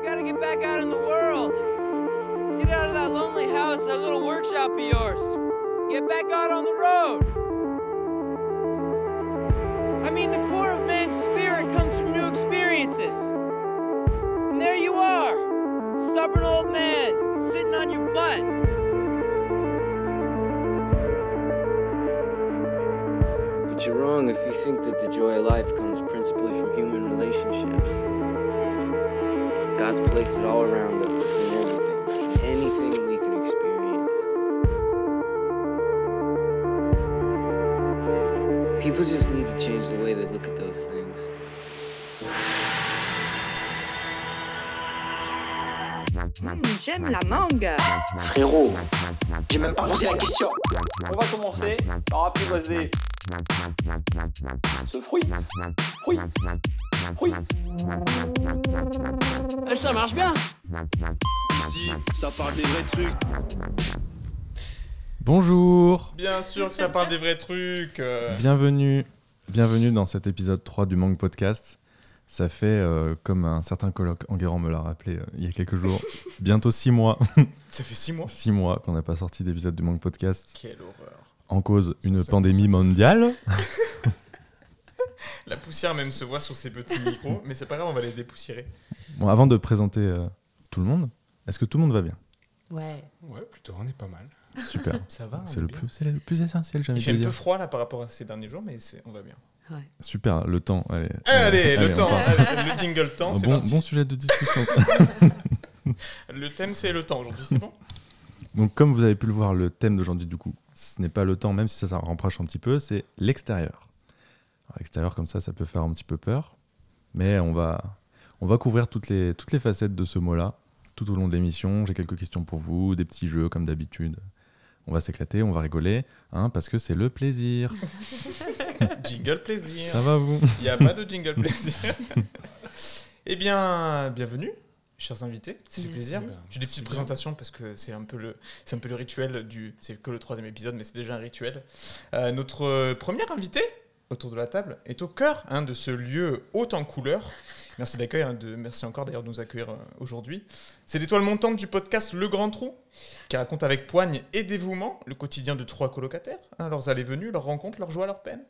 You gotta get back out in the world. Get out of that lonely house, that little workshop of yours. Get back out on the road. I mean, the core of man's spirit comes from new experiences. And there you are, stubborn old man, sitting on your butt. But you're wrong if you think that the joy of life comes principally from human relationships. God's placed it all around us. It's in everything. Anything we can experience. People just need to change the way they look at those things. Hmm, J'aime la mangue. Frérot, j'ai même pas posé la question. On va commencer par apprivoiser ce fruit. Fruit. Fruit. Eh, ça marche bien. Ici, ça parle des vrais trucs. Bonjour, Bien sûr que ça parle des vrais trucs. euh. bienvenue, bienvenue dans cet épisode 3 du Mangue Podcast. Ça fait, euh, comme un certain colloque Enguerrand me l'a rappelé euh, il y a quelques jours, bientôt 6 mois, Ça fait six mois. 6 mois qu'on n'a pas sorti d'épisode du Mangue Podcast. Quelle horreur. En cause, une pandémie mondiale. La poussière même se voit sur ces petits micros, mais c'est pas grave, on va les dépoussiérer. Bon, avant de présenter euh, tout le monde, est-ce que tout le monde va bien? Ouais. Ouais, plutôt, on est pas mal. Super. Ça va. C'est le plus, c'est le plus essentiel, j'ai envie de un peu froid là par rapport à ces derniers jours, mais on va bien. Super, le temps. Allez, Allez, le temps, allez, le jingle temps, c'est bon, parti. bon sujet de discussion. Le thème c'est le temps aujourd'hui, c'est bon? Donc, comme vous avez pu le voir, le thème d'aujourd'hui, du coup, ce n'est pas le temps, même si ça, ça rapproche un petit peu, c'est l'extérieur. Alors, L'extérieur, comme ça, ça peut faire un petit peu peur, mais on va, on va couvrir toutes les, toutes les facettes de ce mot-là tout au long de l'émission. J'ai quelques questions pour vous, des petits jeux comme d'habitude. On va s'éclater, on va rigoler, hein, parce que c'est le plaisir. Jingle plaisir. Ça va vous? Il n'y a pas de jingle plaisir. eh bien, bienvenue, chers invités. Ça fait plaisir. J'ai des petites présentations parce que c'est un peu le, c'est un peu le rituel du, c'est que le troisième épisode, mais c'est déjà un rituel. Euh, notre euh, première invité autour de la table est au cœur hein, de ce lieu haut en couleur. Merci de l'accueil, hein, de, merci encore d'ailleurs de nous accueillir euh, aujourd'hui. C'est l'étoile montante du podcast Le Grand Trou, qui raconte avec poigne et dévouement le quotidien de trois colocataires, hein, leurs allées-venues, leurs rencontres, leurs joies, leurs peines.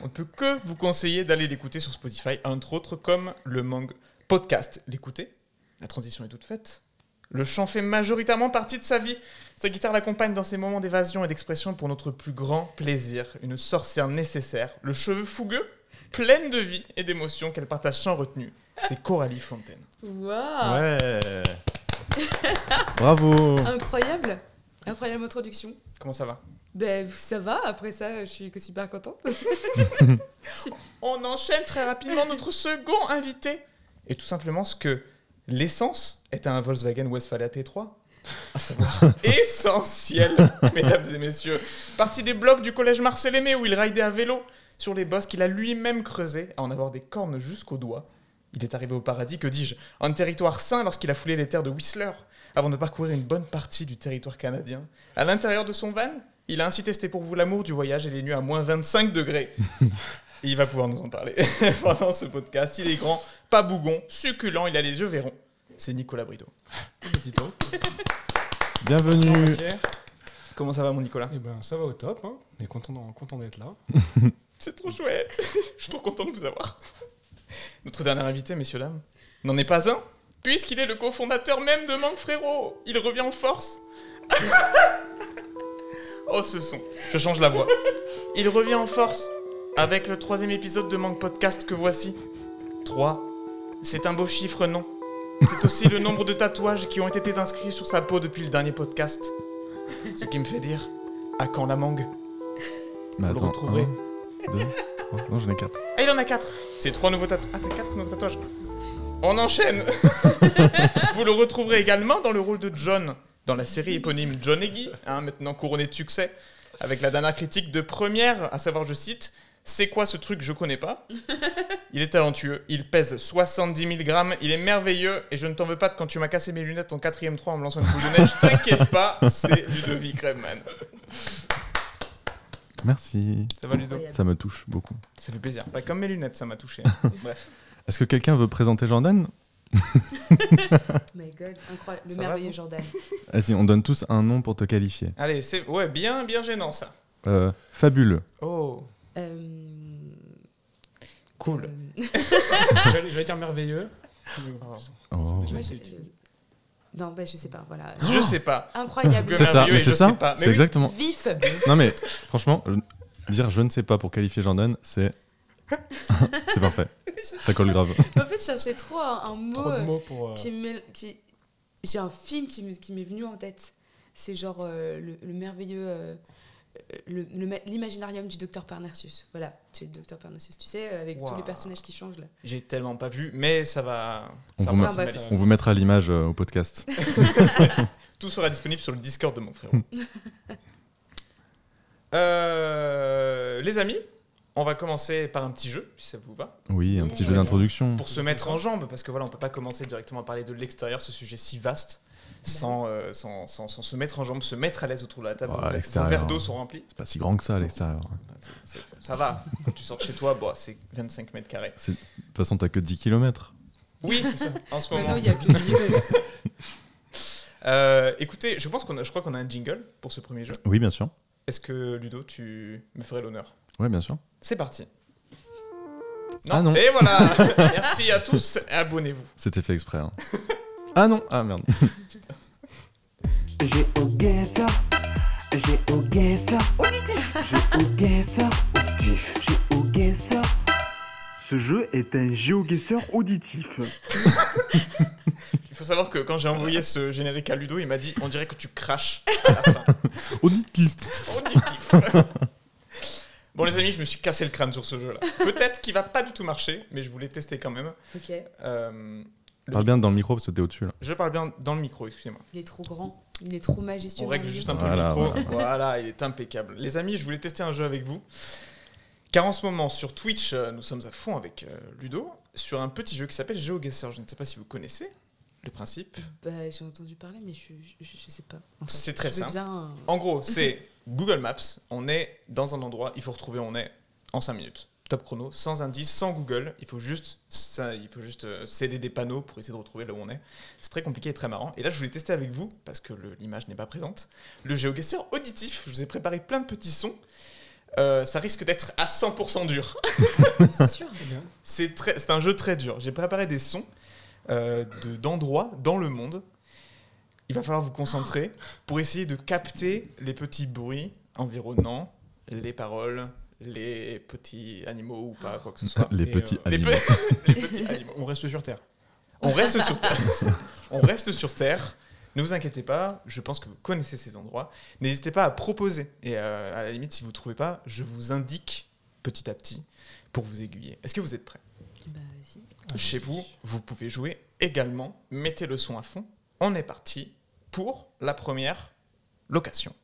On ne peut que vous conseiller d'aller l'écouter sur Spotify, entre autres comme le Mang Podcast. L'écouter, la transition est toute faite. Le chant fait majoritairement partie de sa vie. Sa guitare l'accompagne dans ses moments d'évasion et d'expression pour notre plus grand plaisir. Une sorcière nécessaire, le cheveu fougueux, pleine de vie et d'émotion qu'elle partage sans retenue. C'est Coralie Fontaine. Waouh Ouais Bravo Incroyable Incroyable introduction. Comment ça va? Ben, ça va, après ça, je suis que super contente. On enchaîne très rapidement notre second invité. Et tout simplement ce que l'essence est un Volkswagen Westphalia T3. À savoir essentiel, mesdames et messieurs. Parti des blocs du collège Marcel Aimé où il raidait à vélo sur les bosses qu'il a lui-même creusés à en avoir des cornes jusqu'aux doigts. Il est arrivé au paradis, que dis-je, en territoire sain lorsqu'il a foulé les terres de Whistler avant de parcourir une bonne partie du territoire canadien. À l'intérieur de son van, il a ainsi testé pour vous l'amour du voyage et les nuits à moins 25 degrés. Et il va pouvoir nous en parler pendant ce podcast. Il est grand, pas bougon, succulent, il a les yeux verrons. C'est Nicolas Brideau. Bienvenue Comment ça va mon Nicolas? Eh ben, ça va au top. Hein. On est content, content d'être là. C'est trop chouette. Je suis trop content de vous avoir. Notre dernier invité, messieurs, dames, n'en est pas un, puisqu'il est le cofondateur même de Manque Frérot. Il revient en force. oh, ce son. Je change la voix. Il revient en force avec le troisième épisode de Manque Podcast que voici. 3. C'est un beau chiffre, non? C'est aussi le nombre de tatouages qui ont été inscrits sur sa peau depuis le dernier podcast. Ce qui me fait dire, à quand la mangue? Mais Vous le attends, retrouverez. un, deux, trois, non j'en ai quatre. Ah, il en a 4 C'est trois nouveaux tatouages. Ah, t'as 4 nouveaux tatouages. On enchaîne Vous le retrouverez également dans le rôle de John, dans la série éponyme John Eggy, hein, maintenant couronné de succès, avec la dernière critique de première, à savoir, je cite, C'est quoi ce truc, je connais pas Il est talentueux, il pèse 70 000 grammes, il est merveilleux, et je ne t'en veux pas de quand tu m'as cassé mes lunettes en 4ème 3 en me lançant une boule de neige. T'inquiète pas, c'est Ludovic Redman. Merci. Ça va, Ludo. Ça me touche beaucoup. Ça fait plaisir. Pas comme mes lunettes, ça m'a touché. Bref. Est-ce que quelqu'un veut présenter Jordan My god, incroyable. Le Ça merveilleux Jordan. Vas-y, on donne tous un nom pour te qualifier. Allez, c'est ouais, bien, bien gênant ça. Euh, fabuleux. Oh, cool. euh, J'allais j'allais dire merveilleux. Oh. déjà moi, été je- utilisé. Non, bah, je sais pas, voilà. Je sais pas. Incroyable. C'est ça, merveilleux mais et c'est je ça. sais pas. Mais C'est oui. exactement. Vif. Non mais franchement, euh, dire je ne sais pas pour qualifier Jordan, c'est c'est parfait. Ça colle grave. en fait, je cherchais trop un, un mot, Trop de euh, mots pour. euh, qui. Qui... J'ai un film qui m'est qui m'est venu en tête. C'est genre euh, le, le merveilleux... euh, L'imaginarium du docteur Parnassus. Voilà, c'est le docteur Parnassus, tu sais, avec tous les personnages qui changent là. J'ai tellement pas vu, mais ça va. On vous, met- on mettra l'image euh, au podcast. Tout sera disponible sur le Discord de mon frérot. Euh, les amis, on va commencer par un petit jeu, si ça vous va, Oui, un petit jeu d'introduction. pour se mettre en jambe, parce que voilà, on peut pas commencer directement à parler de l'extérieur, ce sujet si vaste, sans, euh, sans, sans- sans se mettre en jambe, se mettre à l'aise autour de la table. Oh, l'extérieur. verres d'eau sont remplis. C'est pas si grand que ça à l'extérieur. C'est- Ça va. Quand tu sors de chez toi, bon, c'est 25 mètres carrés. De toute façon, t'as que 10 km. Oui, c'est ça. En ce moment. Il y a plus de Euh, écoutez, je pense qu'on a, je crois qu'on a un jingle pour ce premier jeu. Oui, bien sûr. Est-ce que Ludo, tu me ferais l'honneur? Ouais, bien sûr. C'est parti. Ah non. Et voilà. Merci à tous. Abonnez-vous. C'était fait exprès. hein. ah non, ah merde. J'ai au ça, j'ai au ça, j'ai au ça, auditif, j'ai au ça. Ce jeu est un géoguesseur auditif. Il faut savoir que quand j'ai envoyé ce générique à Ludo, il m'a dit on dirait que tu craches à la fin. Auditif. Auditif. bon les amis, je me suis cassé le crâne sur ce jeu-là. Peut-être qu'il va pas du tout marcher, mais je voulais tester quand même. Ok, Euh, Parle bien dans le micro parce que t'es au-dessus là. je parle bien dans le micro, excusez-moi. il est trop grand, il est trop majestueux. On règle juste un peu Voilà, le micro. voilà. Voilà. il est impeccable. Les amis, je voulais tester un jeu avec vous. Car en ce moment, sur Twitch, euh, nous sommes à fond avec euh, Ludo sur un petit jeu qui s'appelle GeoGuessr. Je ne sais pas si vous connaissez le principe. Bah, j'ai entendu parler, mais je, je, je sais pas. en fait. C'est très simple. bien, euh, En gros, c'est Google Maps. On est dans un endroit, il faut retrouver où on est en 5 minutes. Top chrono, sans indice, sans Google. Il faut juste, ça, il faut juste euh, céder des panneaux pour essayer de retrouver là où on est. C'est très compliqué et très marrant. Et là, je voulais tester avec vous, parce que l'image n'est pas présente, le GeoGuessr auditif. Je vous ai préparé plein de petits sons. Euh, ça risque d'être à 100% dur. C'est un jeu très dur. J'ai préparé des sons euh, de- d'endroits dans le monde. Il va falloir vous concentrer pour essayer de capter les petits bruits environnants, les paroles, les petits animaux ou pas, quoi que ce soit. Les Et, petits euh, Les, animaux. pe- les petits animaux. On reste sur Terre. On reste sur Terre. On reste sur Terre. Ne vous inquiétez pas, je pense que vous connaissez ces endroits. N'hésitez pas à proposer. Et euh, à la limite, si vous ne trouvez pas, je vous indique petit à petit pour vous aiguiller. Est-ce que vous êtes prêts? Bah, vas-y. Chez vous, vous pouvez jouer également. Mettez le son à fond. On est parti pour la première location.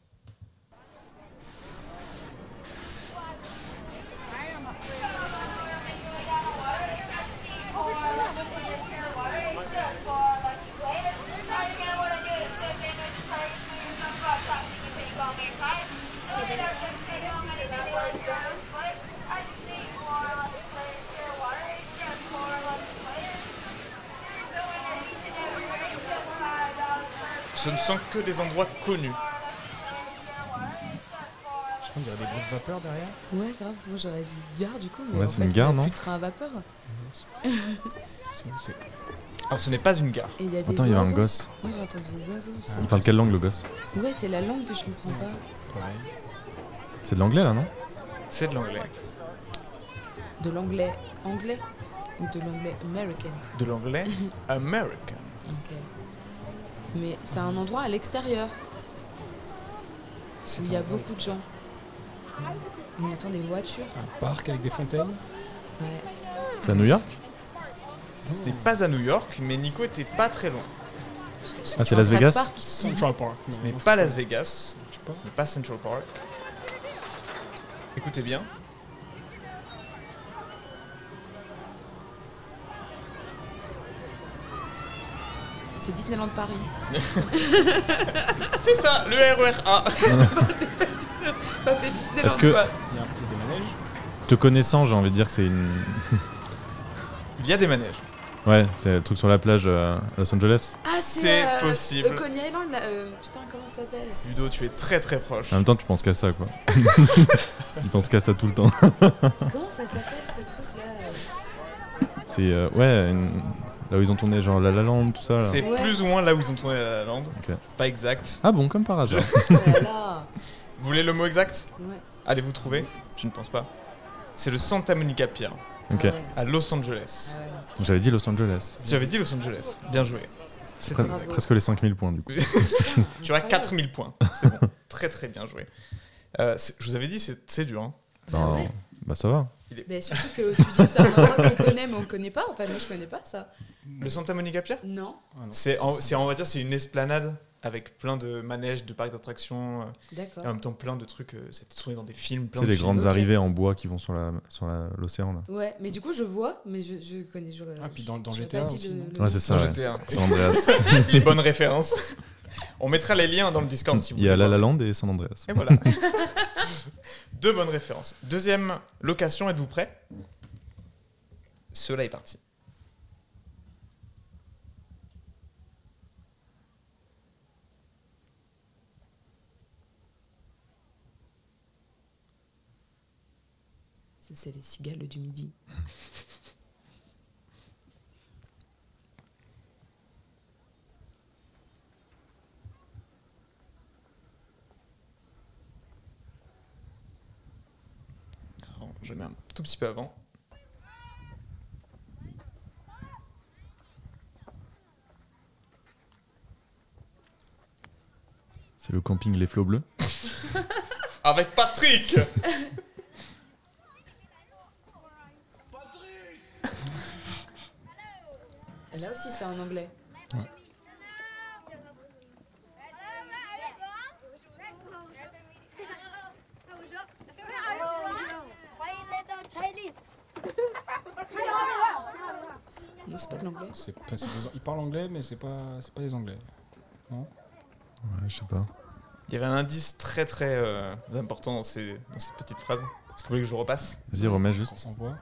Sont que des endroits connus. Je crois qu'il y aurait des bruits de vapeur derrière. Ouais, grave. Moi, j'aurais dit gare du coup. Mais Ouais, en c'est fait, une a gare, non plus de train à vapeur. C'est- c'est- Alors ce n'est pas une gare. Et il y a des Attends, il y a un oiseaux. gosse. Moi, j'ai entendu des oiseaux aussi. Il parle quelle langue le gosse Ouais, c'est la langue que je comprends pas. Pareil. C'est de l'anglais là, non C'est de l'anglais. De l'anglais anglais ou de l'anglais américain? De l'anglais American. Ok. Mais c'est un endroit à l'extérieur où il y a beaucoup de gens. On entend des voitures. Un parc avec des fontaines. Ouais. C'est à New York? Ce n'est pas à New York, mais Nico était pas très loin. Ah, c'est Las Vegas? Park. Central Park. Ce n'est pas c'est Las Vegas. Ce n'est pas Central Park. Écoutez bien. C'est Disneyland Paris. C'est ça, le RER A. Est-ce que, Il y a des manèges. te connaissant, j'ai envie de dire que c'est une. Il y a des manèges. Ouais, c'est le truc sur la plage euh, à Los Angeles. Ah, C'est euh, possible. Coney Island, là. euh, putain, comment ça s'appelle? Ludo, tu es très très proche. En même temps, tu penses qu'à ça, quoi. Il pense qu'à ça tout le temps. Comment ça s'appelle ce truc-là euh? C'est euh, ouais, une- là où ils ont tourné genre La La Land, tout ça. C'est Ouais. plus ou moins là où ils ont tourné la lande. Ok. Pas exact. Ah bon, comme par hasard. Voilà. Vous voulez le mot exact Ouais. Allez-vous trouver Je ne pense pas. C'est le Santa Monica Pier, Ok. Ah à Los Angeles. Ah ouais. J'avais dit Los Angeles. Tu avais dit Los Angeles. Bien joué. C'est Pre- exact. presque les 5000 points du coup. Tu as 4000 points. C'est bon. très très bien joué. Euh, je vous avais dit, c'est dur. hein. Ah Bah, bah ça va. Mais surtout que tu dis ça à qu'on connaît, mais on connaît pas. Enfin, moi, je connais pas ça. Le Santa Monica Pier? Non. Ah non. C'est, en- c'est, on va dire, c'est une esplanade avec plein de manèges, de parcs d'attractions, euh, D'accord. et en même temps plein de trucs. euh, c'est tourné dans des films, Tu plein sais, de les films. grandes Ok. arrivées en bois qui vont sur la sur la- l'océan là. Ouais, mais du coup, je vois, mais je, je connais. Je, Ah, puis dans- dans j'aurais GTA pas dit aussi, le- non le Ouais, c'est ça. Dans ouais. GTA. San Andreas. Les bonnes références. On mettra les liens dans le Discord si vous Il y a voulez. La La voir. Land et San Andreas. Et voilà. Deux bonnes références. Deuxième location, êtes-vous prêts? Cela est parti. C'est les cigales du midi. Alors, je mets un tout petit peu avant. C'est le camping Les Flots Bleus. Avec Patrick Là aussi, c'est en anglais. Non, c'est pas de l'anglais. C'est pas- c'est des- Ils parlent anglais, mais c'est pas, c'est pas des anglais. Ouais, je sais pas. Il y avait un indice très très euh, important dans ces, dans ces petites phrases. Est-ce que vous voulez que je repasse? Vas-y, remets juste. On s'envoie.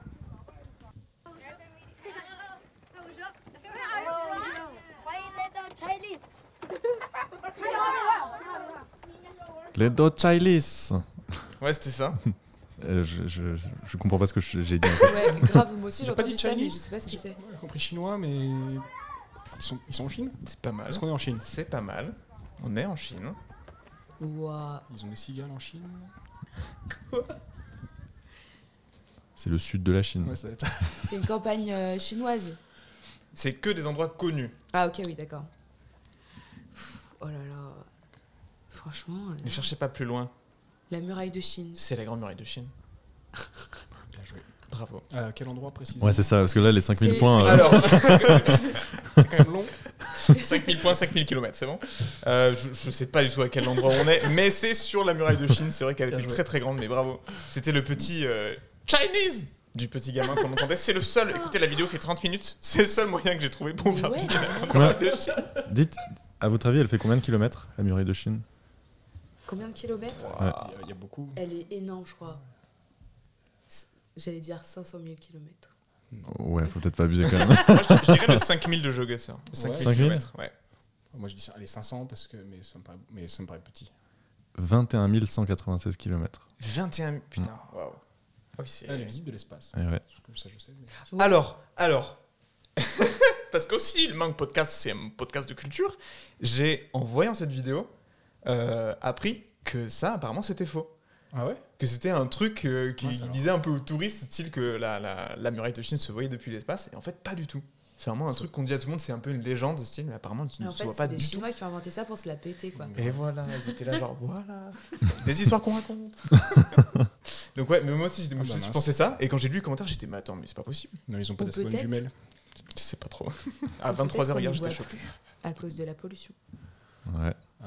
Les Dot Chilis. Ouais, c'était ça. Euh, je, je, je comprends pas ce que je- j'ai dit. en fait. Ouais, grave, moi aussi j'ai J'ai pas entendu dit ça, mais Chinese. je sais pas ce que c'est. Ouais, compris chinois, mais. Ils sont, ils sont en Chine? C'est pas mal. Est-ce qu'on est en Chine? C'est pas mal. On est en Chine. Ouah. Ils ont des cigales en Chine? C'est le sud de la Chine. Ouais, ça va être. C'est une campagne euh, chinoise. C'est que des endroits connus. Ah, ok, oui, d'accord. Pff, Oh là là. Franchement, euh, Ne cherchez pas plus loin. la muraille de Chine. C'est la grande muraille de Chine. Bien joué. Bravo. À quel endroit précisément Ouais, c'est ça, parce que là, les 5000 C'est- points. euh, Alors, C'est quand même long. 5000 points, 5000 km, c'est bon Euh, je, je sais pas du tout à quel endroit on est, mais c'est sur la muraille de Chine. C'est vrai qu'elle était joué. très très grande, mais bravo. C'était le petit euh, Chinese du petit gamin qu'on entendait. C'est le seul. Écoutez, la vidéo fait 30 minutes. C'est le seul moyen que j'ai trouvé pour faire ouais. piquer la muraille de Chine. Dites, à votre avis, elle fait combien de kilomètres, la muraille de Chine? Combien de kilomètres Il y a- il y, a beaucoup. Elle est énorme, je crois. J'allais dire 500 000 kilomètres. Ouais, faut peut-être pas abuser quand même. Moi, je, je dirais le 5000 de. Le 5000 Ouais. km. Ouais. Moi je dis ça, allez 500 parce que mais ça me paraît, mais ça me paraît petit. 21 196 kilomètres. 21. Putain, waouh. Ah oui, c'est. Ah, les visites de l'espace. Ouais, ouais. Comme ça je sais. mais- Ouais. Alors, alors. Parce qu'aussi, le Manque Podcast, c'est un podcast de culture. J'ai, en voyant cette vidéo, euh, appris que ça, apparemment, c'était faux. Ah ouais? Que c'était un truc euh, qui Ah, disait un peu aux touristes, style que la, la, la muraille de Chine se voyait depuis l'espace. Et en fait, pas du tout. C'est vraiment un truc qu'on dit à tout le monde, c'est un peu une légende, style, mais apparemment, tu ne en se fait, vois pas c'est les du tout. Chinois qui ont inventé ça pour se la péter, quoi. Et voilà, ils étaient là genre voilà, des histoires qu'on raconte. Donc ouais, mais moi aussi Ah bah je pensais ça et quand j'ai lu le commentaire j'étais mais attends mais c'est pas possible. Non, ils ont pas la bonne jumelle. Je sais pas trop. À Ou peut-être 23h qu'on hier j'étais choqué. À cause de la pollution. Ouais. Ah,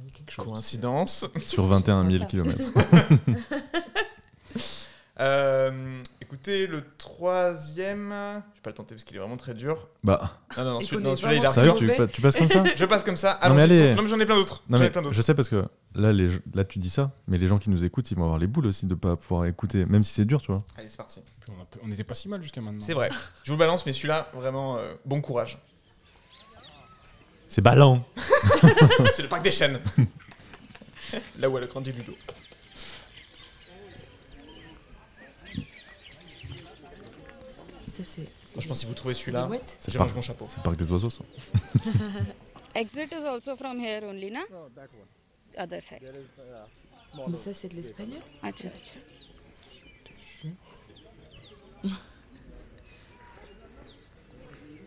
il y a quelque chose. Coïncidence. Sur 21 000 kilomètres. Euh, écoutez, le troisième. Je vais pas le tenter parce qu'il est vraiment très dur. Bah, Non, non, non, celui- celui-là, il a sérieux, tu, pa- tu passes comme ça Je passe comme ça. Non, mais allez. Non, mais j'en ai plein d'autres. Non J'en ai plein d'autres. je sais parce que là, les, là tu dis ça, mais les gens qui nous écoutent, ils vont avoir les boules aussi de pas pouvoir écouter, même si c'est dur, tu vois. Allez, c'est parti. On n'était pas si mal jusqu'à maintenant. C'est vrai. Je vous le balance, mais celui-là, vraiment, euh, bon courage. C'est ballant. c'est le parc des chênes. Là où elle a grandi Ludo. Ça, c'est. Franchement, si vous trouvez celui-là, je parc, mon chapeau. c'est le parc des oiseaux, ça. Exit is also from here only, na? Other side. Mais ça, c'est de l'espagnol? Acha.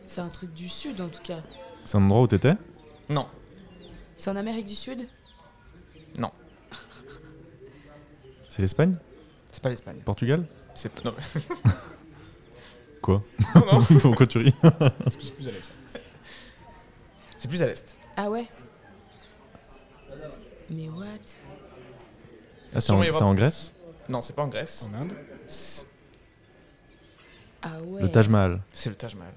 C'est un truc du sud en tout cas. C'est un endroit où t'étais Non, C'est en Amérique du Sud non, C'est l'Espagne c'est pas l'Espagne. Portugal C'est pas. Non, Quoi non, non. Pourquoi tu ris Parce que c'est plus à l'est. c'est plus à l'est. Ah ouais Mais what? Ah, C'est en, Grèce? Non, c'est pas en Grèce. En Inde? C'est Ah ouais Le Taj Mahal. c'est le Taj Mahal.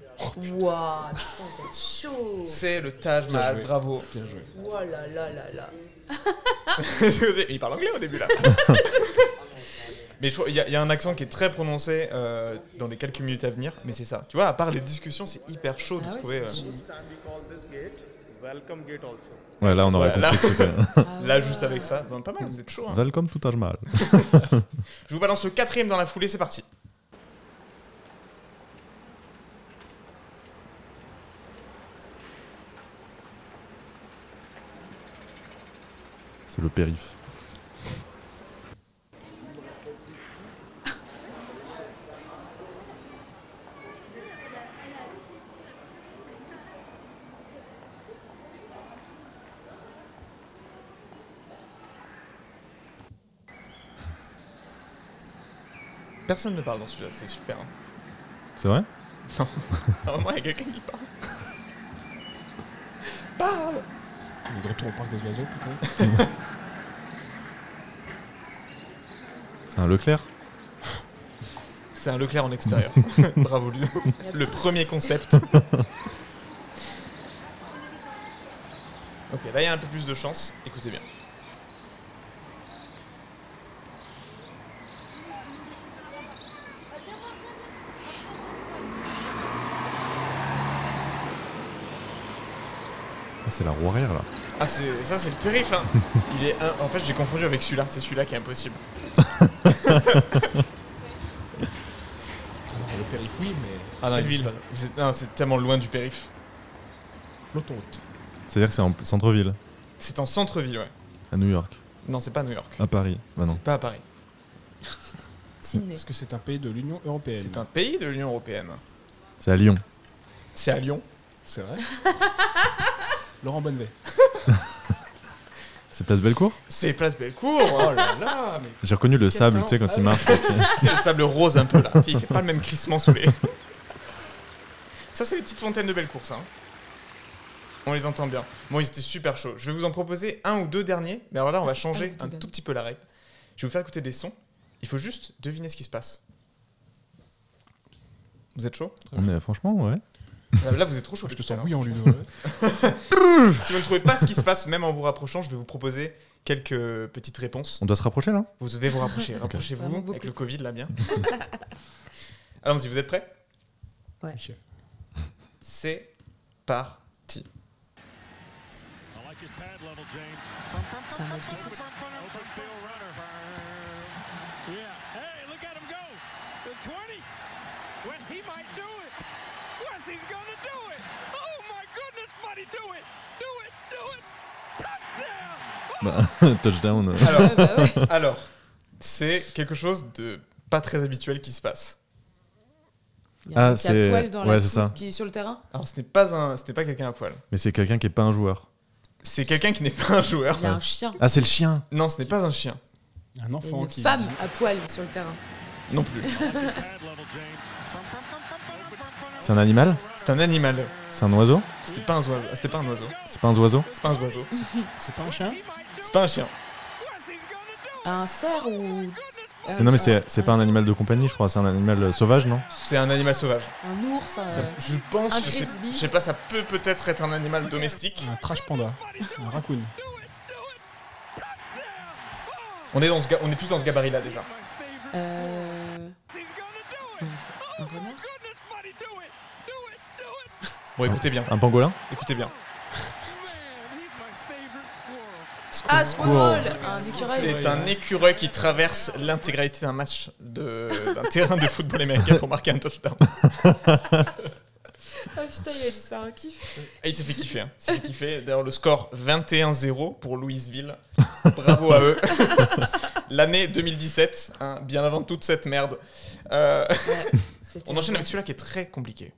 Waouh, putain, c'est chaud C'est le Taj Mahal, bravo. Bien joué. Oh là là là là Il parle anglais au début là. mais il y, a- il y a un accent qui est très prononcé euh, dans les quelques minutes à venir, mais c'est ça. Tu vois, à part les discussions, c'est hyper chaud de Ah ouais, trouver. euh. Ouais, là on aurait Voilà, compris que. Ah Là, ouais. juste avec ça, pas mal, vous êtes chaud. hein. Welcome to Taj Mahal. Je vous balance le quatrième dans la foulée, c'est parti. C'est le périph. Personne ne parle dans celui-là, c'est super. hein. C'est vrai? À un moment, il y a quelqu'un qui parle. Parle On est de retour au parc des oiseaux, peut-être C'est un Leclerc C'est un Leclerc en extérieur. Bravo Ludo. Le premier concept. ok, là il y a un peu plus de chance. Écoutez bien. Ah, C'est la roue arrière là. Ah, c'est ça, c'est le périph. Hein. Il est un- En fait, j'ai confondu avec celui-là. C'est celui-là qui est impossible. Alors, le périph, oui, mais Ah non, Quelle il- ville vous êtes- non, c'est tellement loin du périph. l'autoroute. C'est-à-dire que c'est en centre-ville, C'est en centre-ville, ouais. à New York, Non, c'est pas New York. à Paris. Bah non. C'est pas à Paris. Sydney. Est-ce que c'est un pays de l'Union Européenne C'est un pays de l'Union Européenne. C'est à Lyon. C'est à Lyon. C'est vrai Laurent Bonnevet. C'est Place Bellecour C'est Place Bellecour. Oh là là mais... J'ai reconnu le sable, tu sais, quand Ah il oui. marche. C'est le sable rose un peu là. Tu sais, Il fait pas le même crissement sous les. Ça, c'est les petites fontaines de Bellecour, ça. hein. On les entend bien. Bon, ils étaient super chauds. Je vais vous en proposer un ou deux derniers. Mais alors là, on va changer Un tout petit peu la règle. Je vais vous faire écouter des sons. Il faut juste deviner ce qui se passe. Vous êtes chaud? On est, franchement, ouais. Là, vous êtes trop chaud. Je te sens bouillant, Ludo. Si vous ne trouvez pas ce qui se passe, même en vous rapprochant, je vais vous proposer quelques petites réponses. On doit se rapprocher là Vous devez vous rapprocher. Rapprochez-vous avec beaucoup. le Covid là bien. Allons-y, vous êtes prêts Chef. C'est parti. C'est un match de foot. Bah, touchdown. euh. Alors, Ouais, bah ouais. alors c'est quelque chose de pas très habituel qui se passe. Il y a un Ah, mec qui a c'est- poil dans ouais, la c'est foule ça. qui est sur le terrain. Alors, ce n'est pas un, ce n'est pas quelqu'un à poil. Mais c'est quelqu'un qui est pas un joueur. C'est quelqu'un qui n'est pas un joueur. Il y a un chien. Ah, c'est le chien Non, ce n'est pas un chien. Un Il y a enfant une qui. femme à poil sur le terrain. Non plus. C'est un animal C'est un animal. C'est un oiseau C'était pas un oiseau. C'était pas un oiseau. C'est pas un oiseau C'est pas un oiseau. C'est pas un chien C'est pas un chien. Un cerf ou. Mais non, mais c'est c'est pas un animal de compagnie, je crois. C'est un animal euh, sauvage, non C'est un animal sauvage. Un ours. un- Ça- je pense, un je sais, je sais pas, ça peut peut-être être un animal domestique. Un trash panda. Un raccoon. On est, dans ce ga- on est plus dans ce gabarit-là déjà. Euh, Un renard Bon, écoutez bien. Un pangolin Écoutez bien. Ah, squirrel écureuil C'est un écureuil qui traverse l'intégralité d'un match d'un terrain de football américain pour marquer un touchdown. Oh putain, il a dû se faire un kiff. Et il s'est fait kiffer. hein. Il s'est fait kiffer. D'ailleurs, le score 21-0 pour Louisville. Bravo à eux. L'année 2017, hein, bien avant toute cette merde. Euh, on enchaîne avec celui-là qui est très compliqué.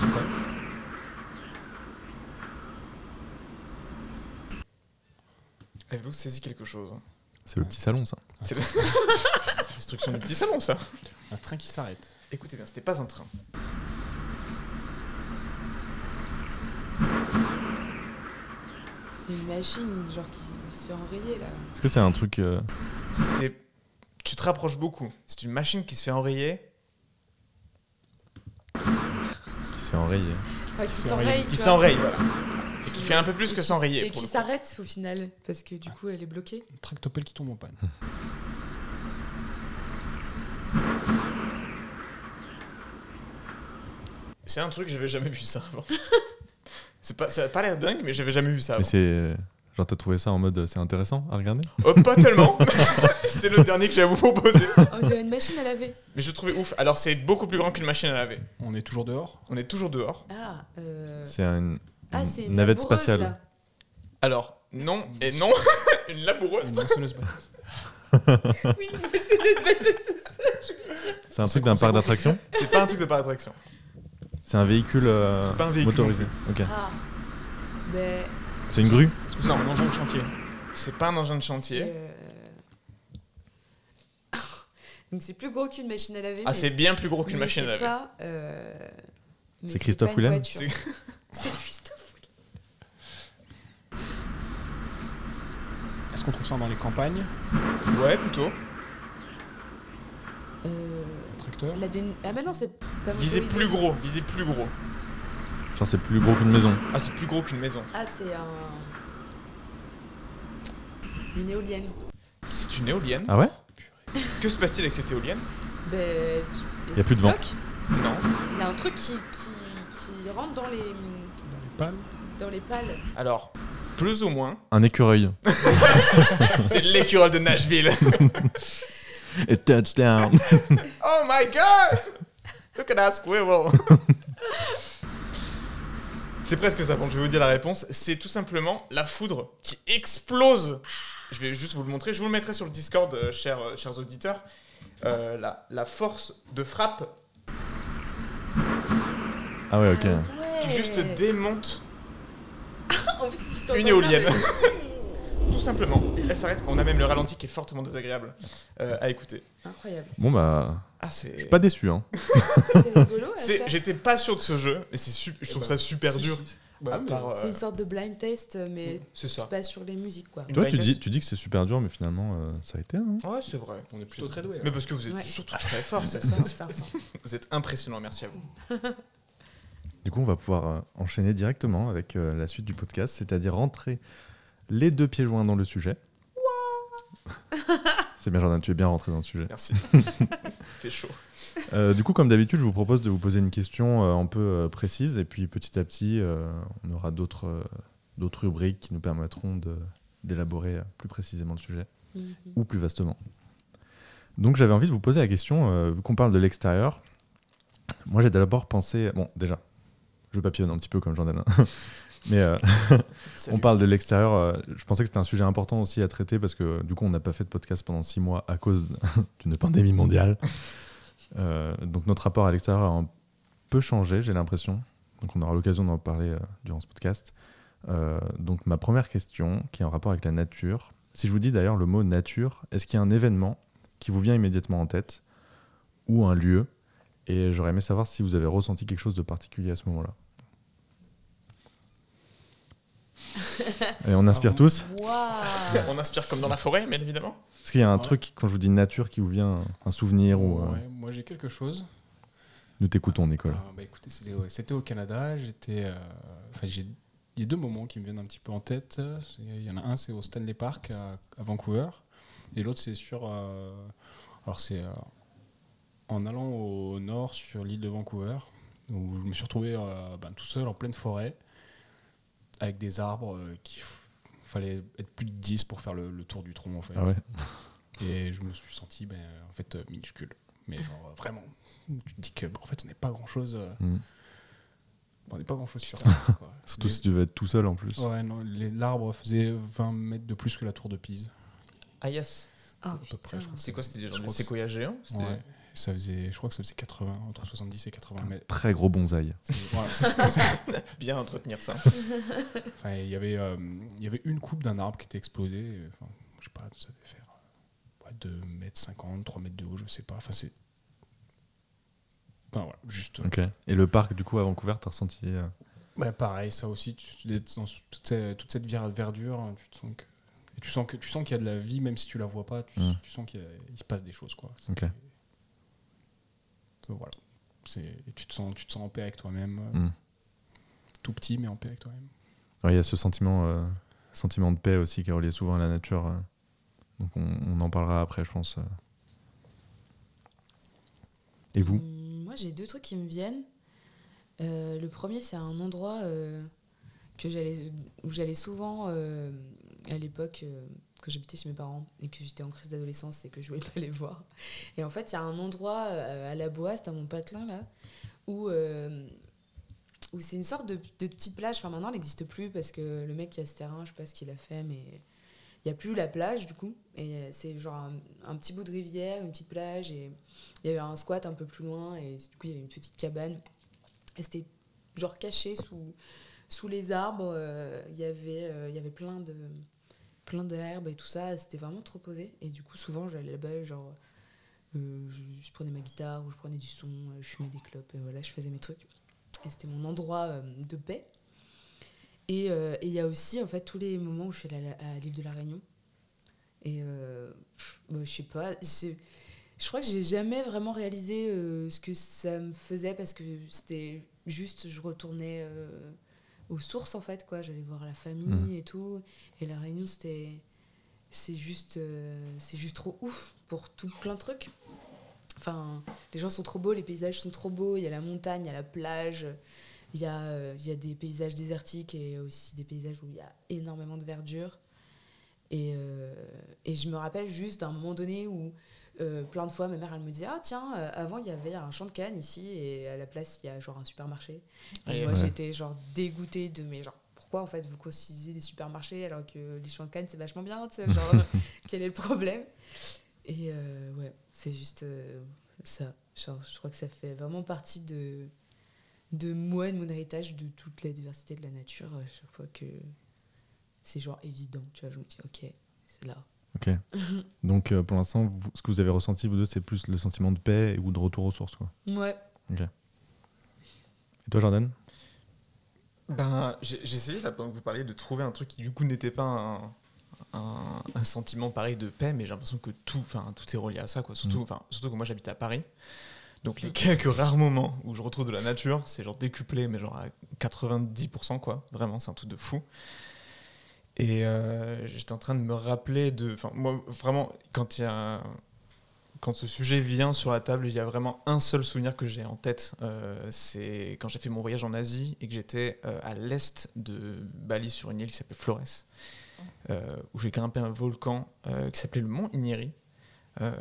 Passe. Avez-vous saisi quelque chose? C'est le petit salon, ça. C'est le- c'est la destruction du petit salon, ça. Un train qui s'arrête. Écoutez bien, c'était pas un train. C'est une machine, genre qui se fait enrayer là. Est-ce que c'est un truc. euh, C'est. Tu te rapproches beaucoup. C'est une machine qui se fait enrayer. Qui se fait enrayer Enfin, qui s'enraye. Qui s'enraye, voilà. Et qui fait un peu plus Et que s'enrayer. Et qui s'arrête au final, parce que du coup elle est bloquée. Un tractopelle qui tombe en panne. C'est un truc, j'avais jamais vu ça avant. C'est pas, ça a pas l'air dingue, mais j'avais jamais vu ça Mais avant. c'est. Genre, t'as trouvé ça en mode euh, c'est intéressant à regarder Oh, pas tellement C'est le dernier que j'ai à vous proposer. On dirait une machine à laver. Mais je trouvais ouf. Alors, c'est beaucoup plus grand qu'une machine à laver. On est toujours dehors? On est toujours dehors. Ah, euh... C'est une, ah une c'est une navette laboureuse, spatiale. là. Alors, non et non. une laboureuse. Une moissonneuse batteuse. Oui, mais c'est des c'est ça. je voulais dire. C'est un truc d'un parc d'attraction C'est pas un truc de par attraction. C'est un véhicule, euh, C'est pas un véhicule motorisé. Ok. Ah, ben. C'est une grue c'est un engin de chantier C'est pas un engin de chantier. euh, Donc c'est plus gros qu'une machine à laver. Ah, c'est bien plus gros qu'une machine à c'est laver. pas, euh, C'est Christophe Willem. C'est- C'est Christophe Willem. Est-ce qu'on trouve ça dans les campagnes? Ouais, plutôt. Euh, Un tracteur? la dé- Ah, mais non, c'est pas Visez plus gros. Visez plus gros. C'est plus gros qu'une maison. Ah, c'est plus gros qu'une maison. Ah, c'est un. Une éolienne. C'est une éolienne. Ah ouais Que se passe-t-il avec cette éolienne Ben, elle- Y a plus de vent. Non. Il y a un truc qui, qui, qui rentre dans les, Dans les pales dans les pales. Alors, plus ou moins, Un écureuil. c'est l'écureuil de Nashville. Et touchdown Oh my god! Look at that squirrel! C'est presque ça. Bon, je vais vous dire la réponse. C'est tout simplement la foudre qui explose. Je vais juste vous le montrer. Je vous le mettrai sur le Discord, euh, chers, euh, chers auditeurs. Euh, la, la force de frappe Ah ouais, ok. Ah ouais. qui juste démonte En plus, tu t'entends une éolienne. tout simplement. Elle s'arrête. On a même le ralenti qui est fortement désagréable euh, à écouter. Incroyable. Bon bah, Ah, je suis pas déçu. Hein. C'est. J'étais pas sûr de ce jeu, mais c'est su- je trouve Eh ça ben, super si, dur. si. Bah euh, C'est une sorte de blind test, mais C'est ça. pas sur les musiques, quoi. Toi, tu dis, tu dis que c'est super dur, mais finalement, euh, ça a été. Hein. Ouais, c'est vrai. On est plutôt très doués. Mais parce que vous êtes Ouais. surtout très fort, c'est ça. Super. Vous êtes impressionnant, merci à vous. Du coup, on va pouvoir euh, enchaîner directement avec euh, la suite du podcast, c'est-à-dire rentrer les deux pieds joints dans le sujet. C'est bien, Jordan, tu es bien rentré dans le sujet. Merci. fait chaud. Euh, du coup, comme d'habitude, je vous propose de vous poser une question euh, un peu euh, précise, et puis petit à petit, euh, on aura d'autres euh, d'autres rubriques qui nous permettront d'élaborer euh, plus précisément le sujet, Mhm. ou plus vastement. Donc j'avais envie de vous poser la question, euh, vu qu'on parle de l'extérieur, moi j'ai d'abord pensé, bon déjà, je papillonne un petit peu comme Jordan, hein. Mais euh, on parle de l'extérieur, euh, je pensais que c'était un sujet important aussi à traiter, parce que du coup on n'a pas fait de podcast pendant six mois à cause d'une pandémie mondiale. Euh, donc notre rapport à l'extérieur a un peu changé, j'ai l'impression. Donc on aura l'occasion d'en parler euh, durant ce podcast. Donc ma première question, qui est en rapport avec la nature. Si je vous dis d'ailleurs le mot nature, est-ce qu'il y a un événement qui vous vient immédiatement en tête ou un lieu? Et j'aurais aimé savoir si vous avez ressenti quelque chose de particulier à ce moment-là. Et on inspire tous. Waouh On inspire comme dans la forêt, bien évidemment. Est-ce qu'il y a un Ouais. truc, quand je vous dis nature, qui vous vient un souvenir ou. euh, moi j'ai quelque chose. Nous t'écoutons, Nicolas. Ah, bah, écoutez, c'était ouais, c'était au Canada. J'étais, euh, enfin, j'ai, il y a deux moments qui me viennent un petit peu en tête. C'est- Il y en a un, c'est au Stanley Park à, à Vancouver, et l'autre c'est sur, euh, alors c'est euh, en allant au nord sur l'île de Vancouver, où je me suis retrouvé euh, ben, tout seul en pleine forêt, avec des arbres euh, qui fallait être plus de 10 pour faire le, le tour du tronc en fait. Ah ouais Et je me suis senti ben, en fait euh, minuscule. Mais genre euh, vraiment, tu te dis que bon, en fait on n'est pas grand chose. Mm. on n'est pas grand chose sur Terre. quoi. Surtout Les- si tu veux être tout seul en plus. Ouais, non, l'arbre faisait 20 mètres de plus que la tour de Pise. Ah yes. Oh, crois. C'est quoi C'était des séquoias géants Ouais. Ça faisait, je crois que ça faisait 80, entre 70 et 80 mètres. Très gros bonsaï. Bien entretenir ça. Enfin, il y avait, euh, il y avait une coupe d'un arbre qui était explosé. et, Enfin, je sais pas, ça devait faire euh, ouais, 2 mètres 50, 3 mètres de haut, je sais pas. Enfin, c'est. Enfin, voilà, juste. euh, Ok. Et le parc, du coup, à Vancouver, t'as ressenti. euh, Ouais, pareil, ça aussi, tu, tu- dans toute, cette, toute cette verdure, hein, tu te sens que. Et tu sens que tu sens qu'il y a de la vie, même si tu la vois pas, tu, Mm. tu sens qu'il y a- il se passe des choses, quoi. Donc, voilà. Et tu te sens, tu te sens en paix avec toi-même. euh, Mm. Tout petit, mais en paix avec toi-même. Ouais, il y a ce sentiment, euh, sentiment de paix aussi qui est relié souvent à la nature. euh. Donc on, on en parlera après, je pense. euh. Et vous? Hum, Moi, j'ai deux trucs qui me viennent. Euh, le premier, c'est un endroit euh, que j'allais, où j'allais souvent euh, à l'époque, euh, quand j'habitais chez mes parents et que j'étais en crise d'adolescence et que je voulais pas les voir. Et en fait, il y a un endroit euh, à la Boisse, dans mon patelin, là, où, euh, où c'est une sorte de, petite plage. Enfin, maintenant, elle n'existe plus parce que le mec qui a ce terrain, je sais pas ce qu'il a fait, mais il n'y a plus la plage, du coup. Et euh, c'est genre un, petit bout de rivière, une petite plage, et il y avait un squat un peu plus loin, et du coup, il y avait une petite cabane. Et c'était genre caché sous, sous les arbres. Il y avait, il y avait plein de plein d'herbes et tout ça. C'était vraiment trop posé. Et du coup, souvent, j'allais là-bas, genre, euh, je, prenais ma guitare ou je prenais du son, euh, je fumais des clopes, et voilà, je faisais mes trucs. Et c'était mon endroit euh, de paix. Et euh, il y a aussi, en fait, tous les moments où je suis allée à, l'île de la Réunion. Et euh, pff, bah, je sais pas, je crois que j'ai jamais vraiment réalisé euh, ce que ça me faisait parce que c'était juste, je retournais euh, aux sources en fait, quoi. J'allais voir la famille Mhm. et tout. Et la Réunion, c'était. C'est juste, euh, c'est juste trop ouf pour tout plein de trucs. Enfin, les gens sont trop beaux, les paysages sont trop beaux. Il y a la montagne, il y a la plage, il y, a, euh, il y a des paysages désertiques et aussi des paysages où il y a énormément de verdure. Et, euh, et je me rappelle juste d'un moment donné où euh, plein de fois ma mère elle me disait ah tiens euh, avant il y avait un champ de canne ici et à la place il y a genre un supermarché. Ah, et yes. moi j'étais genre dégoûtée de mais genre pourquoi en fait vous construisez des supermarchés alors que les champs de canne c'est vachement bien tu sais genre quel est le problème? Et euh, ouais c'est juste ça. Genre, je crois que ça fait vraiment partie de de moi et de mon héritage de toute la diversité de la nature à chaque fois que c'est genre évident tu vois je me dis ok c'est là Ok. Donc euh, pour l'instant, vous- ce que vous avez ressenti, vous deux, c'est plus le sentiment de paix ou de retour aux sources. Quoi. ouais Et toi, Jordan? Ben, j'ai j'ai essayé, là, pendant que vous parliez, de trouver un truc qui, du coup, n'était pas un, un, un sentiment pareil de paix, mais j'ai l'impression que tout, enfin, tout est relié à ça, quoi. Surtout, Mm. enfin, surtout que moi, j'habite à Paris. Donc, les quelques rares moments où je retrouve de la nature, c'est genre décuplé, mais genre à 90%, quoi. Vraiment, c'est un truc de fou. Et euh, j'étais en train de me rappeler de. Enfin, moi, vraiment, quand il y a. Quand ce sujet vient sur la table, il y a vraiment un seul souvenir que j'ai en tête. euh, c'est quand j'ai fait mon voyage en Asie et que j'étais euh, à l'est de Bali sur une île qui s'appelait Flores, où j'ai grimpé un volcan qui s'appelait le mont. Euh,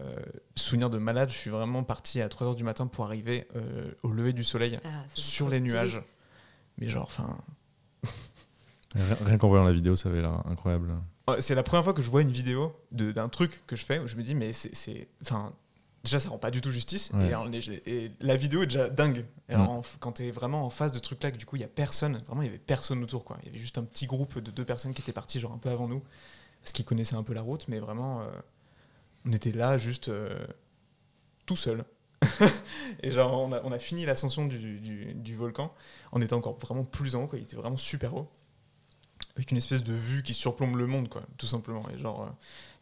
souvenir de malade, je suis vraiment parti à 3h du matin pour arriver au lever du soleil Ah, sur les stylé. nuages. Mais genre, enfin, Rien qu'en voyant la vidéo, ça avait l'air incroyable. Ouais, C'est la première fois que je vois une vidéo d'un truc que je fais où je me dis, mais c'est. Enfin, déjà, ça rend pas du tout justice. Ouais. Et, alors, les- et la vidéo est déjà dingue. Et alors, Mm. en- quand t'es vraiment en face de ce truc-là, que du coup, il y a personne, vraiment, il y avait personne autour, quoi. Il y avait juste un petit groupe de deux personnes qui étaient partis, genre un peu avant nous, parce qu'ils connaissaient un peu la route, mais vraiment, euh, on était là juste euh, tout seul. et genre, on a, on a fini l'ascension du, du- du volcan en étant encore vraiment plus en haut, quoi. Il était vraiment super haut. Avec une espèce de vue qui surplombe le monde, quoi, tout simplement. Et genre, euh,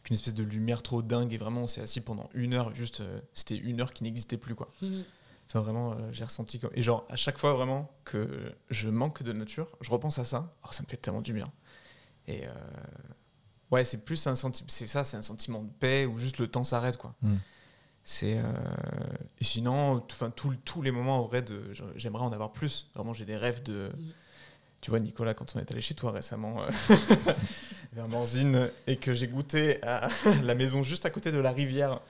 qu'une espèce de lumière trop dingue. Et vraiment, on s'est assis pendant une heure. Juste, euh, c'était une heure qui n'existait plus, quoi. Mhm. Enfin, vraiment, euh, j'ai ressenti comme. Et genre, à chaque fois, vraiment, que je manque de nature, je repense à ça. Oh, ça me fait tellement du bien. Et. euh, Ouais, c'est plus un sentiment. C'est ça, c'est un sentiment de paix où juste le temps s'arrête, quoi. Mm. C'est. euh, Et sinon, enfin, tous- les moments, en vrai, de... j'aimerais en avoir plus. Vraiment, j'ai des rêves de. Tu vois, Nicolas, quand on est allé chez toi récemment, euh, vers Morzine, et que j'ai goûté à la maison juste à côté de la rivière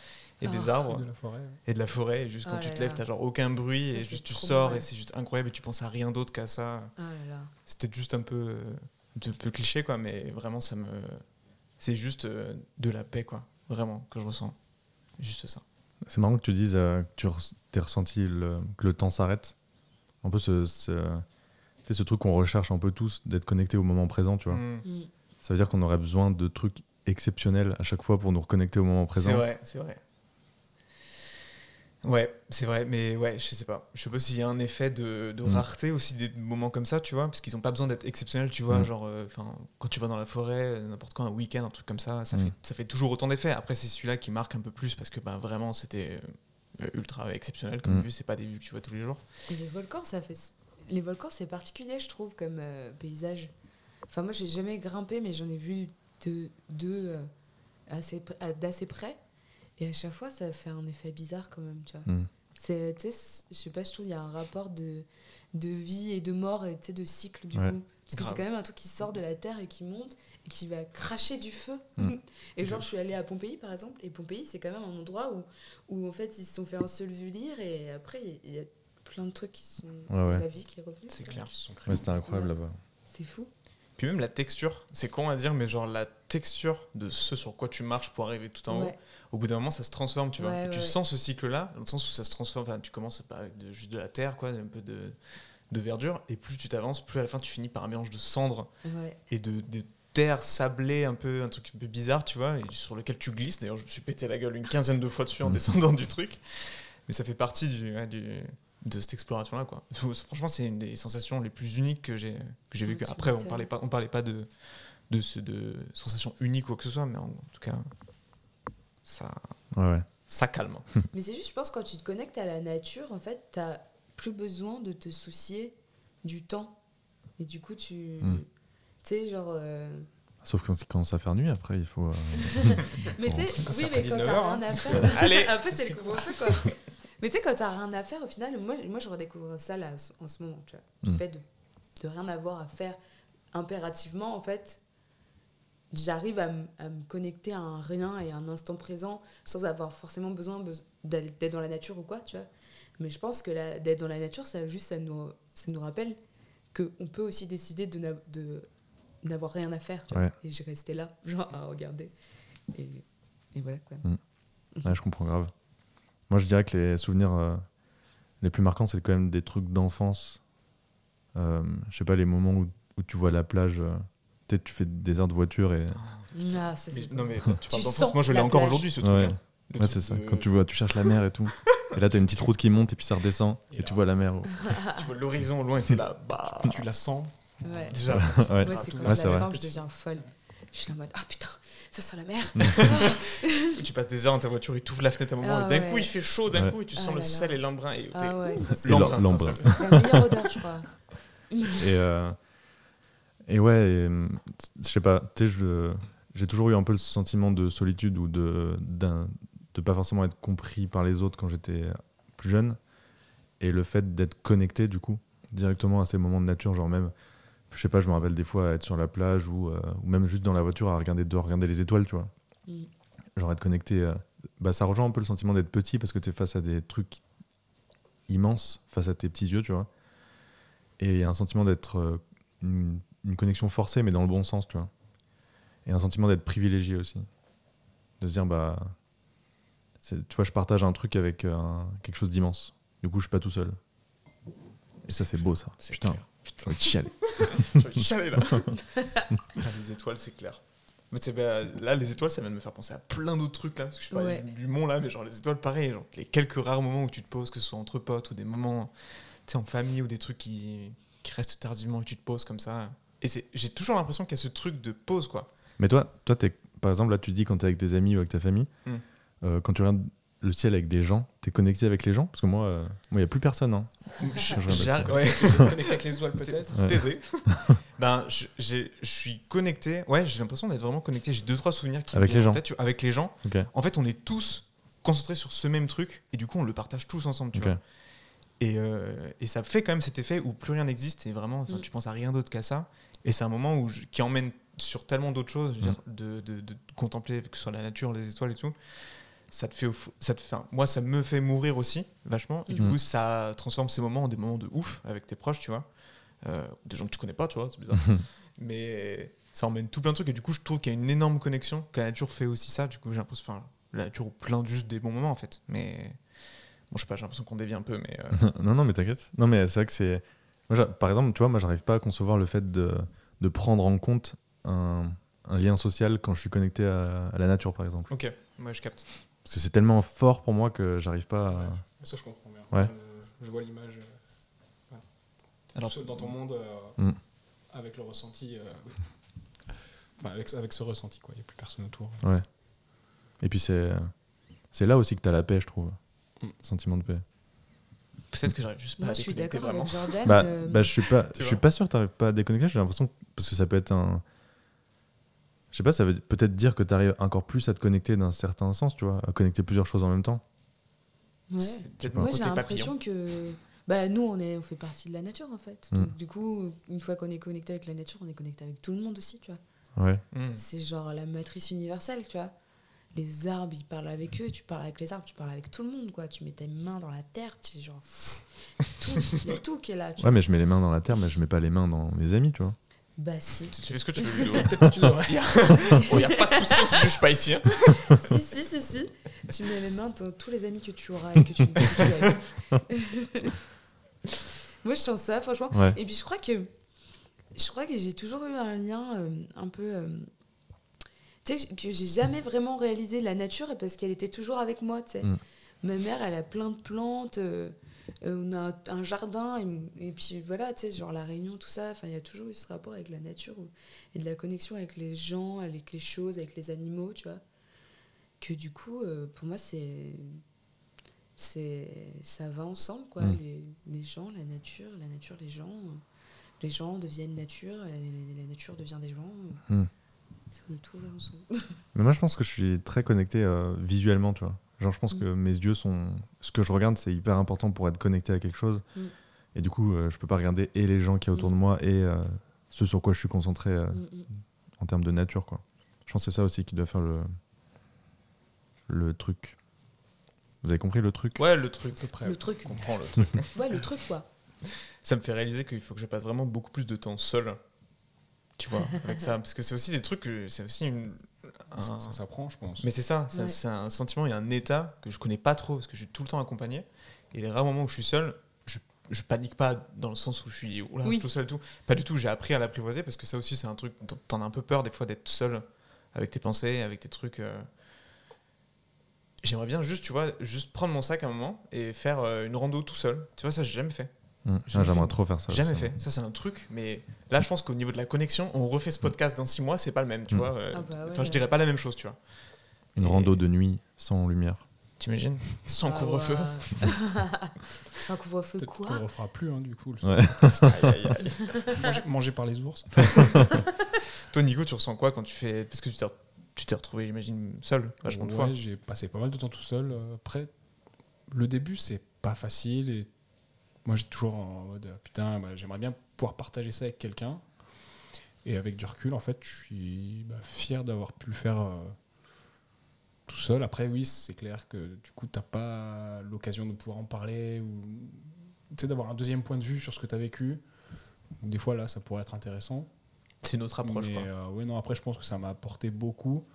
et des Ah. arbres De la forêt. et de la forêt. Et juste Oh quand tu là te lèves, t'as genre aucun bruit Ça, et juste tu sors et c'est juste incroyable et tu penses à rien d'autre qu'à ça. Ah. C'est peut-être juste un peu, un peu cliché, quoi, mais vraiment, ça me. C'est juste euh, de la paix, quoi. Vraiment, que je ressens. Juste ça. C'est marrant que tu dises euh, que tu t'aies ressenti le, que le temps s'arrête. Un peu ce, ce, tu sais, ce truc qu'on recherche un peu tous, d'être connecté au moment présent, tu vois. Mm. Mm. Ça veut dire qu'on aurait besoin de trucs exceptionnels à chaque fois pour nous reconnecter au moment présent. C'est vrai, c'est vrai. Ouais, c'est vrai, mais ouais, je sais pas. Je sais pas s'il y a un effet de, de Mm. rareté aussi des moments comme ça, tu vois, parce qu'ils ont pas besoin d'être exceptionnels, tu vois. Genre, euh, enfin, quand tu vas dans la forêt, euh, n'importe quoi, un week-end, un truc comme ça, ça, fait, ça fait toujours autant d'effet. Après, c'est celui-là qui marque un peu plus parce que bah, vraiment, c'était euh, ultra exceptionnel comme Mm. vue, c'est pas des vues que tu vois tous les jours. Et les volcans, ça fait. Les volcans, c'est particulier, je trouve, comme euh, paysage. Enfin, moi, j'ai jamais grimpé, mais j'en ai vu deux, deux euh, assez à- d'assez près. Et à chaque fois, ça fait un effet bizarre quand même, tu vois. Mm. C'est, tu sais, je sais pas, je trouve qu'il y a un rapport de, de vie et de mort et de cycle du Ouais. coup. Parce que Grave. c'est quand même un truc qui sort de la terre et qui monte et qui va cracher du feu. Mm. et genre, je suis allée à Pompéi par exemple, et Pompéi, c'est quand même un endroit où, où en fait ils se sont fait ensevelir et après il y a plein de trucs qui sont. Ouais, ouais. La vie qui est revenue. C'est clair. Ouais, c'était incroyable là-bas. C'est fou. Puis même la texture, c'est con à dire, mais genre la texture de ce sur quoi tu marches pour arriver tout en haut, au bout d'un moment, ça se transforme, tu vois. Ouais, Et tu sens ce cycle-là, dans le sens où ça se transforme. Enfin, tu commences avec de- juste de la terre, quoi, un peu de, de verdure, et plus tu t'avances, plus à la fin tu finis par un mélange de cendres Ouais. et de, de terre sablée, un peu un truc un peu bizarre, tu vois, et sur lequel tu glisses. D'ailleurs, je me suis pété la gueule une quinzaine de fois dessus en Mm. descendant du truc, mais ça fait partie du, ouais, du- de cette exploration-là, quoi. Franchement, c'est une des sensations les plus uniques que j'ai que j'ai tu Après, on parlait pas, on parlait pas de de, ce, de sensations uniques ou quoi que ce soit, mais en, tout cas, ça, Ouais, ouais. ça calme. Mais c'est juste, je pense, quand tu te connectes à la nature, en fait, t'as plus besoin de te soucier du temps. Et du coup, tu. Mm. Tu sais, genre. euh, Sauf quand il commence à faire nuit, après, il faut. euh, Mais tu sais, oui, après mais quand 19 t'as heures, rien hein. à faire. Allez Un peu, c'est le couvre-feu, quoi. Mais tu sais, quand t'as rien à faire, au final, moi, moi je redécouvre ça là, en ce moment, tu vois. Du Mm. fait de, de rien avoir à faire impérativement, en fait, j'arrive à, à me connecter à un rien et à un instant présent sans avoir forcément besoin d'être dans la nature ou quoi, tu vois. Mais je pense que d'être dans la nature, ça juste, ça nous, ça nous rappelle qu'on peut aussi décider de, n'a- de n'avoir rien à faire, tu vois. Et j'ai resté là, genre, à regarder. Et, et voilà, quoi. Ouais, je comprends grave. Moi, je dirais que les souvenirs euh, les plus marquants, c'est quand même des trucs d'enfance. Euh, je sais pas, les moments où, où tu vois la plage, euh, peut-être tu fais des heures de voiture et. Ah, ça, Mais- c'est non, mais quand tu parles d'enfance, sens moi je l'ai la encore plage. aujourd'hui ce truc. Ouais. hein. Ouais, c'est ça. Quand tu vois, tu cherches la mer et tout. et là, t'as une petite route qui monte et puis ça redescend. Et Et, là- tu vois la mer. oh. tu vois l'horizon au loin et t'es là. Bah, Tu la sens. Ouais. déjà. Ouais. Moi, c'est quand Ouais, je c'est la sens que je deviens folle. Je suis en mode Ah putain, ça sent la mer. tu passes des heures dans ta voiture et tu ouvres la fenêtre à un moment Ah et d'un ouais. coup il fait chaud, d'un Ouais. coup et tu Ah sens le là là. sel et l'embrun et Ah ouais, c'est l'embrun. C'est la meilleure odeur, je crois. Et, euh, et ouais, hum, je sais pas, tu sais, j'ai toujours eu un peu le sentiment de solitude ou de de pas forcément être compris par les autres quand j'étais plus jeune. Et le fait d'être connecté, du coup, directement à ces moments de nature, genre même, je sais pas, je me rappelle des fois être sur la plage ou, euh, ou même juste dans la voiture à regarder dehors, regarder les étoiles, tu vois. Mm. Genre être connecté, euh, bah, ça rejoint un peu le sentiment d'être petit parce que tu es face à des trucs immenses, face à tes petits yeux, tu vois. Et il y a un sentiment d'être euh, une, une connexion forcée, mais dans le bon sens, tu vois. Et un sentiment d'être privilégié aussi. De se dire, bah, tu vois, je partage un truc avec quelque chose d'immense. Du coup, je suis pas tout seul. Et ça, c'est beau, ça. Putain, clair. je vais chialer. Chialer, là. Ah, les étoiles, c'est clair. Mais c'est, bah, là, les étoiles, ça vient de me faire penser à plein d'autres trucs là. Parce que je parlais Ouais. du, mont là, mais genre les étoiles, pareil. Genre, les quelques rares moments où tu te poses, que ce soit entre potes ou des moments tu sais, en famille ou des trucs qui, qui restent tardivement et tu te poses comme ça. Et c'est- j'ai toujours l'impression qu'il y a ce truc de pause, quoi. Mais toi, toi t'es- par exemple, là, tu dis quand tu es avec tes amis ou avec ta famille, Mm. euh, quand tu regardes le ciel avec des gens, tu es connecté avec les gens? Parce que moi, euh, moi, il n'y a plus personne. Hein. Je- ouais. Connecté avec les étoiles, peut-être? Ouais. Taisé. ben, je, j'ai- je suis connecté. Ouais, j'ai l'impression d'être vraiment connecté. J'ai deux, trois souvenirs qui me Avec les en gens. tête, tu vois, avec les gens. Ok. En fait, on est tous concentrés sur ce même truc et du coup, on le partage tous ensemble, tu vois. Et, euh, et ça fait quand même cet effet où plus rien n'existe et vraiment, Mm. tu penses à rien d'autre qu'à ça. Et c'est un moment où je- qui emmène sur tellement d'autres choses, je veux Mm. dire, de, de- de contempler que ce soit la nature, les étoiles et tout. Ça te fait, ça te fait, moi, ça me fait mourir aussi, vachement. Et du Mm. coup, ça transforme ces moments en des moments de ouf avec tes proches, tu vois. Euh, des gens que tu connais pas, tu vois, c'est bizarre. Mais ça emmène tout plein de trucs. Et du coup, je trouve qu'il y a une énorme connexion, que la nature fait aussi ça. Du coup, j'ai l'impression, enfin, la nature plein juste des bons moments, en fait. Mais bon, je sais pas, j'ai l'impression qu'on dévie un peu, mais. euh, non, non, mais t'inquiète. Non, mais c'est vrai que c'est. Par exemple, tu vois, moi, j'arrive pas à concevoir le fait de, de prendre en compte un, un lien social quand je suis connecté à, à la nature, par exemple. Ok, moi je capte. Parce que c'est tellement fort pour moi que j'arrive pas à. Ouais. Ça, je comprends bien. Ouais. Euh, je vois l'image. euh, ouais. Alors- seul dans ton monde, euh, Mm. avec le ressenti. euh. Enfin, avec, avec ce ressenti, quoi. Il n'y a plus personne autour. Ouais. Et puis, c'est. C'est là aussi que t'as la paix, je trouve. Mm. Sentiment de paix. Peut-être que j'arrive juste pas à je suis d'accord vraiment. avec Jordan. Bah, euh, bah, je suis pas, tu je suis pas sûr que t'arrives pas à déconnecter. J'ai l'impression que- parce que ça peut être un. Je sais pas, ça veut peut-être dire que t'arrives encore plus à te connecter d'un certain sens, tu vois, à connecter plusieurs choses en même temps. ouais. Moi, j'ai l'impression que bah, nous, on, est, on fait partie de la nature, en fait. Mm. Donc, du coup, une fois qu'on est connecté avec la nature, on est connecté avec tout le monde aussi, tu vois. Ouais. Mm. C'est genre la matrice universelle, tu vois. Les arbres, ils parlent avec eux, tu parles avec les arbres, tu parles avec tout le monde, quoi. Tu mets tes mains dans la terre, tu es genre... pff, tout, il y a tout qui est là, tu Ouais, mais je mets les mains dans la terre, mais je mets pas les mains dans mes amis, tu vois. Bah si. Tu fais ce que tu veux. Peut-être que tu devrais. Oh, y a pas de souci, on se juge pas ici. hein. si, si, si, si. Tu mets les mains dans tous les amis que tu auras et que tu, que tu. Moi, je sens ça, franchement. Ouais. Et puis, je crois que je crois que j'ai toujours eu un lien euh, un peu. euh, tu sais, que j'ai jamais vraiment réalisé la nature parce qu'elle était toujours avec moi, tu sais. Mm. Ma mère, elle a plein de plantes. euh, on a un jardin et, et puis voilà, tu sais, genre la réunion, tout ça. Enfin, il y a toujours eu ce rapport avec la nature et de la connexion avec les gens, avec les choses, avec les animaux, tu vois. Que du coup, euh, pour moi, c'est. c'est ça va ensemble, quoi. Mm. Les, les gens, la nature, la nature, les gens. euh, Les gens deviennent nature, et la nature devient des gens. euh, Mm. Tout va ensemble. Mais moi, je pense que je suis très connecté euh, visuellement, tu vois. Genre, je pense que mes yeux sont. Ce que je regarde, c'est hyper important pour être connecté à quelque chose. Mm. Et du coup, euh, je peux pas regarder et les gens qui y a autour de moi et euh, ce sur quoi je suis concentré euh, Mm, mm. en termes de nature, quoi. Je pense que c'est ça aussi qui doit faire le. le truc. Vous avez compris le truc? Ouais, le truc. Le truc. Je comprends le truc. Ouais, le truc, quoi. ça me fait réaliser qu'il faut que je passe vraiment beaucoup plus de temps seul. Tu vois, avec ça. Parce que c'est aussi des trucs. C'est aussi une. Un- Ça, ça s'apprend, je pense. Mais c'est ça, ça- Ouais. c'est un sentiment et un état que je connais pas trop parce que je suis tout le temps accompagné. Et les rares moments où je suis seul, je, je panique pas dans le sens où je suis, oula, je Oui. suis tout seul et tout. Pas du tout, j'ai appris à l'apprivoiser parce que ça aussi, c'est un truc dont t'en as un peu peur des fois d'être seul avec tes pensées, avec tes trucs. euh. J'aimerais bien juste, tu vois, juste prendre mon sac un moment et faire euh, une rando tout seul. Tu vois, ça, j'ai jamais fait. Mm. Jamais Ah, J'aimerais fait. trop faire ça. Jamais aussi. fait. Ça, c'est un truc, mais là, je pense qu'au niveau de la connexion, on refait ce podcast dans six mois, c'est pas le même, tu Mm. vois. euh, Ah bah ouais. Enfin, je dirais pas la même chose, tu vois. Une Et- rando de nuit sans lumière. T'imagines Sans Ah couvre-feu. ouais. Sans couvre-feu, quoi ne refera plus, hein, du coup. le- Ouais. Aïe, aïe, aïe. manger, manger par les ours. Toi, Nico, tu ressens quoi quand tu fais. Parce que tu t'es, tu t'es retrouvé, j'imagine, seul, vachement de fois. j'ai passé pas mal de temps tout seul. Euh, Après, le début, c'est pas facile. Et moi, j'ai toujours en mode putain, bah, j'aimerais bien pouvoir partager ça avec quelqu'un. Et avec du recul, en fait, je suis bah, fier d'avoir pu le faire euh, tout seul. Après, oui, c'est clair que du coup, t'as pas l'occasion de pouvoir en parler ou d'avoir un deuxième point de vue sur ce que tu as vécu. Des fois, là, ça pourrait être intéressant. C'est une autre approche, Mais, quoi. euh, ouais, non, après, je pense que ça m'a apporté beaucoup.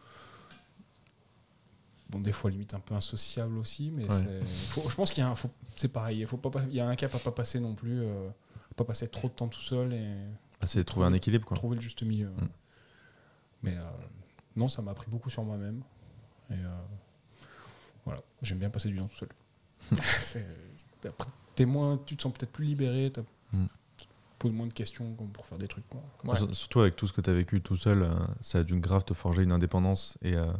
Bon, des fois, limite un peu insociable aussi, mais Ouais. c'est- faut- je pense qu'il y a un, faut- c'est pareil, il faut pas, il y a un cap à pas passer non plus, euh, pas passer trop de temps tout seul et Ah, c'est trouver un équilibre, quoi. trouver le juste milieu. Mm. Mais euh, non, ça m'a appris beaucoup sur moi-même. Et euh, voilà, j'aime bien passer du temps tout seul. C'est- après, t'es moins, tu te sens peut-être plus libéré, t'as Mm. pose moins de questions comme pour faire des trucs. Quoi. Ouais. Surtout avec tout ce que tu as vécu tout seul, euh, ça a dû grave te forger une indépendance et, euh,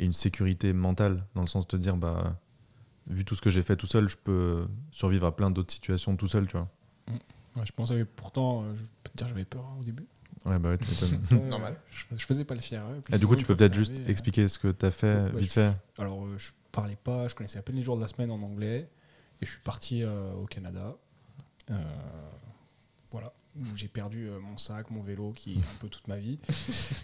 et une sécurité mentale, dans le sens de te dire, bah, vu tout ce que j'ai fait tout seul, je peux survivre à plein d'autres situations tout seul, tu vois. Ouais, je pense que pourtant, euh, je peux te dire, j'avais peur hein, au début. Ouais, bah ouais, tu m'étonnes. Ça, Normal. Je, je faisais pas le fier. Puis Et du coup, tu peux peut-être juste arrivé, euh, expliquer ce que tu as fait, vite je- fait. Alors, euh, je parlais pas, je connaissais à peine les jours de la semaine en anglais. Et je suis parti euh, au Canada. Euh, voilà. Où j'ai perdu euh, mon sac, mon vélo, qui est un peu toute ma vie.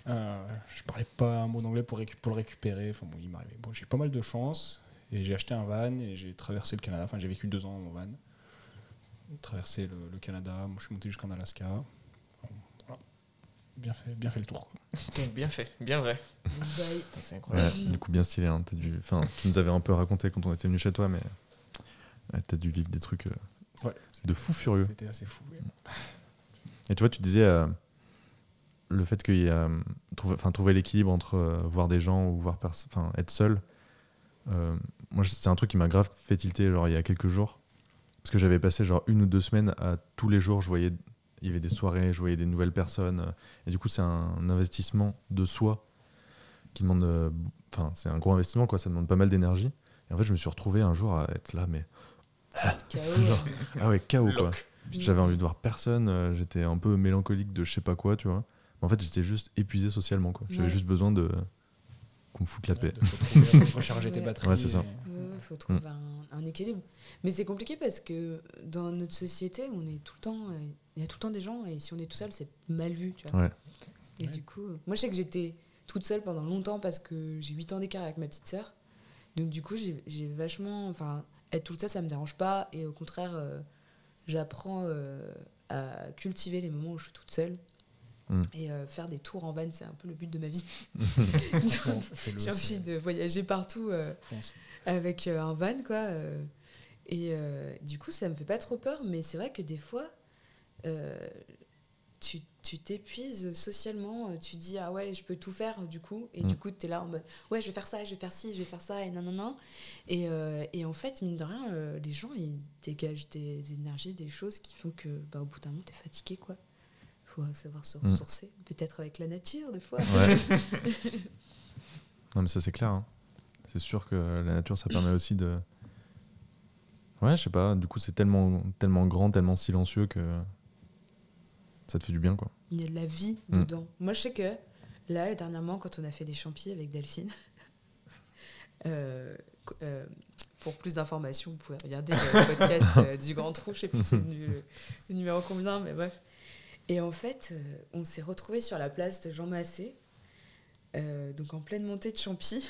Euh, je parlais pas un mot d'anglais pour, le récupérer. Enfin, bon, il m'arrivait. Bon, j'ai eu pas mal de chance. Et j'ai acheté un van et j'ai traversé le Canada. Enfin, j'ai vécu deux ans dans mon van. Traversé le, le Canada. Moi, je suis monté jusqu'en Alaska. Enfin, voilà. Bien fait, bien fait le tour. quoi. Bien fait, bien vrai. C'est incroyable. Ouais, du coup, bien stylé. Hein, t'as dû... enfin, tu nous avais un peu raconté quand on était venu chez toi, mais ouais, tu as dû vivre des trucs euh, Ouais, de fou furieux. C'était assez fou. Et tu vois, tu disais euh, le fait qu'il y a euh, trouver, enfin, trouver l'équilibre entre euh, voir des gens ou voir enfin, être seul. Euh, moi, c'est un truc qui m'a grave fait tilter genre il y a quelques jours parce que j'avais passé genre une ou deux semaines à tous les jours, je voyais il y avait des soirées, je voyais des nouvelles personnes et du coup c'est un investissement de soi qui demande, euh, enfin c'est un gros investissement quoi, ça demande pas mal d'énergie. Et en fait, je me suis retrouvé un jour à être là, mais KO. ah ouais, chaos quoi. J'avais envie de voir personne, euh, j'étais un peu mélancolique de je sais pas quoi, tu vois. En fait, j'étais juste épuisé socialement, quoi. J'avais Ouais. juste besoin de qu'on me foute la paix. De recharger tes batteries. Ouais, c'est ça. Ouais, faut trouver un, un équilibre. Mais c'est compliqué parce que dans notre société, on est tout le temps, il y a tout le temps des gens et si on est tout seul, c'est mal vu, tu vois. Ouais. Et Ouais. du coup, moi je sais que j'étais toute seule pendant longtemps parce que j'ai 8 ans d'écart avec ma petite sœur. Donc du coup, j'ai j'ai vachement, enfin, être toute seule, ça me dérange pas et au contraire, euh, j'apprends euh, à cultiver les moments où je suis toute seule. Mm. Et euh, faire des tours en van, c'est un peu le but de ma vie. J'ai envie de voyager partout. euh, avec euh, un van quoi et du coup ça me fait pas trop peur mais c'est vrai que des fois tu tu t'épuises socialement euh, tu dis ah ouais je peux tout faire du coup et Mm. du coup tu es là en mode ouais je vais faire ça je vais faire ci je vais faire ça et non et, euh, et en fait mine de rien euh, les gens ils dégagent des énergies des choses qui font que bah, au bout d'un moment t'es fatigué quoi faut savoir se Mm. ressourcer peut-être avec la nature des fois Ouais. non, mais ça, c'est clair. hein. C'est sûr que la nature, ça permet aussi de. Ouais, je sais pas, du coup, c'est tellement, tellement grand, tellement silencieux que ça te fait du bien, quoi. Il y a de la vie Mm. dedans. Moi, je sais que là, dernièrement, quand on a fait des champis avec Delphine, euh, euh, pour plus d'informations, vous pouvez regarder le podcast euh, du Grand Trou. Je sais plus c'est le, numéro combien, mais bref. Et en fait, on s'est retrouvés sur la place de Jean Massé, donc en pleine montée de champis,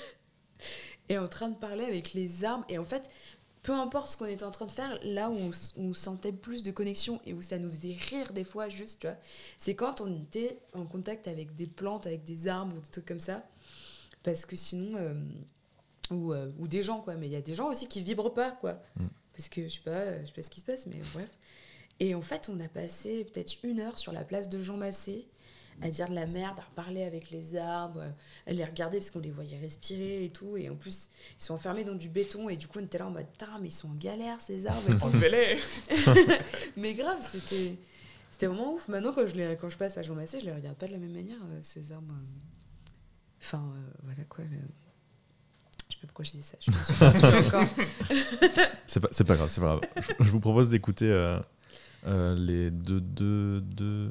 et en train de parler avec les arbres. Et en fait, peu importe ce qu'on était en train de faire, là où on, sentait plus de connexion et où ça nous faisait rire des fois, juste, tu vois, c'est quand on était en contact avec des plantes, avec des arbres ou des trucs comme ça. Parce que sinon. euh, ou, euh, ou des gens, quoi. Mais il y a des gens aussi qui vibrent pas, quoi. Mm. Parce que je sais pas, je sais pas ce qui se passe, mais bref. Et en fait, on a passé peut-être une heure sur la place de Jean Massé à dire de la merde, à reparler avec les arbres, à les regarder parce qu'on les voyait respirer et tout. Et en plus, ils sont enfermés dans du béton et du coup, on était là en mode, mais ils sont en galère ces arbres et tout. Enlevez-les Mais grave, c'était c'était vraiment ouf. Maintenant, quand je, les, quand je passe à Jean Massé, je les regarde pas de la même manière, euh, ces arbres. euh. Enfin, euh, voilà quoi. le- Je sais pas pourquoi je dis ça. C'est pas, c'est pas grave, c'est pas grave. Je, je vous propose d'écouter euh, euh, les deux, deux, deux,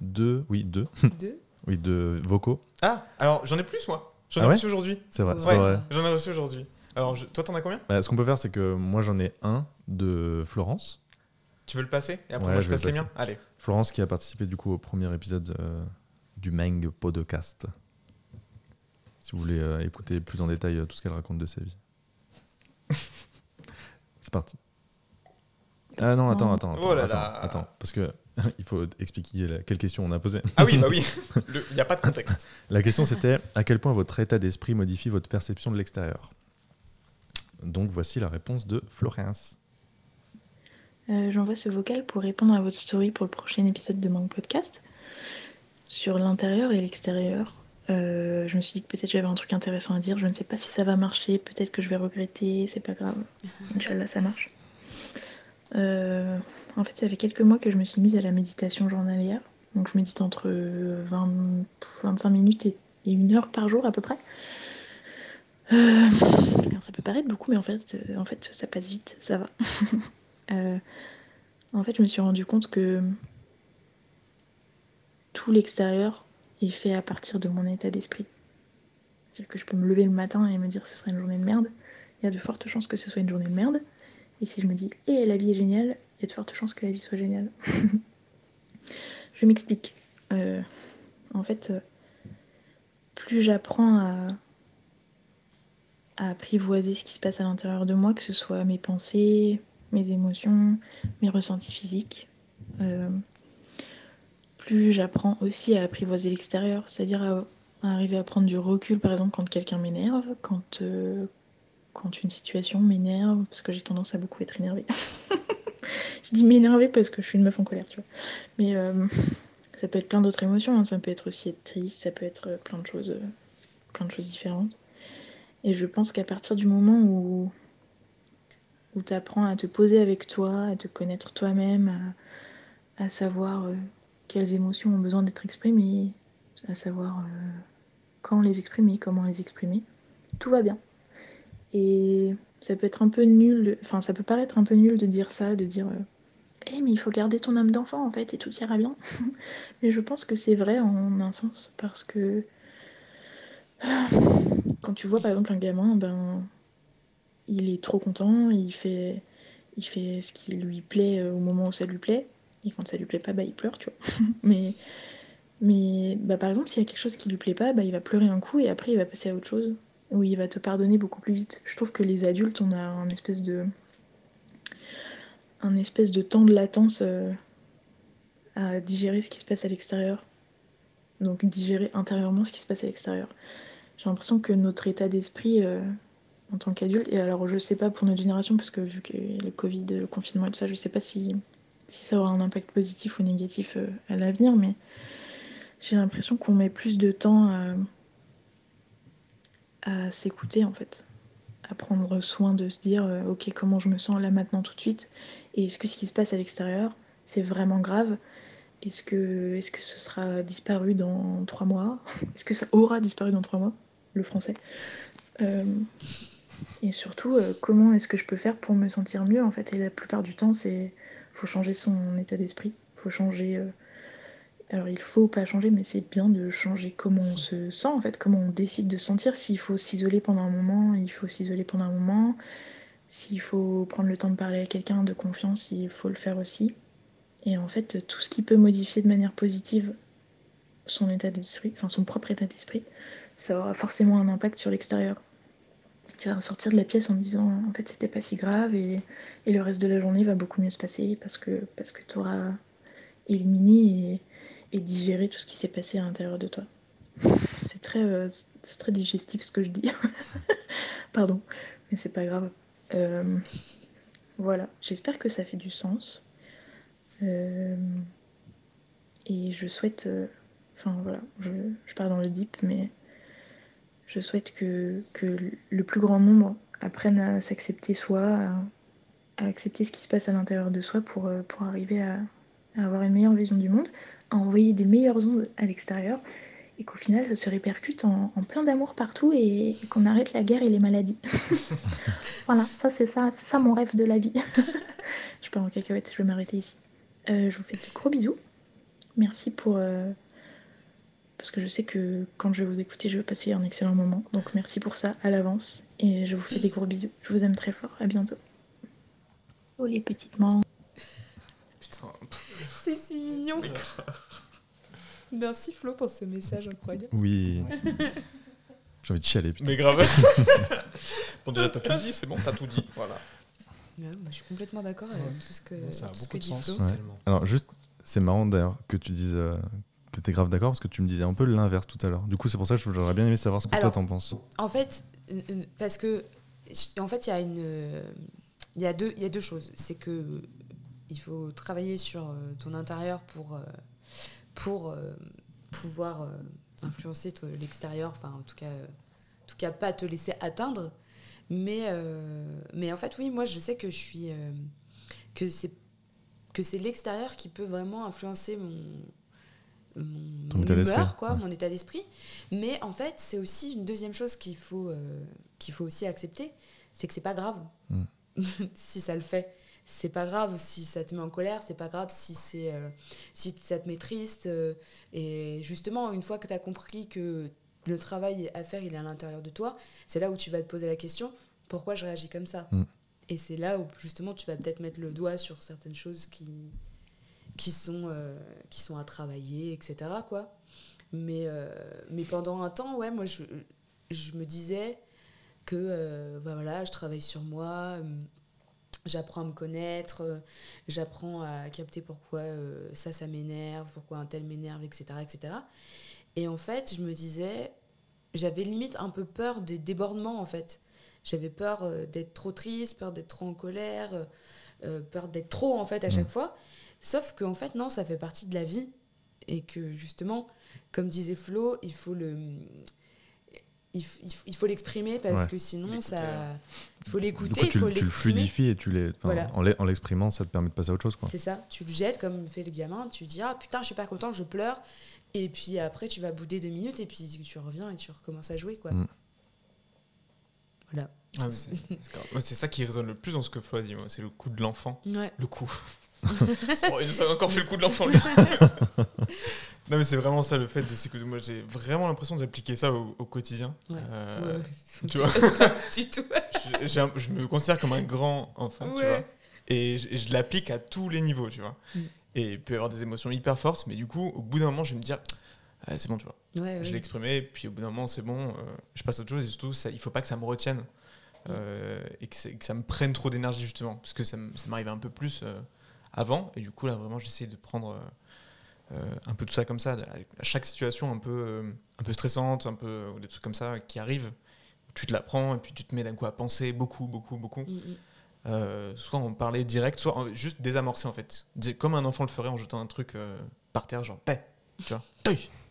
deux, oui, deux, Deux oui, deux vocaux. Ah, alors j'en ai plus moi. J'en ai Ah ouais reçu aujourd'hui. C'est vrai, Ouais. c'est Ouais. vrai. J'en ai reçu aujourd'hui. Alors, je- toi, t'en as combien? Bah, ce qu'on peut faire, c'est que moi, j'en ai un de Florence. Tu veux le passer? Et après, Ouais, moi, je je vais passe le les passer. miens Allez. Florence qui a participé du coup au premier épisode euh, du Mang Podcast. Si vous voulez euh, écouter plus en détail euh, tout ce qu'elle raconte de sa vie. C'est parti. Ah non, attends, attends, attends, Oh là attends, là. attends, parce que il faut expliquer la- quelle question on a posée. Ah oui, bah oui. Il n'y a pas de contexte. La question c'était à quel point votre état d'esprit modifie votre perception de l'extérieur? Donc voici la réponse de Florence. Euh, J'envoie ce vocal pour répondre à votre story pour le prochain épisode de Manque Podcast sur l'intérieur et l'extérieur. Euh, je me suis dit que peut-être j'avais un truc intéressant à dire. Je ne sais pas si ça va marcher. Peut-être que je vais regretter. C'est pas grave. Inch'Allah, ça marche. Euh, en fait, ça fait quelques mois que je me suis mise à la méditation journalière. Donc, je médite entre 20, 25 minutes et, une heure par jour à peu près. Euh, ça peut paraître beaucoup, mais en fait, euh, ça passe vite, ça va. Euh, en fait, je me suis rendu compte que tout l'extérieur est fait à partir de mon état d'esprit. C'est-à-dire que je peux me lever le matin et me dire que ce serait une journée de merde. Il y a de fortes chances que ce soit une journée de merde. Et si je me dis, et la vie est géniale, il y a de fortes chances que la vie soit géniale. je m'explique. Euh, en fait, euh, plus j'apprends à, apprivoiser ce qui se passe à l'intérieur de moi, que ce soit mes pensées, mes émotions, mes ressentis physiques, euh, plus j'apprends aussi à apprivoiser l'extérieur, c'est-à-dire à, arriver à prendre du recul, par exemple, quand quelqu'un m'énerve, quand, quand une situation m'énerve, parce que j'ai tendance à beaucoup être énervée. je dis m'énerver parce que je suis une meuf en colère, tu vois. Mais euh, ça peut être plein d'autres émotions, hein. ça peut être aussi être triste, ça peut être plein de choses, euh, plein de choses différentes. Et je pense qu'à partir du moment où, où tu apprends à te poser avec toi, à te connaître toi-même, à, savoir euh, quelles émotions ont besoin d'être exprimées, à savoir euh, quand les exprimer, comment les exprimer, tout va bien. Et ça peut être un peu nul, enfin ça peut paraître un peu nul de dire ça, de dire euh, Eh mais il faut garder ton âme d'enfant en fait et tout ira bien. mais je pense que c'est vrai en un sens parce que quand tu vois par exemple un gamin, ben il est trop content, il fait, il fait ce qui lui plaît euh, au moment où ça lui plaît, et quand ça lui plaît pas, bah il pleure, tu vois. mais mais bah, par exemple, s'il y a quelque chose qui lui plaît pas, bah, il va pleurer un coup et après il va passer à autre chose, ou il va te pardonner beaucoup plus vite. Je trouve que les adultes, on a un espèce de un espèce de temps de latence euh, à digérer ce qui se passe à l'extérieur. Donc digérer intérieurement ce qui se passe à l'extérieur. J'ai l'impression que notre état d'esprit euh, en tant qu'adulte, et alors je sais pas pour notre génération, parce que vu que le Covid, le confinement et tout ça, je sais pas si, si ça aura un impact positif ou négatif euh, à l'avenir, mais j'ai l'impression qu'on met plus de temps à, à s'écouter en fait, à prendre soin de se dire euh, ok comment je me sens là maintenant tout de suite, et est-ce que ce qui se passe à l'extérieur c'est vraiment grave? Est-ce que, est que ce sera disparu dans trois mois? Est-ce que ça aura disparu dans trois mois Le français? Euh, et surtout, euh, comment est-ce que je peux faire pour me sentir mieux en fait? Et la plupart du temps, c'est faut changer son état d'esprit, faut changer. Alors il faut pas changer, mais c'est bien de changer comment on se sent en fait, comment on décide de se sentir. S'il faut s'isoler pendant un moment, il faut s'isoler pendant un moment. S'il faut prendre le temps de parler à quelqu'un de confiance, il faut le faire aussi. Et en fait, tout ce qui peut modifier de manière positive son état d'esprit, enfin son propre état d'esprit, ça aura forcément un impact sur l'extérieur. Tu vas sortir de la pièce en te disant en fait c'était pas si grave et, et le reste de la journée va beaucoup mieux se passer parce que, parce que tu auras éliminé et, digéré tout ce qui s'est passé à l'intérieur de toi. C'est très, euh, très digestif ce que je dis. Pardon, mais c'est pas grave. Euh, voilà, j'espère que ça fait du sens. Euh, et je souhaite. Enfin voilà, je, je pars dans le deep, mais je souhaite que, que le plus grand nombre apprenne à s'accepter soi, à, à accepter ce qui se passe à l'intérieur de soi pour, pour arriver à, à avoir une meilleure vision du monde, à envoyer des meilleures ondes à l'extérieur et qu'au final ça se répercute en, plein d'amour partout et, et qu'on arrête la guerre et les maladies. voilà, ça c'est ça, c'est ça mon rêve de la vie. je pars en cacahuète, je vais m'arrêter ici. Euh, je vous fais de gros bisous. Merci pour. euh, parce que je sais que quand je vais vous écouter, je vais passer un excellent moment. Donc merci pour ça à l'avance. Et je vous fais des gros bisous. Je vous aime très fort. À bientôt. Oh les petites mains. Mignon. Merci Flo pour ce message incroyable. Oui. J'ai envie de chialer. putain. Mais grave. bon, déjà, t'as tout dit, c'est bon, t'as tout dit. Voilà. Ouais, moi, je suis complètement d'accord avec tout ce que, Ça a tout ce beaucoup que de dit sens. Flo. Ouais. Alors juste, c'est marrant d'ailleurs que tu dises euh, que t'es grave d'accord parce que tu me disais un peu l'inverse tout à l'heure. Du coup, c'est pour ça que j'aurais bien aimé savoir ce que toi t'en penses. En fait, parce que en fait, il y a une, il y a deux, il y a deux choses. C'est que il faut travailler sur euh, ton intérieur pour euh, pour euh, pouvoir influencer l'extérieur. Enfin, en tout cas, en tout cas, pas te laisser atteindre. Mais euh, mais en fait, oui, moi, je sais que je suis euh, que c'est que c'est l'extérieur qui peut vraiment influencer mon mon, Ton mon état d'esprit, humeur, quoi, ouais. mon état d'esprit. Mais en fait, c'est aussi une deuxième chose qu'il faut euh, qu'il faut aussi accepter, c'est que c'est pas grave Mm. si ça le fait. C'est pas grave si ça te met en colère, c'est pas grave si c'est euh, si ça te met triste. euh, et justement, une fois que tu as compris que le travail à faire, il est à l'intérieur de toi, c'est là où tu vas te poser la question pourquoi je réagis comme ça? Mm. Et c'est là où justement tu vas peut-être mettre le doigt sur certaines choses qui, qui, sont, euh, qui sont à travailler, etc. Quoi. Mais, mais pendant un temps, ouais, moi je, je me disais que bah voilà, je travaille sur moi, euh, j'apprends à me connaître, euh, j'apprends à capter pourquoi euh, ça, ça m'énerve, pourquoi un tel m'énerve, etc., etc. Et en fait, je me disais, j'avais limite un peu peur des débordements, en fait. J'avais peur euh, d'être trop triste, peur d'être trop en colère, peur d'être trop, en fait, à chaque fois. Sauf qu'en fait, non, ça fait partie de la vie. Et que justement, comme disait Flo, il faut le. Il, faut l'exprimer parce Ouais. que sinon, ça. Il faut l'écouter, il tu, faut le- tu le fluidifies et tu les, enfin, Voilà. en l'e- en l'exprimant, ça te permet de passer à autre chose. Quoi. C'est ça, tu le jettes comme fait le gamin, tu dis ah putain je suis pas content, je pleure, et puis après tu vas bouder deux minutes et puis tu reviens et tu recommences à jouer quoi. Mm. Voilà. Ah, c'est- ça qui résonne le plus dans ce que Flo a dit, c'est le coup de l'enfant. Ouais. Le coup. Oh, il nous a encore fait le coup de l'enfant, lui. non, mais c'est vraiment ça, le fait de s'écouter. Moi, j'ai vraiment l'impression d'appliquer ça au, au quotidien. Ouais. Euh, Ouais. Tu vois du tout. je, j'ai un- je me considère comme un grand enfant, tu vois. Et je, l'applique à tous les niveaux, tu vois. Mm. Et il peut y avoir des émotions hyper fortes, mais du coup, au bout d'un moment, je vais me dire, Ah, c'est bon, tu vois. Je l'ai exprimé, puis au bout d'un moment, c'est bon, euh, je passe à autre chose, et surtout, ça, il faut pas que ça me retienne. Mm. euh, et que, c'est- que ça me prenne trop d'énergie, justement. Parce que ça, m'arrivait un peu plus avant, et du coup, là, vraiment, j'essaie de prendre un peu tout ça comme ça, à chaque situation un peu, euh, un peu stressante, un peu, ou des trucs comme ça qui arrivent, tu te la prends, et puis tu te mets d'un coup à penser beaucoup, beaucoup, beaucoup. Mm, mm. Euh, soit en parler direct, soit en- juste désamorcer en fait. Comme un enfant le ferait en jetant un truc euh, par terre, genre, T'es tu vois,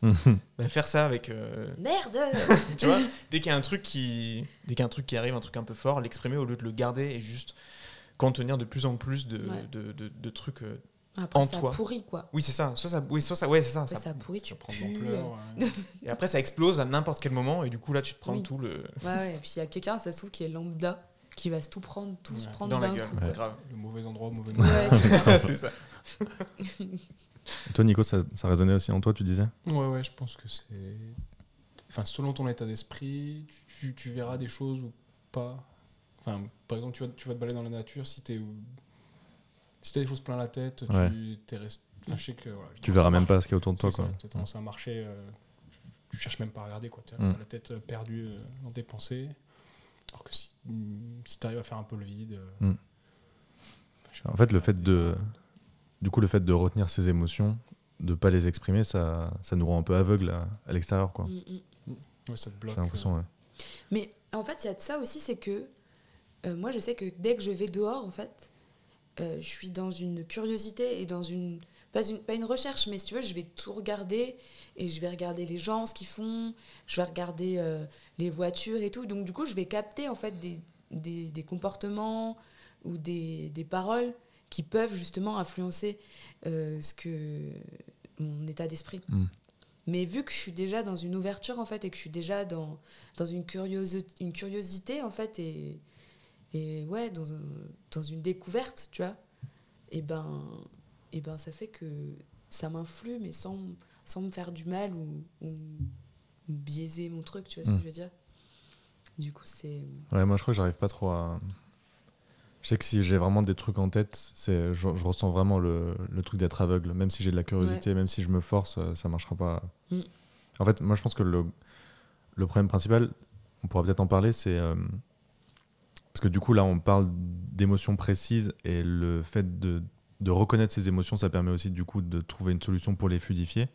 Bah, faire ça avec. euh, Merde tu vois, dès qu'il y a un truc qui, dès qu'il y a un truc qui arrive, un truc un peu fort, l'exprimer au lieu de le garder et juste contenir de plus en plus de, Ouais. de, de- de trucs euh, Après, en ça toi. pourrit, quoi. Oui, c'est ça. Soit ça, oui, soit ça, ouais, c'est ça. Après, ça- ça pourrit, tu prend de pues. l'ampleur, Ouais, Et après, ça explose à n'importe quel moment et du coup là, tu te prends Oui. tout le ouais, et puis il y a quelqu'un, ça se trouve, qui est lambda, qui va se tout prendre, tout se Ouais. prendre dans la gueule. coup. Grave. Le mauvais endroit, au mauvais Ouais, moment. c'est ça. c'est ça. Toi, Nico, ça, ça résonnait aussi en toi, tu disais? Ouais, ouais, je pense que c'est. Enfin, selon ton état d'esprit, tu, tu- tu verras des choses ou pas. Enfin, par exemple, tu vas, tu vas te balader dans la nature, si t'es. Si t'as des choses plein la tête, Ouais. tu t'es rest- Enfin, je sais que. voilà, Tu verras même pas ce qu'il y a autour de toi. Quoi. T'as tendance à marcher, euh, tu cherches même pas à regarder, quoi. T'as Mm. la tête euh, perdue euh, dans tes pensées. Alors que si, si t'arrives à faire un peu le vide. euh, Mm. En fait, le fait de. Du coup, le fait de retenir ses émotions, de pas les exprimer, ça, ça nous rend un peu aveugles à, à l'extérieur, quoi. Mm, mm. Ouais, ça te bloque. J'ai l'impression, euh, ouais. Mais en fait, il y a de ça aussi, c'est que euh, moi, je sais que dès que je vais dehors, en fait, euh, je suis dans une curiosité et dans une pas, une. pas une recherche, mais si tu veux, je vais tout regarder et je vais regarder les gens, ce qu'ils font, je vais regarder euh, les voitures et tout. Donc, du coup, je vais capter en fait des, des, des comportements ou des, des paroles qui peuvent justement influencer euh, ce que mon état d'esprit. Mm. Mais vu que je suis déjà dans une ouverture en fait et que je suis déjà dans, dans une, curiosi- une curiosité en fait et, et ouais dans, dans une découverte tu vois et ben et ben ça fait que ça m'influe mais sans, sans me faire du mal ou, ou, ou biaiser mon truc tu vois ce que je veux dire du coup c'est Ouais, moi je crois que j'arrive pas trop à. Je sais que si j'ai vraiment des trucs en tête, c'est je, je ressens vraiment le, le truc d'être aveugle. Même si j'ai de la curiosité, même si je me force, euh, ça marchera pas. Mm. En fait, moi je pense que le, le problème principal, on pourra peut-être en parler, c'est. euh, parce que du coup là on parle d'émotions précises et le fait de, de reconnaître ces émotions, ça permet aussi du coup de trouver une solution pour les fluidifier.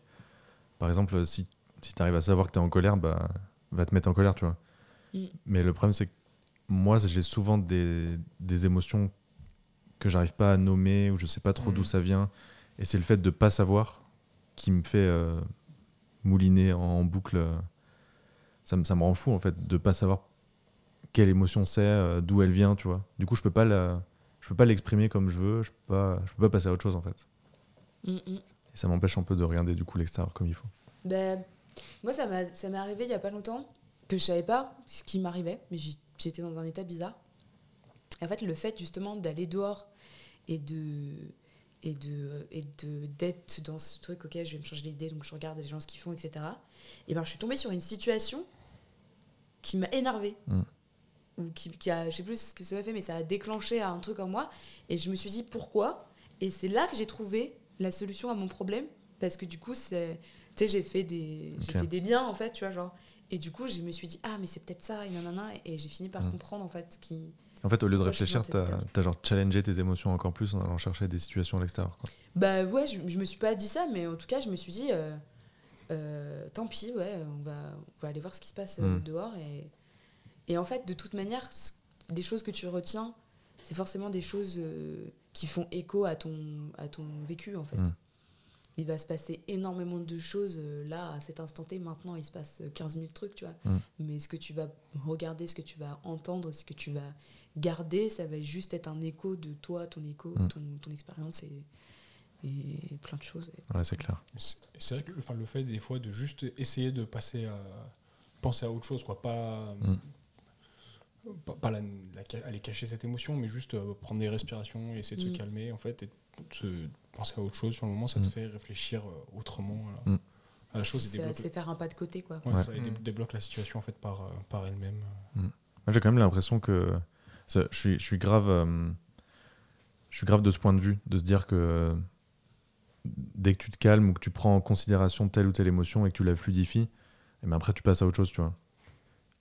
Par exemple, si, si tu arrives à savoir que tu es en colère, bah, va te mettre en colère, tu vois. Mm. Mais le problème, c'est que moi, j'ai souvent des, des émotions que j'arrive pas à nommer ou je sais pas trop Mm. d'où ça vient. Et c'est le fait de pas savoir qui me fait euh, mouliner en boucle. Ça me, ça me rend fou, en fait, de pas savoir quelle émotion c'est, euh, d'où elle vient, tu vois. Du coup, je peux pas la, je peux pas l'exprimer comme je veux, je peux pas, je peux pas passer à autre chose en fait. Mm, mm. Et ça m'empêche un peu de regarder du coup l'extérieur comme il faut. Ben, moi, ça m'est arrivé il y a pas longtemps que je savais pas ce qui m'arrivait, mais j'étais dans un état bizarre. En fait, le fait justement d'aller dehors et de et de et de d'être dans ce truc, ok, je vais me changer l'idée, donc je regarde les gens ce qu'ils font, etc. Et ben, je suis tombée sur une situation qui m'a énervée. Mm. Ou qui, qui a, je sais plus ce que ça m'a fait, mais ça a déclenché un truc en moi. Et je me suis dit pourquoi? Et c'est là que j'ai trouvé la solution à mon problème. Parce que du coup, c'est, tu sais, j'ai fait des, j'ai Ok. fait des liens en fait, tu vois, genre. Et du coup, je me suis dit ah mais c'est peut-être ça et nanana. Et j'ai fini par Mm. comprendre en fait qui. En fait, au lieu de réfléchir, t'as état. as genre challengé tes émotions encore plus en allant chercher des situations à l'extérieur. quoi. Bah ouais, je, je me suis pas dit ça, mais en tout cas, je me suis dit euh, euh, tant pis, ouais, on va, on va aller voir ce qui se passe euh, Mm. dehors. Et, et en fait, de toute manière, les choses que tu retiens, c'est forcément des choses euh, qui font écho à ton, à ton vécu en fait. Mm. Il va se passer énormément de choses euh, là, à cet instant T. Maintenant, il se passe euh, 15 000 trucs, tu vois. Mm. Mais ce que tu vas regarder, ce que tu vas entendre, ce que tu vas garder, ça va juste être un écho de toi, ton écho, Mm. ton, ton expérience et, et plein de choses. Ouais, c'est clair. C'est vrai que enfin, le fait des fois de juste essayer de passer à penser à autre chose, quoi, pas. Pas, pas la- la aller cacher cette émotion, mais juste euh, prendre des respirations et essayer de Mm. se calmer en fait et de se penser à autre chose sur le moment, ça Mm. te fait réfléchir euh, autrement à, Mm. à la chose fait faire un pas de côté, quoi. ouais, Ouais. ça, et dé- Mm. débloque la situation en fait par, euh, par elle-même. Moi, j'ai quand même l'impression que ça- je suis, je suis grave, euh, je suis grave de ce point de vue, de se dire que euh, dès que tu te calmes ou que tu prends en considération telle ou telle émotion et que tu la fluidifies, et ben après tu passes à autre chose, tu vois.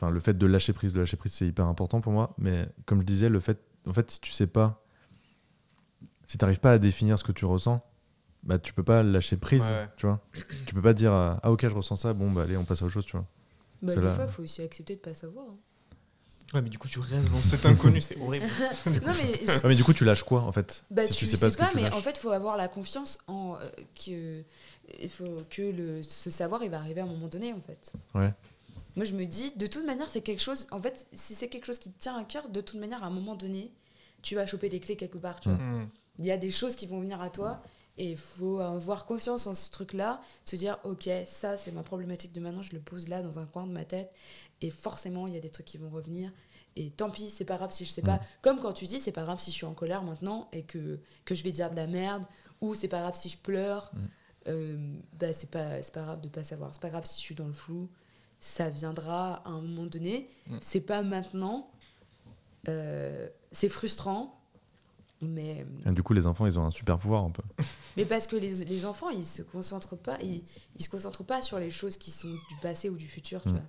Enfin, le fait de lâcher prise, de lâcher prise, c'est hyper important pour moi. Mais comme je disais, le fait, en fait, si tu sais pas, si t'arrives pas à définir ce que tu ressens, bah tu peux pas lâcher prise, Ouais, ouais. tu vois. Tu peux pas dire euh, ah ok je ressens ça, bon bah allez on passe à autre chose, tu vois. Bah, des là- fois, il faut aussi accepter de pas savoir. hein. Ouais, mais du coup, tu restes dans cet inconnu, c'est horrible. non, mais, Ouais, mais du coup tu lâches quoi en fait bah, Si tu, tu sais sais pas pas, ce que tu mais lâches? en fait, il faut avoir la confiance en euh, que il faut que le, ce savoir, il va arriver à un moment donné, en fait. Ouais. Moi, je me dis, de toute manière, c'est quelque chose. En fait, si c'est quelque chose qui te tient à cœur, de toute manière, à un moment donné, tu vas choper les clés quelque part. Tu vois. Mm. Il y a des choses qui vont venir à toi et il faut avoir confiance en ce truc-là, se dire, ok, ça, c'est ma problématique de maintenant, je le pose là dans un coin de ma tête et forcément, il y a des trucs qui vont revenir. Et tant pis, c'est pas grave si je sais pas. Comme quand tu dis, c'est pas grave si je suis en colère maintenant et que, que je vais dire de la merde, ou c'est pas grave si je pleure, euh, bah, c'est pas, c'est pas grave de pas savoir. C'est pas grave si je suis dans le flou. Ça viendra à un moment donné. Mm. C'est pas maintenant. Euh, c'est frustrant. Mais, Et du coup, les enfants, ils ont un super pouvoir un peu. mais parce que les, les enfants, ils se concentrent pas, ils, ils se concentrent pas sur les choses qui sont du passé ou du futur, tu Mm. vois.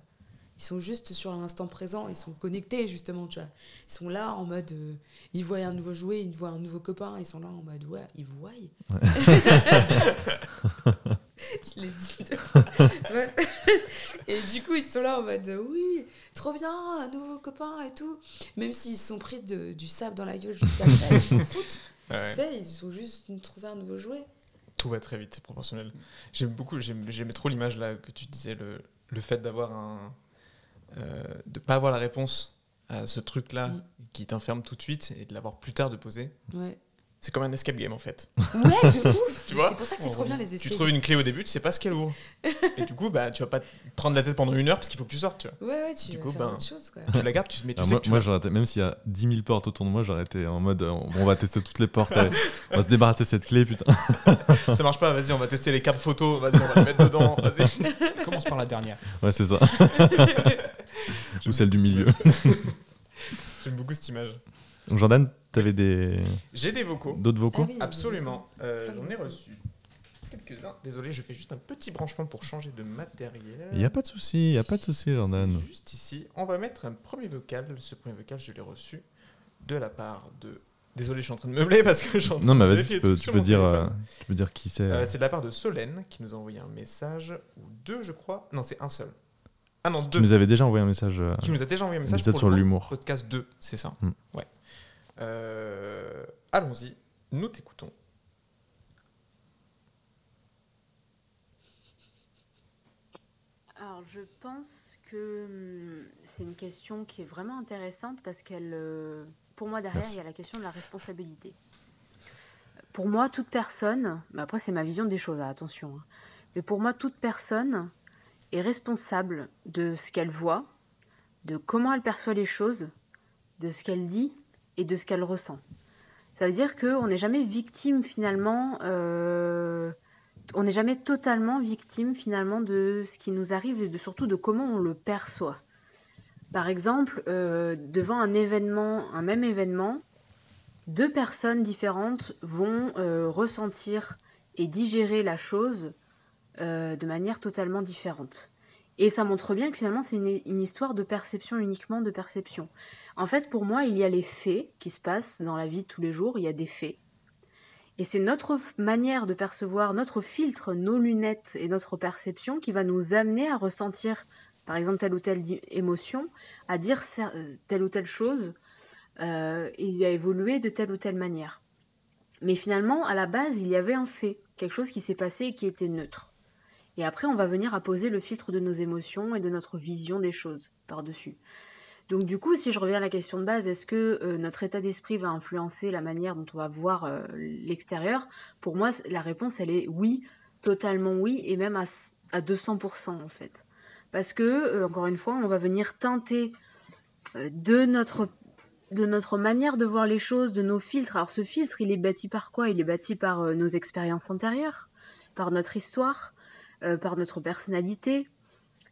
Ils sont juste sur l'instant présent, ils sont connectés justement, tu vois. Ils sont là en mode, euh, ils voient un nouveau jouet, ils voient un nouveau copain, ils sont là en mode, ouais, ils voient. Je l'ai dit deux fois. Ouais. Et du coup, ils sont là en mode, oui, trop bien, un nouveau copain et tout. Même s'ils se sont pris de- du sable dans la gueule juste après, ils s'en foutent. Ouais. Tu sais, ils ont juste trouvé un nouveau jouet. Tout va très vite, c'est proportionnel. J'aime beaucoup, j'aimais trop l'image là que tu disais, le, le fait d'avoir un. euh, de pas avoir la réponse à ce truc-là Mm. qui t'enferme tout de suite et de l'avoir plus tard de poser. Ouais. C'est comme un escape game en fait. Ouais, de ouf. Tu vois C'est pour ça que c'est trop bien les Tu escapes. trouves une clé au début, tu sais pas ce qu'elle ouvre. et du coup, bah, tu vas pas te prendre la tête pendant une heure parce qu'il faut que tu sortes, tu vois. Ouais, ouais, tu Du vas coup, faire ben, autre chose, quoi. Tu la gardes, tu, mais tu Alors sais moi, que tu moi, vas- j'aurais été- même s'il y a 10 000 portes autour de moi, j'aurais été en mode euh, on, on va tester toutes les portes. allez. on va se débarrasser de cette clé, putain. ça marche pas, vas-y, on va tester les cartes photos, vas-y, on va les mettre dedans, vas-y. Commence par la dernière. Ouais, c'est ça. Ou celle du milieu. J'aime beaucoup cette image. Donc, Jordan, t'avais des. J'ai des vocaux. D'autres vocaux Ah oui, Absolument. Euh, J'en ai reçu quelques-uns. Désolé, je fais juste un petit branchement pour changer de matériel. Il n'y a pas de souci, il n'y a pas de souci, Jordan. Juste ici. On va mettre un premier vocal. Ce premier vocal, je l'ai reçu de la part de. Désolé, je suis en train de meubler parce que je suis en train Non, mais vas-y, tu peux, tu peux dire, euh, tu peux dire qui c'est. Euh, c'est de la part de Solène qui nous a envoyé un message, ou deux, je crois. Non, c'est un seul. Ah non, deux. nous avais déjà envoyé un message. euh, Qui nous a déjà envoyé un message pour sur le l'humour. Podcast 2, c'est ça. Mm. Ouais. Euh, Allons-y, nous t'écoutons. Alors, je pense que hum, c'est une question qui est vraiment intéressante parce qu'elle euh, pour moi, derrière, Merci. il y a la question de la responsabilité. Pour moi, toute personne, mais après, c'est ma vision des choses, hein, attention, hein, mais pour moi, toute personne est responsable de ce qu'elle voit, de comment elle perçoit les choses, de ce qu'elle dit et de ce qu'elle ressent. Ça veut dire qu'on n'est jamais victime finalement, euh, on n'est jamais totalement victime finalement de ce qui nous arrive et de, surtout de comment on le perçoit. Par exemple, euh, devant un événement, un même événement, deux personnes différentes vont euh, ressentir et digérer la chose de manière totalement différente. Et ça montre bien que finalement c'est une histoire de perception uniquement de perception. En fait, pour moi, il y a les faits qui se passent dans la vie de tous les jours, il y a des faits. Et c'est notre manière de percevoir, notre filtre, nos lunettes et notre perception qui va nous amener à ressentir, par exemple, telle ou telle émotion, à dire telle ou telle chose, euh, et à évoluer de telle ou telle manière. Mais finalement, à la base, il y avait un fait, quelque chose qui s'est passé et qui était neutre. Et après, on va venir apposer le filtre de nos émotions et de notre vision des choses par-dessus. Donc du coup, si je reviens à la question de base, est-ce que euh, notre état d'esprit va influencer la manière dont on va voir euh, l'extérieur? Pour moi, la réponse, elle est oui, totalement oui, et même à, à 200% en fait. Parce que, euh, encore une fois, on va venir teinter de notre de notre manière de voir les choses, de nos filtres. Alors ce filtre, il est bâti par quoi? Il est bâti par nos expériences antérieures, par notre histoire, par notre personnalité.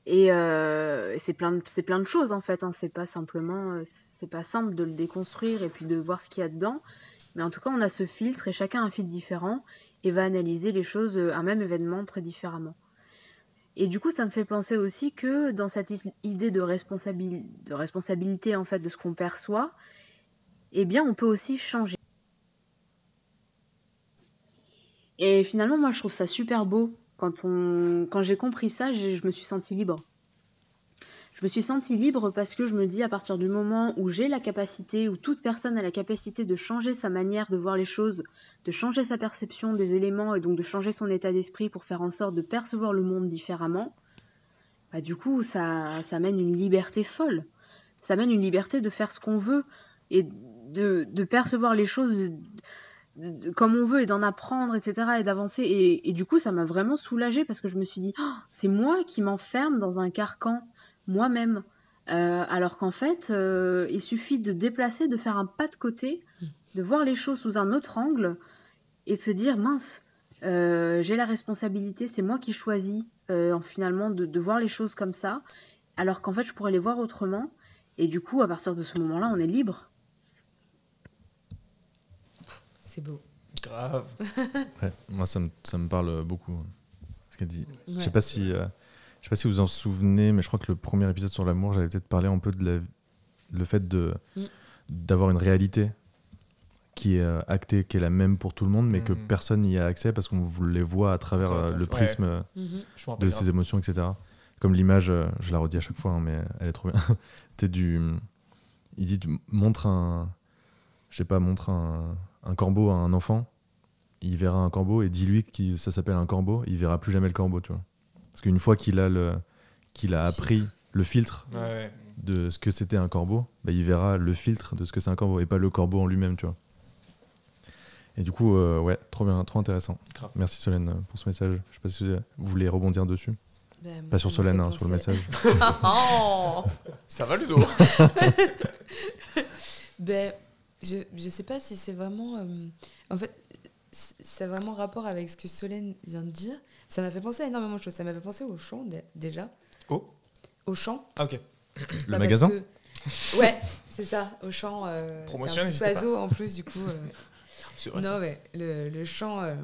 Et euh, c'est plein, de- plein de choses en fait. Hein. C'est pas simplement, euh, c'est pas simple de le déconstruire et puis de voir ce qu'il y a dedans. Mais en tout cas, on a ce filtre et chacun a un filtre différent et va analyser les choses, euh, un même événement très différemment. Et du coup, ça me fait penser aussi que dans cette idée de, de responsabilité en fait de ce qu'on perçoit, eh bien, on peut aussi changer. Et finalement, moi, je trouve ça super beau. Quand, on... quand j'ai compris ça, je me suis sentie libre. Je me suis sentie libre parce que je me dis, à partir du moment où j'ai la capacité, où toute personne a la capacité de changer sa manière de voir les choses, de changer sa perception des éléments et donc de changer son état d'esprit pour faire en sorte de percevoir le monde différemment, bah, du coup, ça, ça mène une liberté folle. Ça mène une liberté de faire ce qu'on veut et de, de percevoir les choses de- comme on veut et d'en apprendre, etc. et d'avancer. Et, et du coup, ça m'a vraiment soulagée parce que je me suis dit, Oh, c'est moi qui m'enferme dans un carcan moi-même. Euh, alors qu'en fait, euh, il suffit de déplacer, de faire un pas de côté, de voir les choses sous un autre angle et de se dire, mince, euh, j'ai la responsabilité, c'est moi qui choisis finalement de, de voir les choses comme ça, alors qu'en fait, je pourrais les voir autrement. Et du coup, à partir de ce moment-là, on est libre. C'est beau. Grave. Ouais, moi, ça me, ça me parle beaucoup. hein, Ce qu'elle dit. Je sais pas si, euh, je sais pas si vous en souvenez, mais je crois que le premier épisode sur l'amour, j'avais peut-être parlé un peu de la, le fait de Mm. d'avoir une réalité qui est euh, actée, qui est la même pour tout le monde, mais que Mhm. personne n'y a accès parce qu'on vous les voit à travers euh, le ouais. prisme euh, rappelle de ses émotions, etc. Comme l'image, je la redis à chaque fois, hein, mais elle est trop bien. T'es du, il dit, montre un, je sais pas, montre un, un corbeau à un enfant, il verra un corbeau et dis-lui que ça s'appelle un corbeau, il verra plus jamais le corbeau, tu vois. Parce qu'une fois qu'il a le, qu'il a appris le filtre Ouais, ouais. de ce que c'était un corbeau, bah, il verra le filtre de ce que c'est un corbeau et pas le corbeau en lui-même, tu vois. Et du coup, euh, ouais, trop bien, trop intéressant. Grave. Merci Solène euh, pour ce message. Je sais pas si vous voulez rebondir dessus. Ben, moi, pas sur Solène, hein, sur le message. Oh Ça va, Ludo? Ben, je, je sais pas si c'est vraiment. euh, en fait, ça a vraiment rapport avec ce que Solène vient de dire. Ça m'a fait penser à énormément de choses. Ça m'a fait penser au chant, dé- déjà. Oh Au chant. Ah, ok. Le magasin que- Ouais, c'est ça, au chant. Euh, Promotion, c'est un oiseau en plus, du coup. euh, vrai, non, ça. ouais, le, le chant, euh,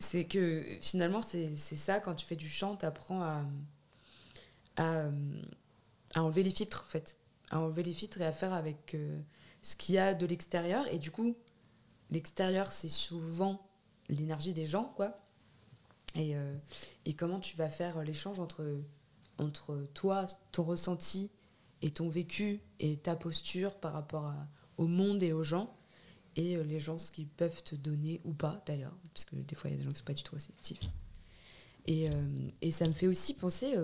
c'est que finalement, c'est c'est ça, quand tu fais du chant, tu apprends à, à, à enlever les filtres, en fait. À enlever les filtres et à faire avec euh, ce qu'il y a de l'extérieur. Et du coup, l'extérieur, c'est souvent l'énergie des gens, quoi. Et, euh, comment tu vas faire l'échange entre, toi, ton ressenti et ton vécu et ta posture par rapport au monde et aux gens et euh, les gens ce qu'ils peuvent te donner ou pas d'ailleurs parce que des fois il y a des gens qui sont pas du tout réceptifs et, euh, ça me fait aussi penser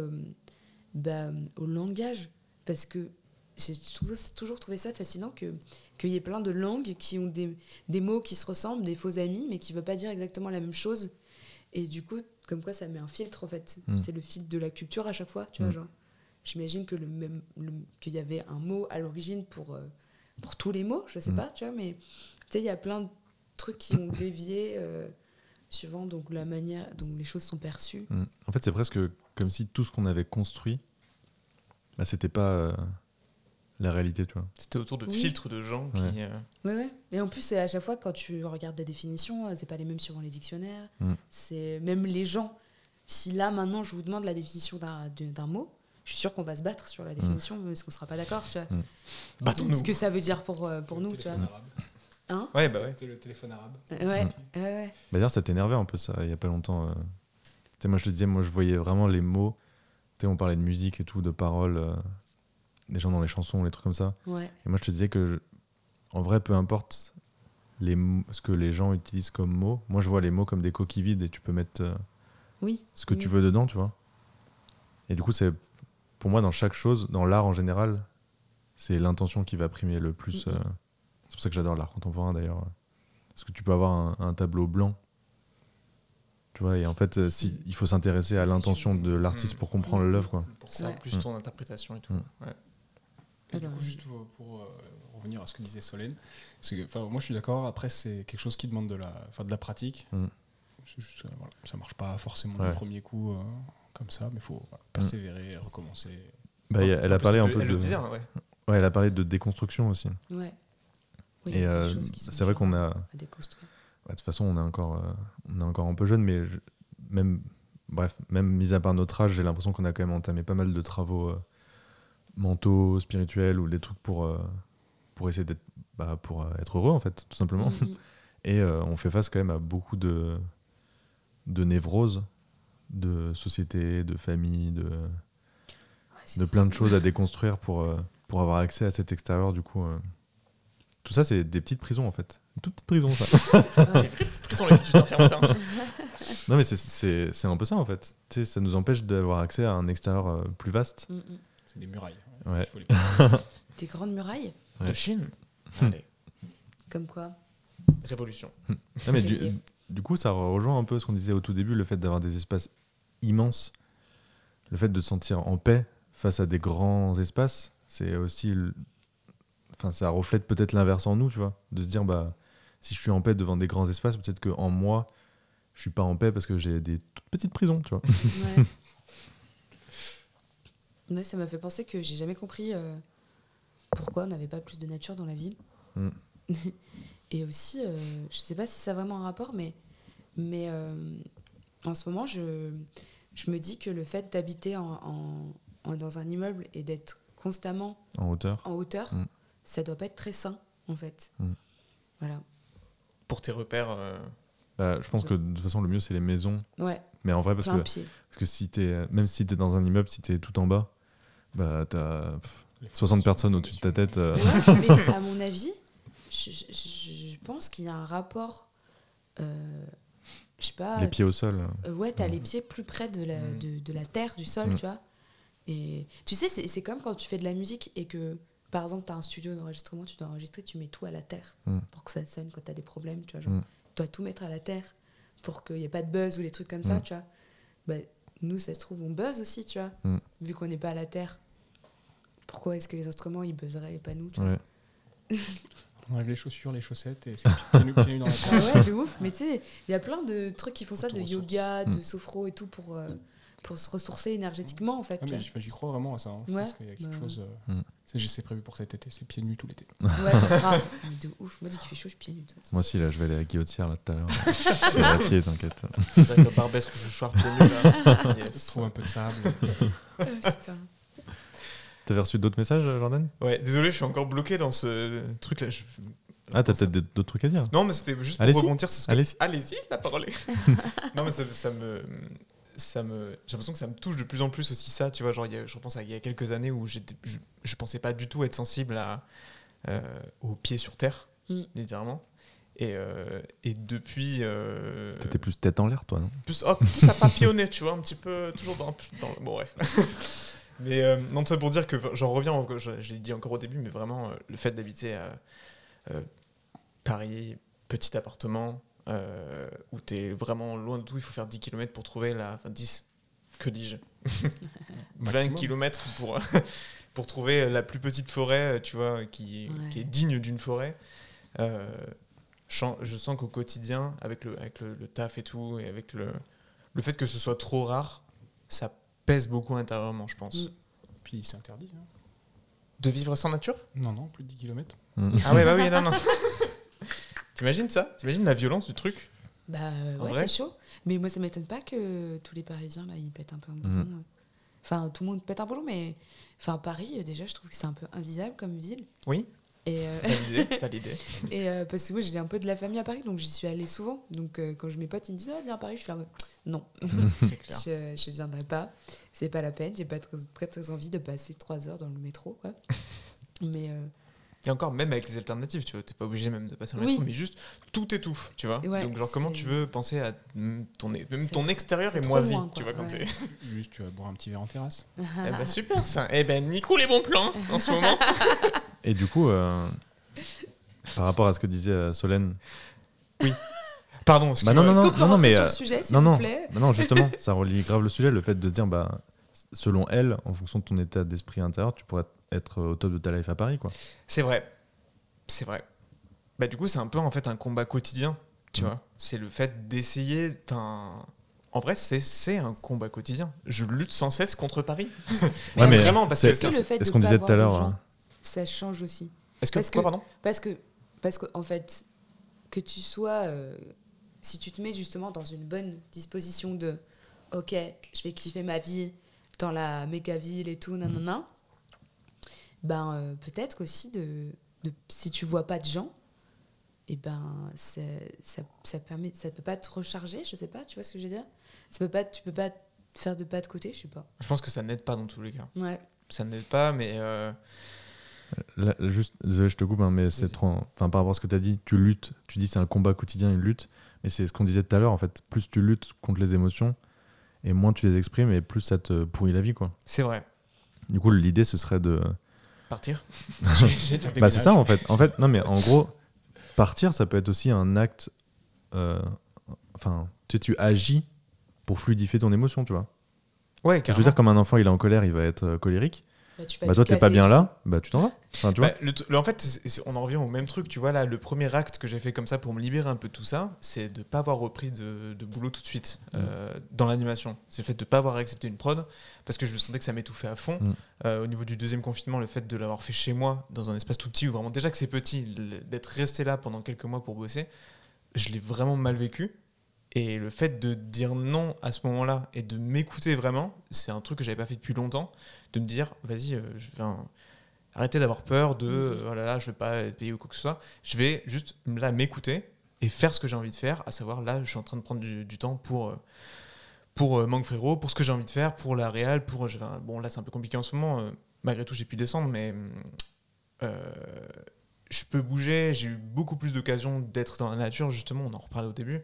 bah, au langage parce que j'ai toujours, trouvé ça fascinant que qu'il y ait plein de langues qui ont des, des mots qui se ressemblent, des faux amis, mais qui ne veulent pas dire exactement la même chose. Et du coup, comme quoi ça met un filtre en fait. Mm. C'est le filtre de la culture à chaque fois, tu vois. Mm. Genre, j'imagine que le même, qu'il y avait un mot à l'origine pour, euh, pour tous les mots, je sais Mm. pas, tu vois, mais tu sais, il y a plein de trucs qui ont dévié euh, suivant donc la manière dont les choses sont perçues. En fait, c'est presque comme si tout ce qu'on avait construit, bah, c'était pas euh, la réalité, tu vois. C'était autour de Oui. filtres de gens qui. Ouais. euh, Ouais, ouais. Et en plus, c'est à chaque fois, quand tu regardes des définitions, euh, c'est pas les mêmes suivant les dictionnaires. Mm. C'est même les gens. Si là, maintenant, je vous demande la définition d'un mot, je suis sûre qu'on va se battre sur la définition parce qu'on sera pas d'accord, tu vois. Mm. Battons-nous. Ce que ça veut dire pour, euh, pour nous, tu vois. Hein Ouais, bah ouais. C'était le téléphone arabe. Ouais, ouais, ouais. Bah, D'ailleurs, ça t'énervait un peu ça, il y a pas longtemps. euh. Tu sais, moi, je te disais, moi, je voyais vraiment les mots. Tu sais, on parlait de musique et tout, de paroles, euh, des gens dans les chansons, les trucs comme ça. Ouais. Et moi, je te disais que, je- en vrai, peu importe les, mo- ce que les gens utilisent comme mots, moi, je vois les mots comme des coquilles vides et tu peux mettre euh, Oui. ce que oui. tu veux dedans, tu vois. Et du coup, c'est pour moi, dans chaque chose, dans l'art en général, c'est l'intention qui va primer le plus. Mhm. euh, c'est pour ça que j'adore l'art contemporain d'ailleurs. Parce que tu peux avoir un, un tableau blanc, tu vois, et en fait, euh, si, il faut s'intéresser à l'intention de l'artiste Mhm. pour comprendre l'œuvre, quoi. Pour ça, Ouais. plus ton interprétation et tout. Mm. Ouais. Et du coup, juste pour, pour, euh, revenir à ce que disait Solène, que, enfin, moi je suis d'accord, après c'est quelque chose qui demande de la, enfin, de la pratique. Mm. C'est juste, euh, voilà, ça marche pas forcément Ouais. du premier coup euh, comme ça, mais il faut voilà, persévérer, recommencer. Bah, elle a parlé un peu de. hein, ouais. Ouais, elle a parlé de déconstruction aussi. Ouais. Oui, Et euh, c'est vrai qu'on a. à déconstruire. De toute façon, on est encore, euh, on est encore un peu jeune, mais je- même, bref, même mis à part notre âge, j'ai l'impression qu'on a quand même entamé pas mal de travaux euh, mentaux, spirituels ou des trucs pour, euh, pour essayer d'être, bah, pour euh, être heureux en fait, tout simplement. Mhm. Et euh, on fait face quand même à beaucoup de, de névroses, de société, de famille, de, de plein de choses à déconstruire pour, euh, pour avoir accès à cet extérieur. Du coup, euh. tout ça, c'est des petites prisons en fait. Une toute petite prison, ça. C'est vrai, prison, là, que tu t'enfermes ça. Non, mais c'est- un peu ça en fait. Tu sais, ça nous empêche d'avoir accès à un extérieur euh, plus vaste. Mm, mm. C'est des murailles. Ouais. Il faut les passer. Des grandes murailles Ouais. De Chine. Allez, Comme quoi révolution. Non, mais du, du coup, ça rejoint un peu ce qu'on disait au tout début, le fait d'avoir des espaces immenses, le fait de se sentir en paix face à des grands espaces, c'est aussi. le- Enfin, ça reflète peut-être l'inverse en nous, tu vois. De se dire, bah, si je suis en paix devant des grands espaces, peut-être qu'en moi, je suis pas en paix parce que j'ai des toutes petites prisons, tu vois. Ouais. Ouais, ça m'a fait penser que j'ai jamais compris euh, pourquoi on n'avait pas plus de nature dans la ville. Mm. Et aussi, euh, je sais pas si ça a vraiment un rapport, mais, mais euh, en ce moment, je, je me dis que le fait d'habiter en, en- en- dans un immeuble et d'être constamment En hauteur. en hauteur, Mm. ça doit pas être très sain, en fait. Mm. Voilà. Pour tes repères. euh, Bah, je pense que de toute façon, le mieux, c'est les maisons. Ouais. Mais en vrai, parce Plein que, pied. parce que si t'es, même si tu es dans un immeuble, si tu es tout en bas, bah, tu as 60 personnes au-dessus de ta tête. euh. Ouais, mais à mon avis, je, je- je- je pense qu'il y a un rapport. euh, je sais pas. Les pieds au sol. Euh, ouais, t'as les pieds plus près de la, Mhm. de, de la terre, du sol, Mhm. tu vois. Et tu sais, c'est c'est comme quand tu fais de la musique et que, par exemple, t'as un studio d'enregistrement, tu dois enregistrer, tu mets tout à la terre Mhm. pour que ça sonne quand t'as des problèmes, tu vois. Genre. Tu dois tout mettre à la terre pour qu'il n'y ait pas de buzz ou des trucs comme ça, tu vois. Bah, nous, ça se trouve, on buzz aussi, tu vois, vu qu'on n'est pas à la terre. Pourquoi est-ce que les instruments, ils buzzeraient et pas nous, tu vois. On enlève les chaussures, les chaussettes et c'est pieds nus, pieds nus dans la Ah ouais, de ouf. Mais tu sais, il y a plein de trucs qui font ça, de yoga, de Mm. sophro et tout pour, euh, pour se ressourcer énergétiquement, en fait. Ah, j'y- crois vraiment à ça. hein. Je Ouais, pense qu'il y a quelque bah. chose. euh, Mm. c'est- prévu pour cet été, c'est pieds nus tout l'été. Ouais, grave. De ouf. Moi, dès qu'il fait chaud, je suis pieds nus. Moi aussi, là, je vais aller à guillotière là, tout à l'heure. je vais à pied, t'inquiète. Avec le barbesque chouchoir pieds nus, là. Yes. Trouve un peu de sable. Ah, putain. T'avais reçu d'autres messages, Jordan? Ouais, désolé, je suis encore bloqué dans ce truc-là. je- Ah, t'as peut-être d'autres trucs à dire Non, mais c'était juste pour Allez-y. rebondir sur ce que... Allez-y. Allez-y, la parole est... non, mais ça, ça me... Ça me... J'ai l'impression que ça me touche de plus en plus aussi ça, tu vois, genre il y a- je repense à il y a quelques années où j'étais- je, je pensais pas du tout être sensible à, euh, aux pieds sur terre, Mm. littéralement. Et, euh, et depuis... euh, T'étais plus tête en l'air, toi, non? plus, oh, plus à papillonner, tu vois, un petit peu, toujours dans, dans bon bref. Mais euh, non, ça pour dire que j'en reviens, je, je l'ai dit encore au début, mais vraiment, euh, le fait d'habiter à euh, Paris, petit appartement, euh, où tu es vraiment loin de tout, il faut faire 10 km pour trouver la. Enfin, 10, que dis-je 20 Maximum. km pour, pour trouver la plus petite forêt, tu vois, qui, Ouais. qui est digne d'une forêt. Euh, je sens qu'au quotidien, avec, le, avec le, le taf et tout, et avec le, le fait que ce soit trop rare, ça pèse beaucoup intérieurement, je pense. Mm. Puis c'est interdit. hein. De vivre sans nature? Non, non, plus de 10 km. Ah ouais, bah oui, non, non. T'imagines ça? T'imagines la violence du truc? Bah euh, ouais, c'est chaud. Mais moi, ça m'étonne pas que tous les Parisiens, là, ils pètent un peu un boulon. euh. Enfin, tout le monde pète un boulon, mais... Enfin, Paris, euh, déjà, je trouve que c'est un peu invisible comme ville. Oui. Et, euh, Validé, validé. Et euh, parce que moi, j'ai un peu de la famille à Paris, donc j'y suis allée souvent. Donc euh, quand je mes potes, ils me disent, ah, viens à Paris, je suis là, non, C'est clair. je, je viendrai pas. C'est pas la peine, j'ai pas très, très, très envie de passer trois heures dans le métro, quoi. Mais euh, Et encore, même avec les alternatives, tu vois, t'es pas obligé même de passer en Oui. métro, mais juste tout étouffe, tu vois. Ouais, Donc, genre, comment tu veux penser à ton, même ton extérieur est moisi, loin, tu vois, quand ouais. t'es. Juste, tu vas boire un petit verre en terrasse. eh ben, super ça. Eh ben, Nico, les bons plans en ce moment. Et du coup, euh, par rapport à ce que disait euh, Solène. Pardon, Bah non, non, non, non, non, mais sur euh, le sujet, s'il non, vous non, plaît Bah non, justement, ça relie grave le sujet, le fait de se dire, bah, selon elle, en fonction de ton état d'esprit intérieur, tu pourrais être au top de ta life à Paris, quoi. C'est vrai. C'est vrai. Bah, du coup, c'est un peu en fait un combat quotidien, tu Mm. vois. C'est le fait d'essayer d'un. En vrai, c'est c'est un combat quotidien. Je lutte sans cesse contre Paris. Ouais, mais vraiment, parce que. c'est- est-ce que qu'on disait tout à l'heure. Ça change aussi Est-ce que. parce que- pardon? Parce que, parce que, en fait, que tu sois. euh, si tu te mets justement dans une bonne disposition de. Ok, je vais kiffer ma vie dans la méga ville et tout, nanana. Ben, euh, peut-être qu'aussi, de, de, si tu vois pas de gens, et ben, c'est- ça, ça permet. Ça peut pas te recharger, je sais pas, tu vois ce que je veux dire? Ça peut pas, Tu peux pas faire de pas de côté, je sais pas. Je pense que ça n'aide pas dans tous les cas. Ouais. Ça n'aide pas, mais. euh, Là, juste, désolé, je te coupe, hein, mais c'est trop. Enfin, par rapport à ce que tu as dit, tu luttes, tu dis c'est un combat quotidien, une lutte, mais c'est ce qu'on disait tout à l'heure, en fait. Plus tu luttes contre les émotions, et moins tu les exprimes, et plus ça te pourrit la vie, quoi. C'est vrai. Du coup, l'idée, ce serait de. Partir bah, c'est ça, en fait. En fait, non, mais en gros, partir, ça peut être aussi un acte. euh, Enfin, tu sais, tu agis pour fluidifier ton émotion, tu vois. Ouais, Je veux carrément. dire, comme un enfant, il est en colère, il va être euh, colérique. Bah, tu vas Bah, toi, t'es pas bien tu là, bah, tu t'en vas. Enfin, tu vois. Bah, le t- le- en fait, c'est- c'est- on en revient au même truc, tu vois, là, le premier acte que j'ai fait comme ça pour me libérer un peu de tout ça, c'est de pas avoir repris de, de boulot tout de suite euh, dans l'animation. C'est le fait de pas avoir accepté une prod, parce que je me sentais que ça m'étouffait à fond. Mm. Euh, au niveau du deuxième confinement, le fait de l'avoir fait chez moi, dans un espace tout petit, où vraiment, déjà que c'est petit, le- d'être resté là pendant quelques mois pour bosser, je l'ai vraiment mal vécu. Et le fait de dire non à ce moment-là et de m'écouter vraiment, c'est un truc que j'avais pas fait depuis longtemps, de me dire, vas-y, euh, je vais un- arrêter d'avoir peur de, euh, oh là là, je vais pas être payé ou quoi que ce soit. Je vais juste là m'écouter et faire ce que j'ai envie de faire, à savoir là, je suis en train de prendre du, du temps pour euh, pour euh, Manque Frérot, pour ce que j'ai envie de faire, pour la réal, pour bon là c'est un peu compliqué en ce moment, malgré tout j'ai pu descendre, mais je peux bouger, j'ai eu beaucoup plus d'occasions d'être dans la nature justement, on en reparlait au début.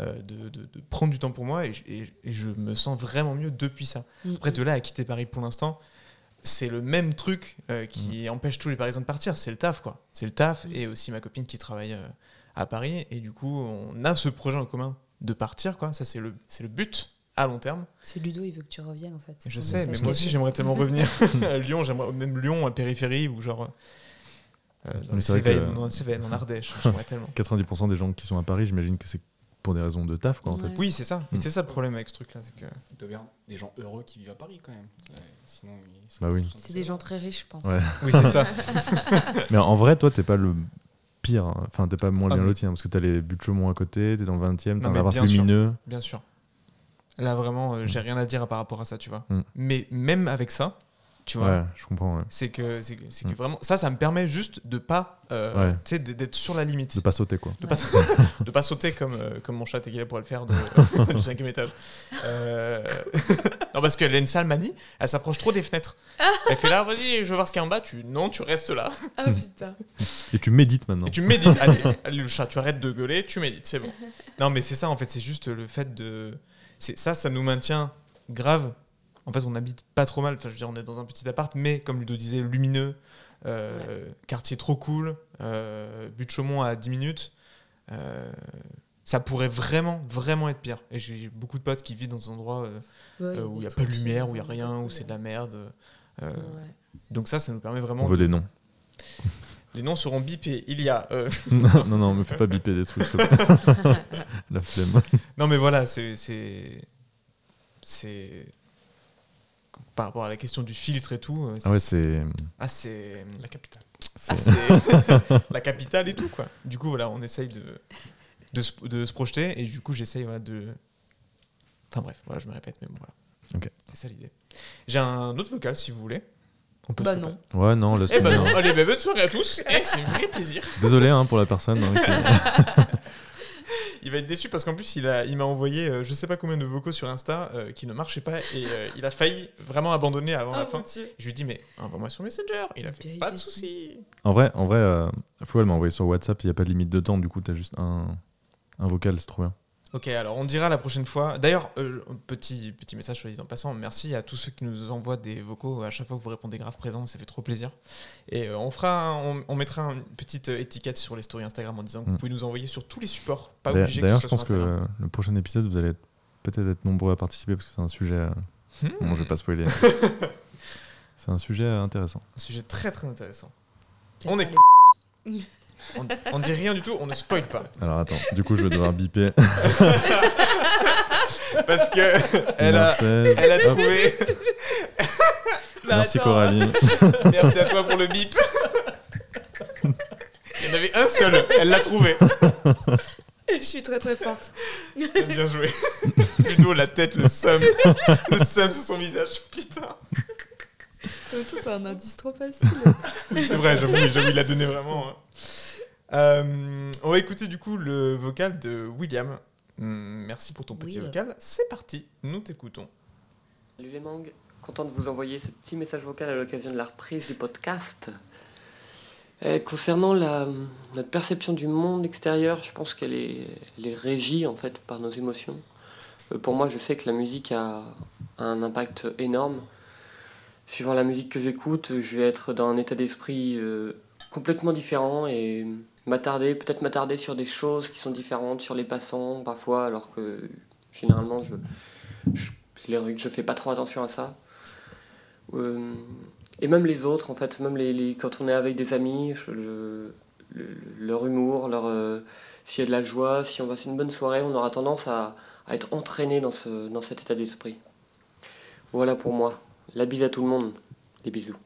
Euh, de, de- de prendre du temps pour moi et, je- et- et je me sens vraiment mieux depuis ça. Mm, Après, mm. de là à quitter Paris pour l'instant, c'est le même truc euh, qui empêche tous les Parisiens de partir. C'est le taf, quoi. C'est le taf et aussi ma copine qui travaille euh, à Paris. Et du coup, on a ce projet en commun de partir, quoi. Ça, c'est le, c'est le but à long terme. C'est Ludo, il veut que tu reviennes en fait. Je sais, mais moi aussi, j'aimerais tellement revenir à Lyon. J'aimerais même Lyon, à périphérie ou genre. euh, dans, que- Cévennes, dans les Cévennes, en Ardèche. J'aimerais tellement. 90% des gens qui sont à Paris, j'imagine que c'est pour des raisons de taf, quoi, en fait. Oui, c'est ça. Mais Mm. c'est ça le problème avec ce truc-là. c'est que Il doit y avoir des gens heureux qui vivent à Paris quand même. Ouais, sinon, ils- Bah oui. C'est des gens très riches, je pense. Ouais. Oui, c'est ça. mais en vrai, toi, t'es pas le pire. hein. Enfin, t'es pas moins Ah, bien mais- loti, hein, parce que t'as les buts de Chaumont à côté, t'es dans le 20 e t'as Non, un appart bien sûr. lumineux. Bien sûr. Là, vraiment, euh, j'ai rien à dire par rapport à ça, tu vois. Mm. Mais même avec ça, tu vois, Ouais, je comprends. ouais. c'est que, c'est que, c'est que Mm. vraiment. Ça, ça me permet juste de pas. euh, Ouais. Tu sais, d- d'être sur la limite. De pas sauter, quoi. De pas, de pas sauter comme, euh, comme mon chat Tequila pourrait le faire de- du cinquième étage. Euh, non, parce qu'elle a une sale manie, elle s'approche trop des fenêtres. Elle fait là, vas-y, je veux voir ce qu'il y a en bas. Tu, non, tu restes là. Ah putain. Et tu médites maintenant. Et tu médites. Allez, allez, le chat, tu arrêtes de gueuler, tu médites, c'est bon. Non, mais c'est ça, en fait, c'est juste le fait de. c'est Ça, ça nous maintient grave En fait, on habite pas trop mal. Enfin, je veux dire, on est dans un petit appart, mais comme Ludo disait, lumineux, euh, quartier trop cool, euh, but de Chaumont à 10 minutes. euh, ça pourrait vraiment, vraiment être pire. Et j'ai beaucoup de potes qui vivent dans des endroits euh, Ouais, euh, il y a où il n'y a pas de lumière, où il n'y a rien, où c'est de la merde. euh, Ouais. Donc ça, ça nous permet vraiment... On veut des noms. Les noms seront bipés. Il y a... euh, non, non, non, me fais pas biper des trucs. La flemme. Non, mais voilà, c'est. C'est. Par rapport à la question du filtre et tout. euh, Ah ouais, c'est. Ah, c'est. La capitale. Ah, la capitale et tout, quoi. Du coup, voilà, on essaye de. De se, de se projeter et du coup, j'essaye voilà, de. Enfin bref, voilà, je me répète, mais bon, voilà. Ok. C'est ça l'idée. J'ai un autre vocal si vous voulez. On peut Bah se non. Ouais, non, laisse Eh ben non, hein. allez, bah, bonne soirée à tous. Eh, c'est un vrai plaisir. Désolé hein, pour la personne. hein, qui- Il va être déçu parce qu'en plus, il a- il m'a envoyé euh, je sais pas combien de vocaux sur Insta euh, qui ne marchaient pas et euh, il a failli vraiment abandonner avant la Oh, fin. Dieu. Je lui dis mais envoie-moi sur Messenger. Il a fait pas de soucis. En vrai, en vrai euh, Flo, elle m'a envoyé sur WhatsApp, il n'y a pas de limite de temps, du coup, t'as juste un, un vocal, c'est trop bien. Ok, alors on dira la prochaine fois. D'ailleurs, euh, petit, petit message dit en passant, merci à tous ceux qui nous envoient des vocaux à chaque fois que vous répondez grave présent, ça fait trop plaisir. Et euh, on, fera, un- on, on mettra une petite euh, étiquette sur les stories Instagram en disant que Mm. vous pouvez nous envoyer sur tous les supports, pas D'ailleurs, obligé que D'ailleurs, je pense sur que le prochain épisode, vous allez être- peut-être être nombreux à participer parce que c'est un sujet. euh, Hmm. Bon, je vais pas spoiler. c'est un sujet intéressant. Un sujet très très intéressant. On est. on, on dit rien du tout, on ne spoil pas. Alors attends, du coup, je vais devoir biper. Parce que elle a, Mercedes. elle a Hop. trouvé. Bah, Merci attends. Coralie. Merci à toi pour le bip. Il y en avait un seul, elle l'a trouvé. Je suis très très forte. Bien joué. Ludo, la tête, le seum. Le seum sur son visage. Putain. C'est un indice trop facile. Oui, c'est vrai, j'avoue, j'avoue, il a donné vraiment. hein. Euh, on va écouter du coup le vocal de William. Hum, Merci pour ton petit Will. vocal. C'est parti, nous t'écoutons. Salut les mangues, content de vous envoyer ce petit message vocal à l'occasion de la reprise du podcast. Euh, concernant la, notre perception du monde extérieur, je pense qu'elle est, elle est régie en fait par nos émotions. Euh, pour moi, je sais que la musique a un impact énorme. Suivant la musique que j'écoute, je vais être dans un état d'esprit euh, complètement différent et m'attarder, peut-être m'attarder sur des choses qui sont différentes, sur les passants parfois, alors que généralement je, je, je fais pas trop attention à ça. Euh, et même les autres, en fait, même les, les- quand on est avec des amis, je- le- le- leur humour, leur, euh, s'il y a de la joie, si on passe une bonne soirée, on aura tendance à, à être entraîné dans, ce, dans cet état d'esprit. Voilà pour moi. La bise à tout le monde. Les bisous.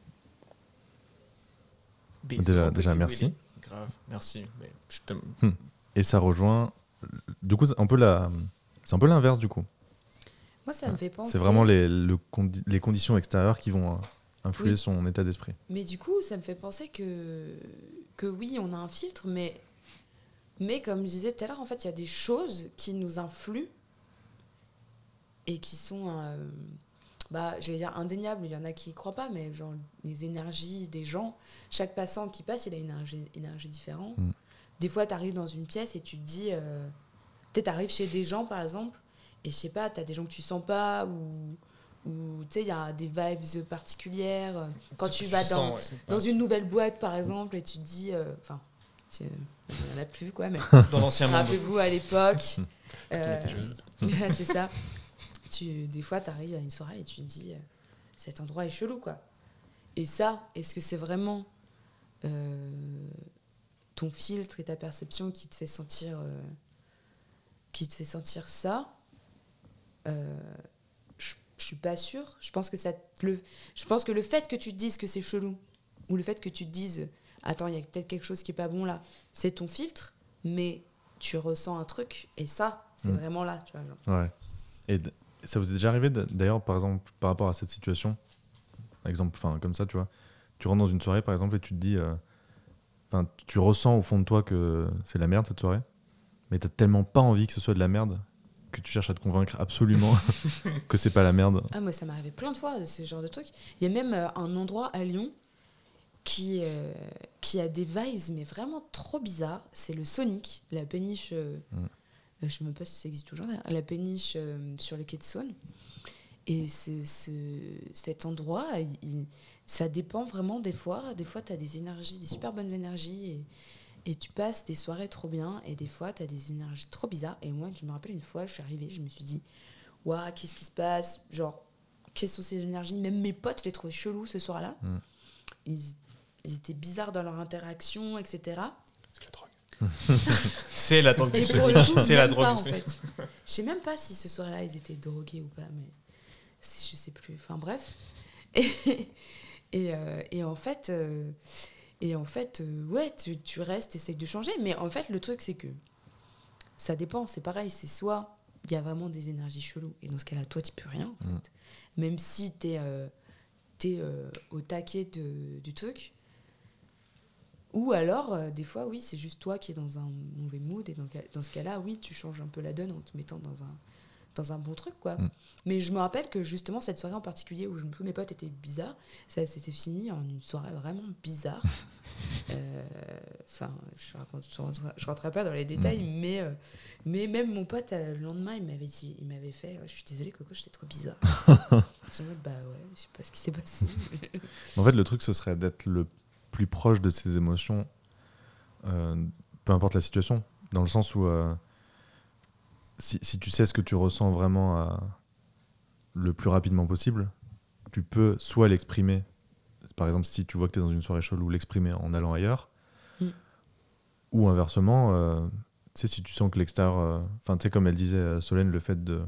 Bisous, Déjà- déjà, merci. Grave, merci. Mais je t'aime. Hmm. Et ça rejoint. Du coup, c'est un peu la. C'est un peu l'inverse du coup. Moi, ça me fait penser. C'est vraiment les, le condi- les conditions extérieures qui vont euh, influer Oui. son état d'esprit. Mais du coup, ça me fait penser que, que oui, on a un filtre, mais, mais comme je disais tout à l'heure, en fait, il y a des choses qui nous influent et qui sont, euh, bah, j'allais dire indéniables. Il y en a qui y croient pas, mais genre les énergies des gens. Chaque passant qui passe, il a une énergie, énergie différente. Mm. Des fois, tu arrives dans une pièce et tu te dis. Euh, Peut-être tu arrives chez des gens, par exemple, et je sais pas, tu as des gens que tu sens pas ou ou tu sais il y a des vibes particulières quand tu Tu vas sens, dans, ouais, une nouvelle boîte par exemple et tu te dis euh, enfin c'est- il n'y en a plus quoi mais Dans l'ancien monde. rappelez-vous à l'époque euh, c'est ça tu des fois tu arrives à une soirée et tu te dis euh, cet endroit est chelou quoi et ça est-ce que c'est vraiment euh, ton filtre et ta perception qui te fait sentir euh, qui te fait sentir ça? Euh, je, suis pas sûre. Je pense que ça le, je pense que le fait que tu te dises que c'est chelou ou le fait que tu te dises attends il y a peut-être quelque chose qui est pas bon là, c'est ton filtre, mais tu ressens un truc et ça c'est Mm. vraiment là, tu vois. genre. Ouais. Et d- ça vous est déjà arrivé d'ailleurs, par exemple, par rapport à cette situation Par exemple, enfin, comme ça, tu vois. Tu rentres dans une soirée, par exemple, et tu te dis. euh, Enfin, tu ressens au fond de toi que c'est la merde cette soirée, mais t'as tellement pas envie que ce soit de la merde que tu cherches à te convaincre absolument que c'est pas la merde. Ah moi ça m'est arrivé plein de fois de ce genre de truc. Il y a même euh, un endroit à Lyon qui euh, qui a des vibes mais vraiment trop bizarres. C'est le Sonic, la péniche. euh, Mm. Euh, je sais même pas si ça existe toujours. d'ailleurs, La péniche euh, sur le quai de Saône. Et ce, ce- cet endroit, il- ça dépend vraiment des fois. Des fois, tu as des énergies, des super bonnes énergies. Et, et tu passes des soirées trop bien. Et des fois, tu as des énergies trop bizarres. Et moi, je me rappelle une fois, je suis arrivée, je me suis dit, waouh, qu'est-ce qui se passe? Genre, quelles sont ces énergies? Même mes potes, je les trouvais chelous ce soir-là. Mm. Ils, ils étaient bizarres dans leur interaction, etc. C'est la drogue Sonic. le coup, C'est la drogue pas, du en fait. Je sais même pas si ce soir-là ils étaient drogués ou pas, mais c'est- je sais plus. Enfin bref. Et, et, euh, et en fait, euh, et en fait, euh, ouais, tu, tu restes, essayes de changer, mais en fait le truc c'est que ça dépend. C'est pareil, c'est soit il y a vraiment des énergies cheloues et dans ce cas-là, toi tu peux rien. En Mm. Même si t'es euh, t'es, euh, au taquet de, du truc. Ou alors, euh, des fois, oui, c'est juste toi qui es dans un mauvais mood. Et dans, dans ce cas-là, oui, tu changes un peu la donne en te mettant dans un, dans un bon truc, quoi. Mm. Mais je me rappelle que justement, cette soirée en particulier où je, tous mes potes étaient bizarres, ça s'était fini en une soirée vraiment bizarre. Euh, Enfin, je raconte, je rentrerai, je rentrerai pas dans les détails, mais, euh, mais même mon pote, le lendemain, il m'avait dit, il m'avait fait, je suis désolée, Coco, j'étais trop bizarre. J'étais en mode, bah ouais, je sais pas ce qui s'est passé. En fait, le truc, ce serait d'être le plus proche de ses émotions, euh, peu importe la situation, dans le sens où euh, si, si tu sais ce que tu ressens vraiment euh, le plus rapidement possible, tu peux soit l'exprimer, par exemple si tu vois que tu es dans une soirée chelou, l'exprimer en allant ailleurs, Mm. ou inversement, tu sais, si tu sens que l'extérieur, enfin tu sais, comme elle disait, Solène, le fait de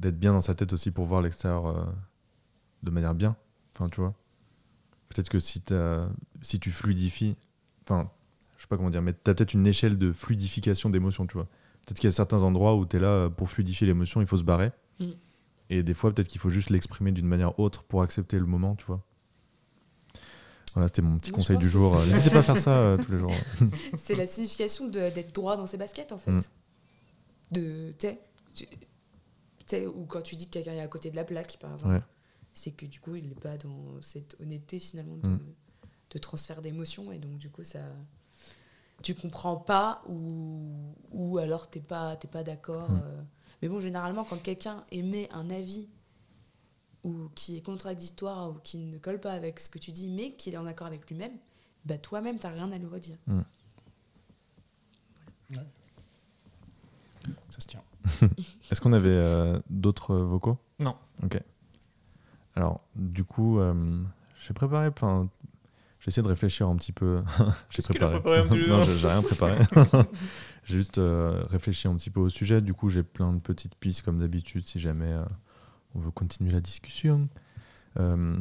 d'être bien dans sa tête aussi pour voir l'extérieur de manière bien, enfin tu vois. Peut-être que si, t'as- si tu fluidifies, enfin, je sais pas comment dire, mais tu as peut-être une échelle de fluidification d'émotions, tu vois. Peut-être qu'il y a certains endroits où tu es là euh, pour fluidifier l'émotion, il faut se barrer. Mm. Et des fois, peut-être qu'il faut juste l'exprimer d'une manière autre pour accepter le moment, tu vois. Voilà, c'était mon petit Moi, conseil du jour. c'est- N'hésitez pas à faire ça euh, tous les jours. c'est la signification de- d'être droit dans ses baskets, en fait. Mm. De, tu sais, tu- tu sais, ou quand tu dis que quelqu'un est à côté de la plaque, par exemple, Ouais. C'est que du coup, il n'est pas dans cette honnêteté, finalement, de, Mm. de transfert d'émotions. Et donc, du coup, ça. Tu comprends pas ou, ou alors t'es pas, t'es pas d'accord. Mm. euh. Mais bon, généralement, quand quelqu'un émet un avis ou qui est contradictoire ou qui ne colle pas avec ce que tu dis, mais qu'il est en accord avec lui-même, bah toi-même, t'as rien à lui redire. Mm. Ça se tient. Est-ce qu'on avait euh, d'autres vocaux? Non. Ok. Alors, du coup, euh, j'ai préparé. Enfin, j'ai essayé de réfléchir un petit peu. j'ai préparé. non, j'ai rien préparé. j'ai juste euh, réfléchi un petit peu au sujet. Du coup, j'ai plein de petites pistes comme d'habitude si jamais euh, on veut continuer la discussion. Euh,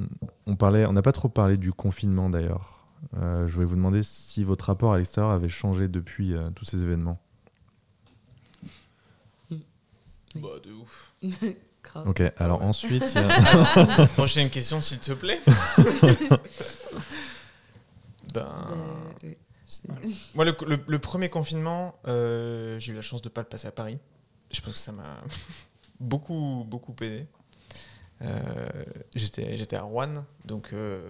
on parlait, on n'a pas trop parlé du confinement d'ailleurs. Euh, je voulais vous demander si votre rapport à l'extérieur avait changé depuis euh, tous ces événements. Bah, de ouf. Ok, alors ensuite, y a- Prochaine question, s'il te plaît. ben. Euh, oui, Moi, le, le- le premier confinement, euh, j'ai eu la chance de ne pas le passer à Paris. Je pense que ça m'a beaucoup, beaucoup aidé. Euh, J'étais j'étais à Rouen, donc euh,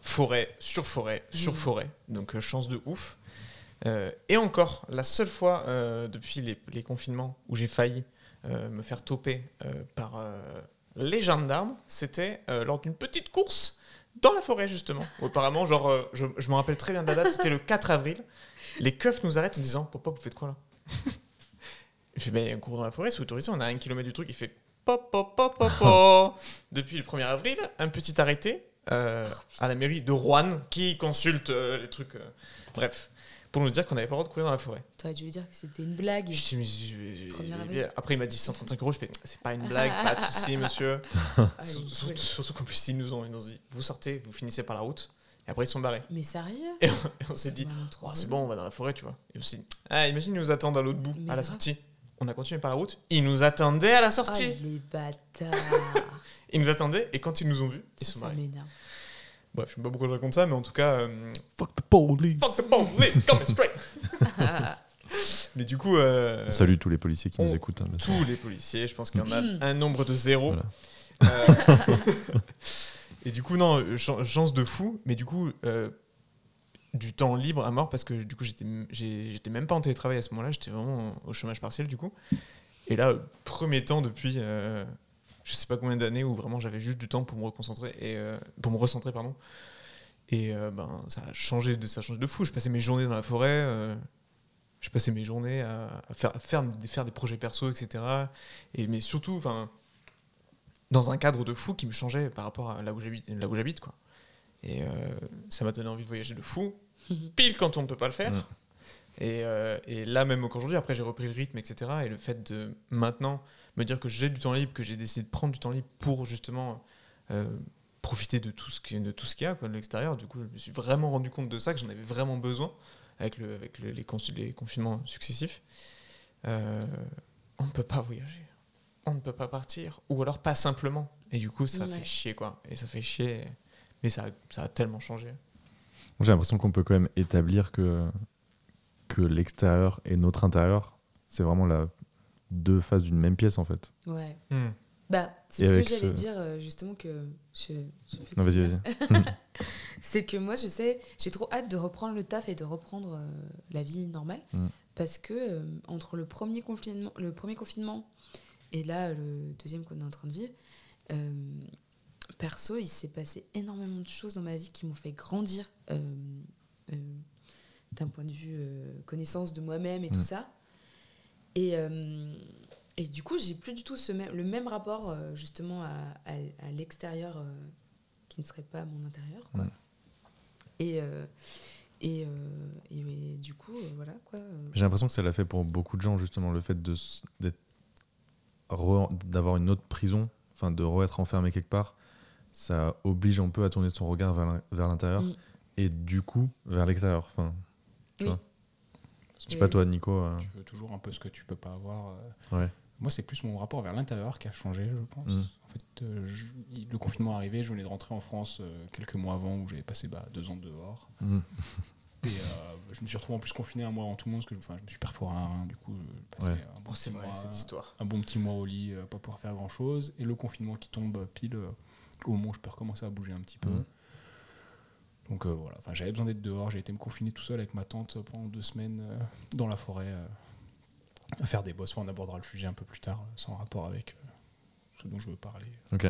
forêt, sur forêt, sur Mhm. forêt. Donc euh, chance de ouf. Euh, et encore, la seule fois euh, depuis les, les confinements où j'ai failli euh, me faire toper euh, par euh, les gendarmes, c'était euh, lors d'une petite course dans la forêt, justement. Où apparemment, genre, euh, je, je me rappelle très bien de la date, c'était le 4 avril. Les keufs nous arrêtent en disant Papa, vous faites quoi là? Je fais Mais un cours dans la forêt, c'est autorisé, on a un kilomètre du truc. Il fait Pop, pop, pop, pop, pop. Depuis le 1er avril, un petit arrêté euh, à la mairie de Rouen qui consulte euh, les trucs. euh, bref, pour nous dire qu'on n'avait pas le droit de courir dans la forêt. T'aurais dû lui dire que c'était une blague. Je dis, mais. Après, il m'a dit 135 euros. Je fais, c'est pas une blague, pas de souci, monsieur. Ah, Surtout- qu'en plus, ils nous, ont, ils nous ont dit, vous sortez, vous finissez par la route. Et après, ils sont barrés. Mais sérieux? Et on, on s'est dit, Oh, c'est bon, on va dans la forêt, tu vois. Et aussi, ah, imagine, ils nous attendent à l'autre bout, à la sortie. On a continué par la route. Ils nous attendaient à la Ah, sortie. les bâtards. Ils nous attendaient et quand ils nous ont vus, ils sont barrés. Bref, je sais pas pourquoi je raconte ça, mais en tout cas. euh, Fuck the police. Fuck the police, coming straight. mais du coup. euh, On salue tous les policiers qui nous écoutent. hein, tous les policiers, je pense qu'il y en a Mm. un nombre de zéro. Voilà. Euh, et du coup, non, chan- chance de fou, mais du coup, euh, du temps libre à mort parce que du coup, j'étais même pas en télétravail à ce moment-là, j'étais vraiment au chômage partiel du coup. Et là, premier temps depuis, euh, je sais pas combien d'années où vraiment j'avais juste du temps pour me reconcentrer et euh, pour me recentrer pardon. Et euh, ben ça a changé de ça a changé de fou. Je passais mes journées dans la forêt. euh, je passais mes journées à, à faire, à faire, des- faire des projets perso, etc. Et, mais surtout, enfin, dans un cadre de fou qui me changeait par rapport à là où j'habite, là où j'habite quoi. Et ça m'a donné envie de voyager de fou, pile quand on ne peut pas le faire. Et, et là, même qu'aujourd'hui, après j'ai repris le rythme, etc. Et le fait de maintenant me dire que j'ai du temps libre, que j'ai décidé de prendre du temps libre pour justement euh, profiter de tout ce qui- de tout ce qu'il y a quoi, de l'extérieur. Du coup, je me suis vraiment rendu compte de ça, que j'en avais vraiment besoin avec, le, avec le- les, cons- les confinements successifs. Euh, on ne peut pas voyager, on ne peut pas partir, ou alors pas simplement. Et du coup, ça Ouais. fait chier, quoi. Et ça fait chier, mais ça, a- ça a tellement changé. J'ai l'impression qu'on peut quand même établir que, que l'extérieur et notre intérieur, c'est vraiment la deux faces d'une même pièce en fait. Ouais. Hmm. Bah, c'est ce que j'allais ce- dire, euh, justement, que je, je fais Non, vas-y, vas-y. c'est que moi, je sais, j'ai trop hâte de reprendre le taf et de reprendre euh, la vie normale. Mm. Parce que euh, entre le premier, confinement, le premier confinement et là, le deuxième qu'on est en train de vivre, euh, perso, il s'est passé énormément de choses dans ma vie qui m'ont fait grandir euh, euh, d'un point de vue euh, connaissance de moi-même et Mm. tout ça. Et, euh, et du coup, j'ai plus du tout ce même, le même rapport euh, justement à, à- à l'extérieur euh, qui ne serait pas mon intérieur. Quoi. Et, euh, et, euh, et, et du coup, euh, voilà quoi. J'ai l'impression que ça l'a fait pour beaucoup de gens, justement, le fait d'avoir une autre prison, enfin de re-être enfermé quelque part, ça oblige un peu à tourner son regard vers l'in- vers l'intérieur Mm. et du coup vers l'extérieur. Enfin, Oui. vois. Je sais pas toi, Nico. euh, Tu veux toujours un peu ce que tu peux pas avoir. euh. Ouais. Moi, c'est plus mon rapport vers l'intérieur qui a changé, je pense. Mm. En fait, euh, je- le confinement est arrivé, je venais de rentrer en France euh, quelques mois avant où j'avais passé bah, deux ans dehors. Mm. Et euh, je me suis retrouvé en plus confiné un mois avant tout le monde parce que je, enfin, je me suis perforé un rein, du coup, passé Ouais. un, bon Oh, vrai, mois, cette histoire. un bon petit mois au lit, euh, pas pouvoir faire grand chose. Et le confinement qui tombe euh, pile euh, au moment où je peux recommencer à bouger un petit peu. Mm. Donc euh, voilà, enfin, j'avais besoin d'être dehors, j'ai été me confiner tout seul avec ma tante pendant deux semaines euh, dans la forêt euh, à faire des bosses. Enfin, on abordera le sujet un peu plus tard, sans rapport avec euh, ce dont je veux parler. Ok.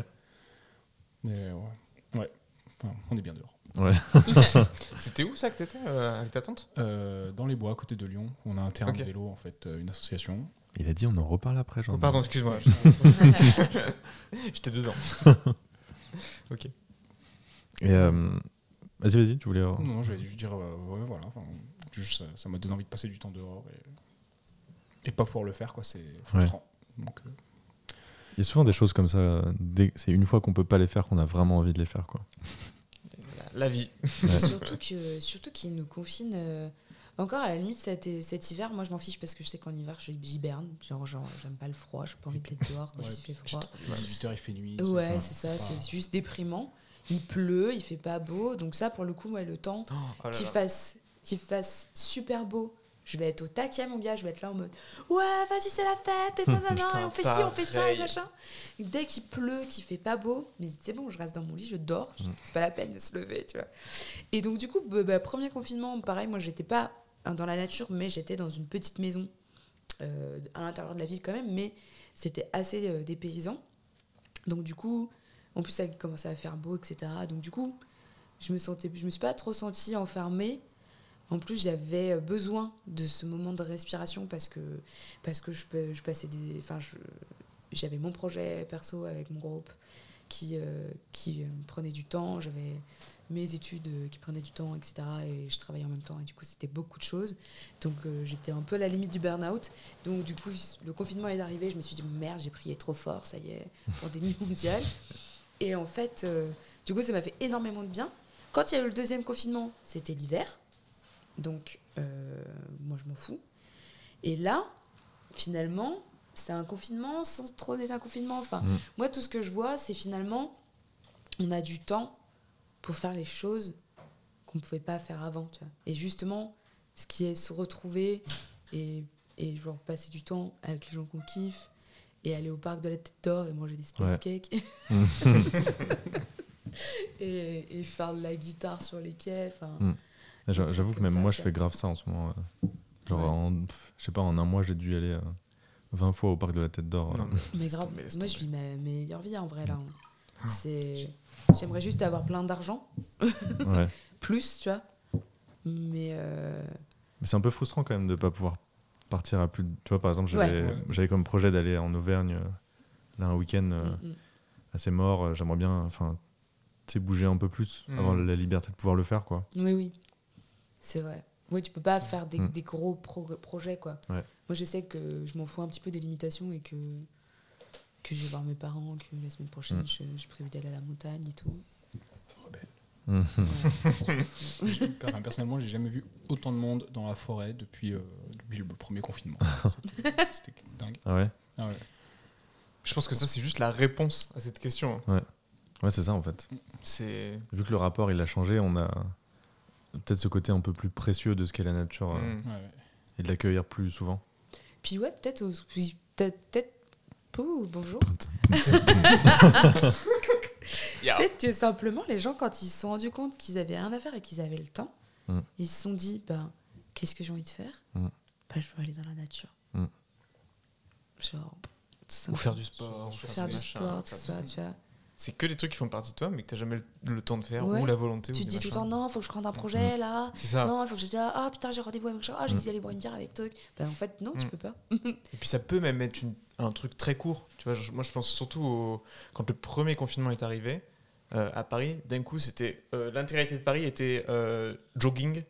Mais ouais, ouais. Enfin, on est bien dehors. Ouais. C'était où ça que t'étais euh, avec ta tante? Euh, dans les bois, à côté de Lyon, on a un terrain de vélo, en fait, euh, une association. Il a dit on en reparle après. Jean. Oh, pardon, excuse-moi. J'étais dedans. ok. Et euh, vas-y, vas-y, tu voulais. euh, Non, je vais juste dire, euh, ouais, voilà. juste, ça- ça m'a donné envie de passer du temps dehors et, et pas pouvoir le faire, quoi. C'est frustrant. Donc, euh, Il y a souvent des choses comme ça. dès- C'est une fois qu'on peut pas les faire qu'on a vraiment envie de les faire, quoi. La, la vie. Ouais. surtout que surtout qu'ils nous confinent. euh, encore à la limite cet, cet hiver, moi je m'en fiche parce que je sais qu'en hiver je- j'hiberne. Genre, genre j'aime pas le froid, j'ai pas envie d'être dehors quand ouais, il fait froid. 18h, il fait nuit. Ouais, c'est ça, c'est juste déprimant. Il pleut, il fait pas beau. Donc ça, pour le coup, moi, le temps oh là qu'il fasse, qu'il fasse super beau, je vais être au taquet, mon gars. Je vais être là en mode Ouais, vas-y, c'est la fête. Et, nanana, Putain, et on fait ci, on fait ça, et machin. Et dès qu'il pleut, qu'il fait pas beau, mais c'est bon, je reste dans mon lit, je dors. Mm. C'est pas la peine de se lever, tu vois. Et donc, du coup, bah, bah, premier confinement, pareil, moi, j'étais pas dans la nature, mais j'étais dans une petite maison euh, à l'intérieur de la ville quand même, mais c'était assez euh, dépaysant. Donc du coup, en plus ça commençait à faire beau, etc. Donc du coup, je me sentais, je me suis pas trop sentie enfermée. En plus, j'avais besoin de ce moment de respiration parce que parce que je, passais des, enfin, j'avais mon projet perso avec mon groupe qui euh, qui euh, prenait du temps. J'avais mes études euh, qui prenaient du temps, etc. Et je travaillais en même temps. Et du coup, c'était beaucoup de choses. Donc, euh, j'étais un peu à la limite du burn-out. Donc, du coup, le confinement est arrivé. Je me suis dit, merde, j'ai prié trop fort, ça y est, pandémie mondiale. Et en fait, euh, du coup, ça m'a fait énormément de bien. Quand il y a eu le deuxième confinement, c'était l'hiver. Donc, euh, moi, je m'en fous. Et là, finalement, c'est un confinement sans trop être un confinement. Enfin, Mm. moi, tout ce que je vois, c'est finalement, on a du temps pour faire les choses qu'on ne pouvait pas faire avant. Tu vois. Et justement, ce qui est se retrouver et, et genre passer du temps avec les gens qu'on kiffe et aller au parc de la Tête d'Or et manger des space Ouais. cakes et, et faire de la guitare sur les quais. Mm. Des J'avoue que même ça, moi, je fais grave ça en ce moment. euh. Genre, Ouais. en, pff, je sais pas, en un mois, j'ai dû aller euh, 20 fois au parc de la Tête d'Or. Euh. mais- grave, tomber, moi je vis ma meilleure vie en vrai là. Ah. C'est. J'aimerais juste avoir plein d'argent. Ouais. Plus, tu vois. Mais. euh, Mais c'est un peu frustrant quand même de pas pouvoir partir à plus. de- Tu vois, par exemple, j'avais Ouais. comme projet d'aller en Auvergne euh, là un week-end euh, mm, mm. assez mort. euh, J'aimerais bien, enfin, tu sais, bouger un peu plus, Mm. avoir la liberté de pouvoir le faire, quoi. Oui, oui. C'est vrai. Oui, tu peux pas faire des, Mm. des gros pro- projets, quoi. Ouais. Moi, je sais que je m'en fous un petit peu des limitations et que, que je vais voir mes parents, que la semaine prochaine, Mm. je, je prévu d'aller à la montagne et tout. Enfin, personnellement, j'ai jamais vu autant de monde dans la forêt depuis, euh, depuis le premier confinement. C'était dingue. Ah ouais Ah ouais. Je pense que ça, c'est juste la réponse à cette question. hein. Ouais. Ouais, c'est ça en fait. C'est. Vu que le rapport il a changé, on a peut-être ce côté un peu plus précieux de ce qu'est la nature euh, Mm. Ouais, et de l'accueillir plus souvent. Puis ouais, peut-être peut-être bonjour. Peut-être que simplement les gens quand ils se sont rendus compte qu'ils avaient rien à faire et qu'ils avaient le temps, Mm. ils se sont dit ben qu'est-ce que j'ai envie de faire? Mm. Je veux aller dans la nature. Mm. Genre Ou faire du sport, ou faire, faire du machins, sport, tout faire ça, tu vois. C'est que des trucs qui font partie de toi, mais que t'as jamais le, le temps de faire, Ouais. ou la volonté. Tu ou te dis tout le temps, non, faut que je rentre un projet là. C'est ça. Non, il faut que je dise, ah putain, j'ai rendez-vous avec machin. Ah, j'ai Mm. dit d'aller boire une bière avec truc. Ben en fait, non, tu Mm. peux pas. Et puis ça peut même être une- un truc très court. Tu vois, je- moi je pense surtout au- quand le premier confinement est arrivé euh, à Paris. D'un coup, c'était euh, l'intégralité de Paris était euh, jogging,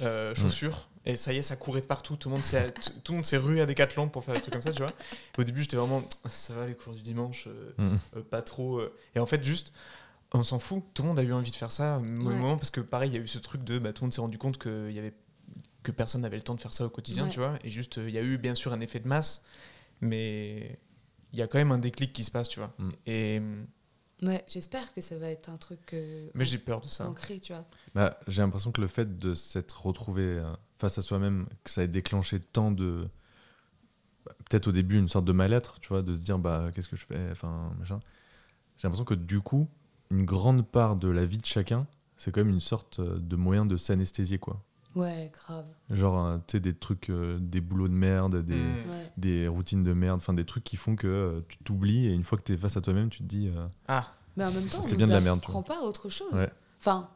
euh, chaussures. Et ça y est, ça courait de partout. Tout le monde s'est, tout le monde s'est rué à Decathlon pour faire des trucs comme ça, tu vois. Au début, j'étais vraiment, ça va les cours du dimanche, euh, Mhm. euh, pas trop. euh. Et en fait, juste, on s'en fout. Tout le monde a eu envie de faire ça. Au Ouais. moment parce que pareil, il y a eu ce truc de, bah, tout le monde s'est rendu compte que il y avait que personne n'avait le temps de faire ça au quotidien, Ouais. tu vois. Et juste, euh, il y a eu bien sûr un effet de masse, mais il y a quand même un déclic qui se passe, tu vois. Mm. Et Ouais, j'espère que ça va être un truc. euh, mais j'ai peur de ça. ancré, tu vois. Bah, j'ai l'impression que le fait de s'être retrouvé euh, face à soi-même, que ça ait déclenché tant de. bah, Peut-être au début une sorte de mal-être, tu vois, de se dire bah qu'est-ce que je fais, enfin machin. J'ai l'impression que du coup, une grande part de la vie de chacun, c'est quand même une sorte euh, de moyen de s'anesthésier quoi. Ouais, grave. Genre, euh, tu sais, des trucs, euh, des boulots de merde, des, Mm. Ouais. des routines de merde, enfin des trucs qui font que euh, tu t'oublies et une fois que tu es face à toi-même, tu te dis. euh, Ah, Mais en même temps, on C'est nous bien de la merde, tu apprend pas autre chose. Ouais. Enfin,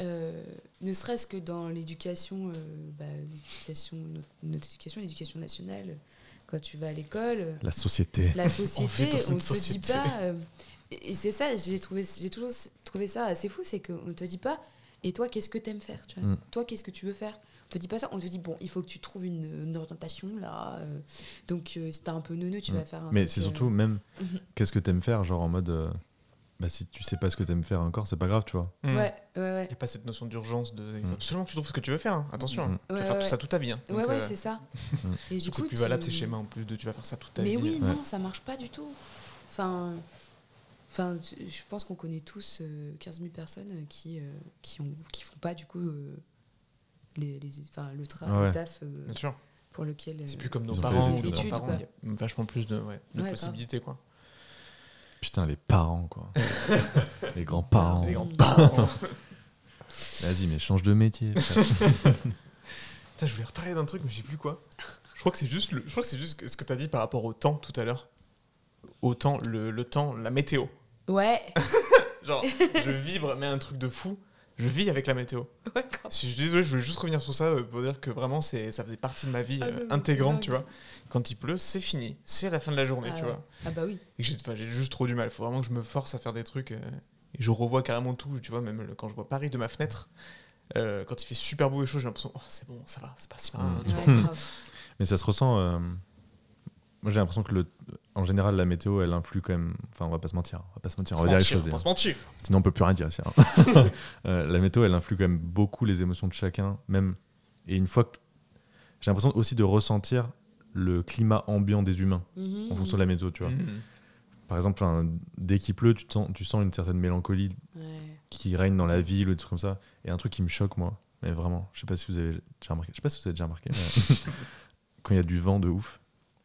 euh, ne serait-ce que dans l'éducation, euh, bah, l'éducation, notre, notre éducation, l'éducation nationale, quand tu vas à l'école, la société. la société, on te société. dit pas. euh, et c'est ça, j'ai trouvé, j'ai toujours trouvé ça assez fou, c'est qu'on te dit pas. Et toi, qu'est-ce que t'aimes faire tu vois? Mm. Toi, qu'est-ce que tu veux faire? On te dit pas ça. On te dit bon, il faut que tu trouves une, une orientation là. euh, donc, si t'es un peu neuneux, tu Mm. vas faire un Mais c'est surtout même qu'est-ce que t'aimes faire, genre en mode bah si tu sais pas ce que t'aimes faire encore, c'est pas grave, tu vois. Mm. Ouais, ouais, ouais. Il n'y a pas cette notion d'urgence de. Il faut Mm. absolument que tu trouves ce que tu veux faire. hein. Attention, Mm. hein. tu vas Ouais, faire ouais. tout ça toute ta vie. hein. Ouais, Donc, ouais, euh, c'est ça. Et du c'est coup, plus tu- valable ces schémas en plus de tu vas faire ça toute ta Mais vie. oui, Ouais. non, ça marche pas du tout. Enfin, enfin je pense qu'on connaît tous euh, 15 000 personnes euh, qui, euh, qui, ont, qui font pas du coup euh, les, les, enfin, le, tra Ouais. le taf euh, Bien sûr. pour lequel. C'est euh, plus comme nos parents ou parents. Il y a vachement plus de, ouais, de possibilités. Quoi. Putain, les parents, quoi. les grands-parents. Les grands-parents. Vas-y, mais change de métier. Putain, je voulais reparler d'un truc, mais je sais plus quoi. Je crois que c'est juste, le- je crois que c'est juste ce que tu as dit par rapport au temps tout à l'heure. Au temps, le, le temps, la météo. Ouais, Genre, je vibre, mais un truc de fou. Je vis avec la météo. ouais. Si je suis désolé, je voulais juste revenir sur ça euh, pour dire que vraiment, c'est, ça faisait partie de ma vie Ah euh, intégrante, tu vois. Quand il pleut, c'est fini. C'est la fin de la journée, Ah tu ouais. vois. Ah bah oui. Et j'ai, enfin, j'ai juste trop du mal. Il faut vraiment que je me force à faire des trucs. euh, et je revois carrément tout, tu vois, même le- quand je vois Paris de ma fenêtre. euh, quand il fait super beau et chaud, j'ai l'impression, oh, c'est bon, ça va, c'est pas si mal. Ouais, mais ça se ressent. euh, Moi, j'ai l'impression que le, en général, la météo, elle influe quand même. Enfin, on va pas se mentir. On va pas se mentir. On va dire les choses. on va hein. se mentir. Sinon, on peut plus rien dire ici. hein. Euh, la météo, elle influe quand même beaucoup les émotions de chacun, même. Et une fois que. J'ai l'impression aussi de ressentir le climat ambiant des humains Mhm. en fonction de la météo, tu vois. Mhm. Par exemple, enfin, dès qu'il pleut, tu, te sens, tu sens une certaine mélancolie Ouais. qui règne dans la ville ou des trucs comme ça. Et un truc qui me choque, moi, mais vraiment, je sais pas si vous avez déjà remarqué, je sais pas si vous avez déjà remarqué, mais quand il y a du vent de ouf,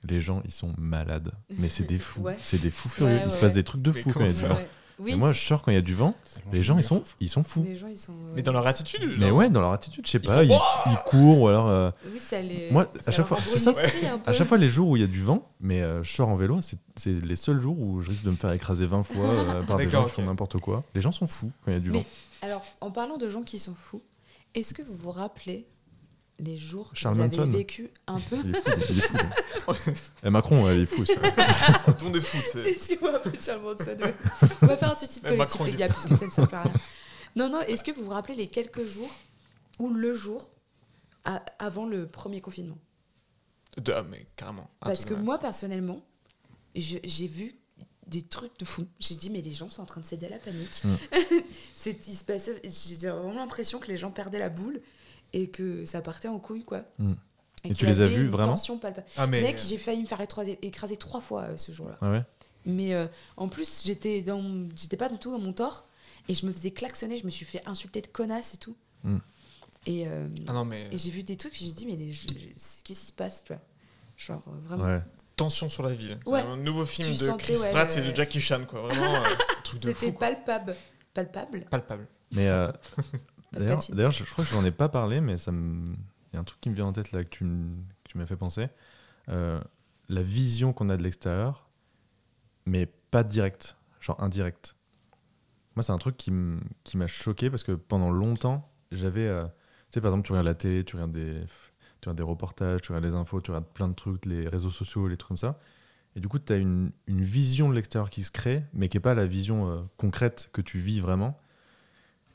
les gens, ils sont malades. Mais c'est des fous. Ouais. C'est des fous furieux. Ouais, il se passe des trucs de fous quand il y a du vent. Oui. Et moi, je sors quand il y a du vent. Les gens, ils sont, ils sont fous. Les gens, ils sont. euh, Mais dans leur attitude Mais ouais, dans leur attitude, je sais Ils pas, font ils, ils courent ou alors. euh, Oui, ça les- Moi, ça à chaque fois, c'est ça. l'esprit un peu. À chaque fois, les jours où il y a du vent, mais euh, je sors en vélo, c'est les seuls jours où je risque de me faire écraser 20 fois euh, par des gens qui font n'importe quoi. Les gens sont fous quand il y a du Mais vent. alors, en parlant de gens qui sont fous, est-ce que vous vous rappelez les jours que Charles vous avez vécu un peu Il est fou, il est fou. lui. Et Macron, ouais, il est fou. ça. Ton des foot, c'est- Est-ce que vous vous rappelez de Charles Manson ouais. On va faire un suicide Eh, collectif, Macron, les gars, puisque ça ne sert à rien. Non, non, est-ce que vous vous rappelez les quelques jours ou le jour à- avant le premier confinement? De- ah, mais carrément. Parce que de- moi, personnellement, j'ai vu des trucs de fou. J'ai dit, mais les gens sont en train de céder à la panique. Mm. C'est- il se passait- J'ai vraiment l'impression que les gens perdaient la boule et que ça partait en couille, quoi. Mm. Et tu les as vus vraiment tension palpable. Ah, mais- Mec, j'ai failli me faire écraser, écraser trois fois euh, ce jour-là. Ah ouais Mais euh, en plus, j'étais dans, j'étais pas du tout dans mon tort et je me faisais klaxonner. Je me suis fait insulter de connasse et tout. Mm. Et, euh, Ah non, mais- et j'ai vu des trucs. J'ai dit mais qu'est-ce qui se passe, tu vois? Genre euh, vraiment. Ouais. Tension sur la ville. C'est Ouais. un nouveau film Tu de sentais, Chris ouais, Pratt et de Jackie Chan, quoi. Vraiment, euh, truc de C'était palpable, palpable. Palpable. Mais euh, d'ailleurs, je, je crois que j'en ai pas parlé, mais ça me... il y a un truc qui me vient en tête là que tu, m'as fait penser. Euh, la vision qu'on a de l'extérieur, mais pas direct, genre indirect. Moi, c'est un truc qui m'a choqué parce que pendant longtemps, j'avais. euh, tu sais, par exemple, tu regardes la télé, tu regardes des, tu regardes des reportages, tu regardes les infos, tu regardes plein de trucs, les réseaux sociaux, les trucs comme ça. Et du coup, tu as une, une vision de l'extérieur qui se crée, mais qui n'est pas la vision euh, concrète que tu vis vraiment.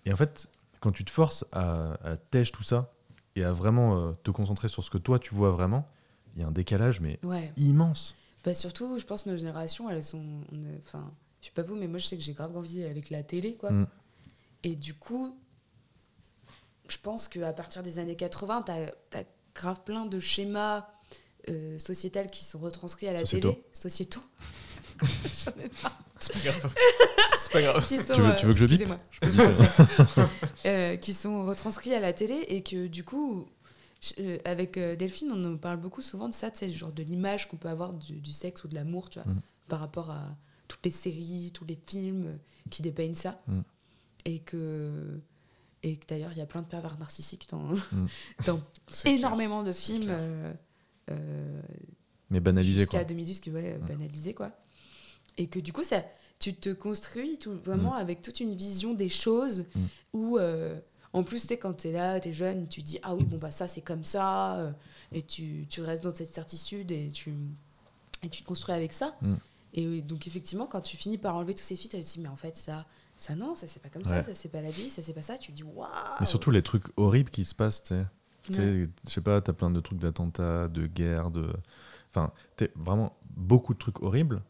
Et en fait, quand tu te forces à, à tèche tout ça et à vraiment euh, te concentrer sur ce que toi tu vois vraiment, il y a un décalage, mais Ouais. immense. Bah surtout, je pense que nos générations, elles sont. Enfin, je sais pas vous, mais moi je sais que j'ai grave grandi avec la télé, quoi. Mm. Et du coup, je pense qu'à partir des années 80, t'as as grave plein de schémas euh, sociétals qui sont retranscrits à la télé. Sociétaux. J'en ai pas. C'est pas grave. C'est pas grave. Qui sont, Tu veux- tu veux que je dise excusez-moi, je peux français. Euh, qui sont retranscrits à la télé et que du coup, je- euh, avec euh, Delphine, on en parle beaucoup souvent de ça, genre de l'image qu'on peut avoir du, du sexe ou de l'amour, tu vois, Mm. par rapport à toutes les séries, tous les films qui dépeignent ça. Mm. Et que, et que d'ailleurs, il y a plein de pervers narcissiques dans, Mm. dans énormément de films. euh, euh, Mais banalisé, jusqu'à quoi. 2010 qui ouais, Mm. banalisé quoi et que du coup ça tu te construis tout, vraiment Mm. avec toute une vision des choses Mm. où euh, en plus tu quand t'es là t'es jeune tu dis ah oui bon bah ça c'est comme ça euh, et tu, tu restes dans cette certitude et tu et tu te construis avec ça Mm. et donc effectivement quand tu finis par enlever tous ces filtres tu te dis mais en fait ça ça non ça c'est pas comme Ouais. ça ça c'est pas la vie ça c'est pas ça tu te dis waouh Et surtout les trucs horribles qui se passent, tu sais. Tu. Je sais pas, t'as plein de trucs d'attentats, de guerres, de. Enfin, t'es vraiment beaucoup de trucs horribles.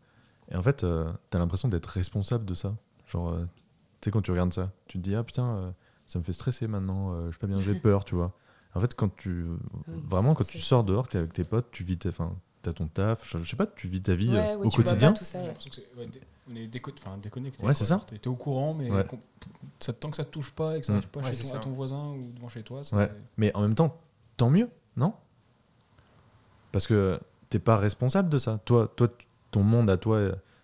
Et en fait, euh, t'as l'impression d'être responsable de ça. Genre, euh, tu sais, quand tu regardes ça, tu te dis, ah putain, euh, ça me fait stresser maintenant, euh, je sais pas bien, j'ai peur, tu vois. En fait, quand tu. Vraiment, quand tu sors dehors, t'es avec tes potes, tu vis tes. Enfin, t'as ton taf, je sais pas, tu vis ta vie Ouais, euh, ouais, au tu vois pas quotidien. tout ça, ouais. On est déco- déconnecté. Ouais, c'est ça. Tu es au courant, mais ça, tant que ça te touche pas et que ça Mm. n'arrive pas Ouais, chez ton, ça. à ton voisin ou devant chez toi, c'est- Ouais. Mais en même temps, tant mieux, non? Parce que t'es pas responsable de ça. Toi, toi, ton monde à toi,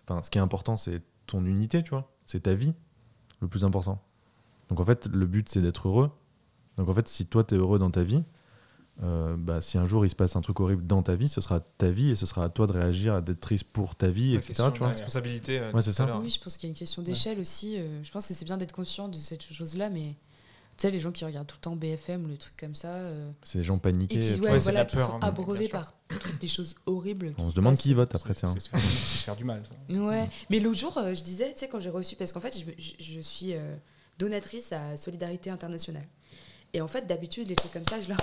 enfin, ce qui est important, c'est ton unité, tu vois. C'est ta vie, le plus important. Donc en fait, le but, c'est d'être heureux. Donc en fait, si toi, t'es heureux dans ta vie, euh, bah, si un jour il se passe un truc horrible dans ta vie, ce sera ta vie et ce sera à toi de réagir, à d'être triste pour ta vie, La etc. question Tu de la vois responsabilité, euh, Ouais, c'est ça. Oui, je pense qu'il y a une question d'échelle aussi. euh, je pense que c'est bien d'être conscient de cette chose-là, mais tu sais, les gens qui regardent tout le temps BFM ou les trucs comme ça. euh, C'est des gens paniqués. et qui, tu ouais, voilà, qui peur, sont hein, bien abreuvés par toutes des choses horribles. On se demande qui vote après, tiens. c'est se faire, c'est se faire du mal. Ça. Ouais, mais l'autre jour, euh, je disais, tu sais, quand j'ai reçu, parce qu'en fait, je, je- je suis euh, donatrice à Solidarité Internationale. Et en fait, d'habitude, les trucs comme ça, je leur.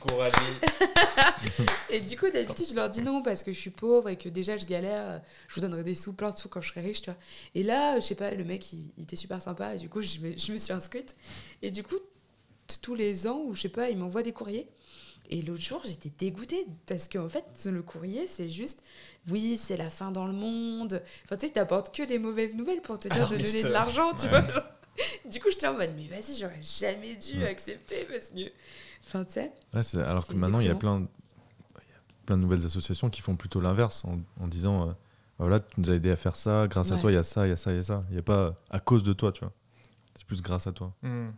Coralie. Et du coup, d'habitude, je leur dis non parce que je suis pauvre et que déjà je galère. Je vous donnerai des sous, plein de sous quand je serai riche, tu vois. Et là, je sais pas, le mec, il, il était super sympa. Et du coup, je me, je me suis inscrite. Et du coup, tous les ans, ou je sais pas, il m'envoie des courriers. Et l'autre jour, j'étais dégoûtée parce qu'en fait, le courrier, c'est juste oui, c'est la fin dans le monde. Enfin, tu sais, t'apportes que des mauvaises nouvelles pour te dire de donner de l'argent, tu Ouais. vois. Du coup, j'étais en mode, mais vas-y, j'aurais jamais dû Ouais. accepter parce que. Enfin, tu sais. Ouais, c'est- alors que maintenant, il y a plein, il y a plein de nouvelles associations qui font plutôt l'inverse en, en disant euh, voilà, tu nous as aidé à faire ça, grâce à toi, il y a ça, il y a ça, il y a ça. Il n'y a pas à cause de toi, tu vois. C'est plus grâce à toi. Hmm.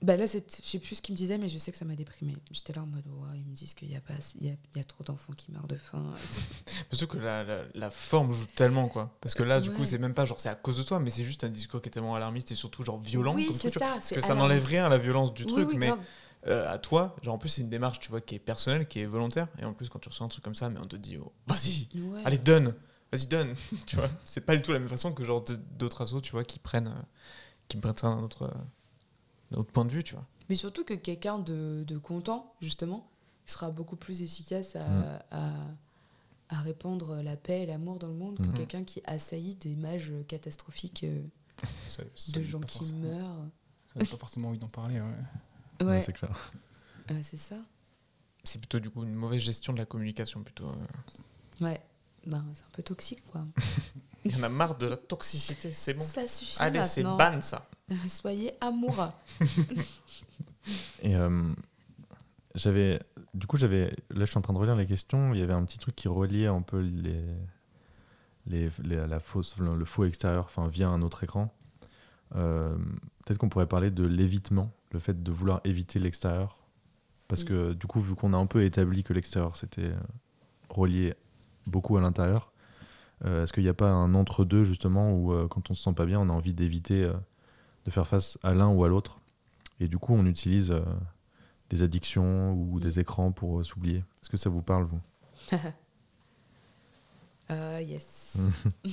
Bah là, c'est- je sais plus ce qu'il me disait, mais je sais que ça m'a déprimé. J'étais là en mode, ouais, ils me disent qu'il y a pas, il y a, il y a trop d'enfants qui meurent de faim. Surtout que la, la, la forme joue tellement, quoi. Parce que là, du coup, Ouais. c'est même pas genre c'est à cause de toi, mais c'est juste un discours qui est tellement alarmiste et surtout genre violent. Oui, comme ça, Parce que ça n'enlève rien à la violence du Oui, truc, oui, mais grave. Euh, à toi, genre en plus, c'est une démarche, tu vois, qui est personnelle, qui est volontaire. Et en plus, quand tu reçois un truc comme ça, mais on te dit, oh, vas-y, Ouais. allez, donne, vas-y, donne. tu vois, c'est pas du tout la même façon que genre d'autres assos, tu vois, qui prennent, euh, qui prennent ça d'un autre, euh, d'un autre point de vue, tu vois. Mais surtout que quelqu'un de, de content, justement, sera beaucoup plus efficace à, Mm. à, à répandre la paix et l'amour dans le monde Mm. que quelqu'un qui assaillit d'images catastrophiques Ça- ça de gens qui forcément- meurent. Ça n'a pas forcément envie d'en parler. Ouais. Ouais, c'est clair. C'est ça. C'est plutôt du coup une mauvaise gestion de la communication, plutôt. euh. Ouais, ben, c'est un peu toxique, quoi. Il y en a marre de la toxicité, c'est bon. Ça suffit Allez, c'est ban ça. Soyez amoureux. Et euh, j'avais, du coup, j'avais, là, je suis en train de relire les questions. Il y avait un petit truc qui reliait un peu les, les, les- la fausse, le, le faux extérieur, enfin via un autre écran. Euh, Peut-être qu'on pourrait parler de l'évitement, le fait de vouloir éviter l'extérieur, parce Mm. que du coup, vu qu'on a un peu établi que l'extérieur c'était euh, relié beaucoup à l'intérieur, euh, est-ce qu'il n'y a pas un entre-deux justement où euh, quand on se sent pas bien, on a envie d'éviter euh, de faire face à l'un ou à l'autre, et du coup, on utilise des addictions ou des écrans pour s'oublier. Est-ce que ça vous parle vous? Ah, yes.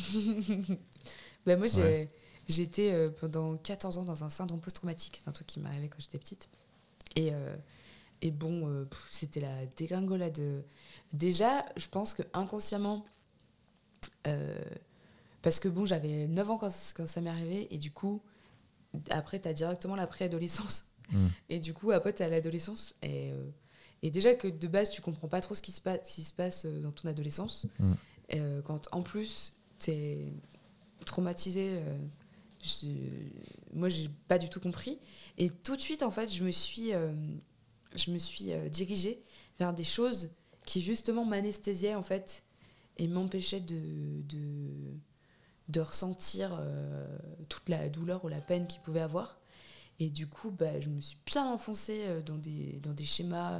bah, moi, j'ai Ouais. Été euh, pendant 14 ans dans un syndrome post-traumatique. C'est un truc qui m'est arrivé quand j'étais petite. Et, euh, et bon, euh, c'était la dégringolade. Déjà, je pense que inconsciemment, parce que bon, j'avais 9 ans quand, quand ça m'est arrivé, et du coup, après, tu as directement la préadolescence. Mm. Et du coup, après, tu as l'adolescence. Et, et déjà que de base, tu comprends pas trop ce qui se passe, qui se passe dans ton adolescence. Mm. Euh, quand en plus, tu es traumatisé. euh, je- moi, j'ai pas du tout compris. Et tout de suite, en fait, je me suis, euh, je me suis euh, dirigée vers des choses qui, justement, m'anesthésiaient, en fait, et m'empêchaient de, de, de ressentir euh, toute la douleur ou la peine qu'il pouvait avoir. Et du coup, bah, je me suis bien enfoncée dans des, dans des schémas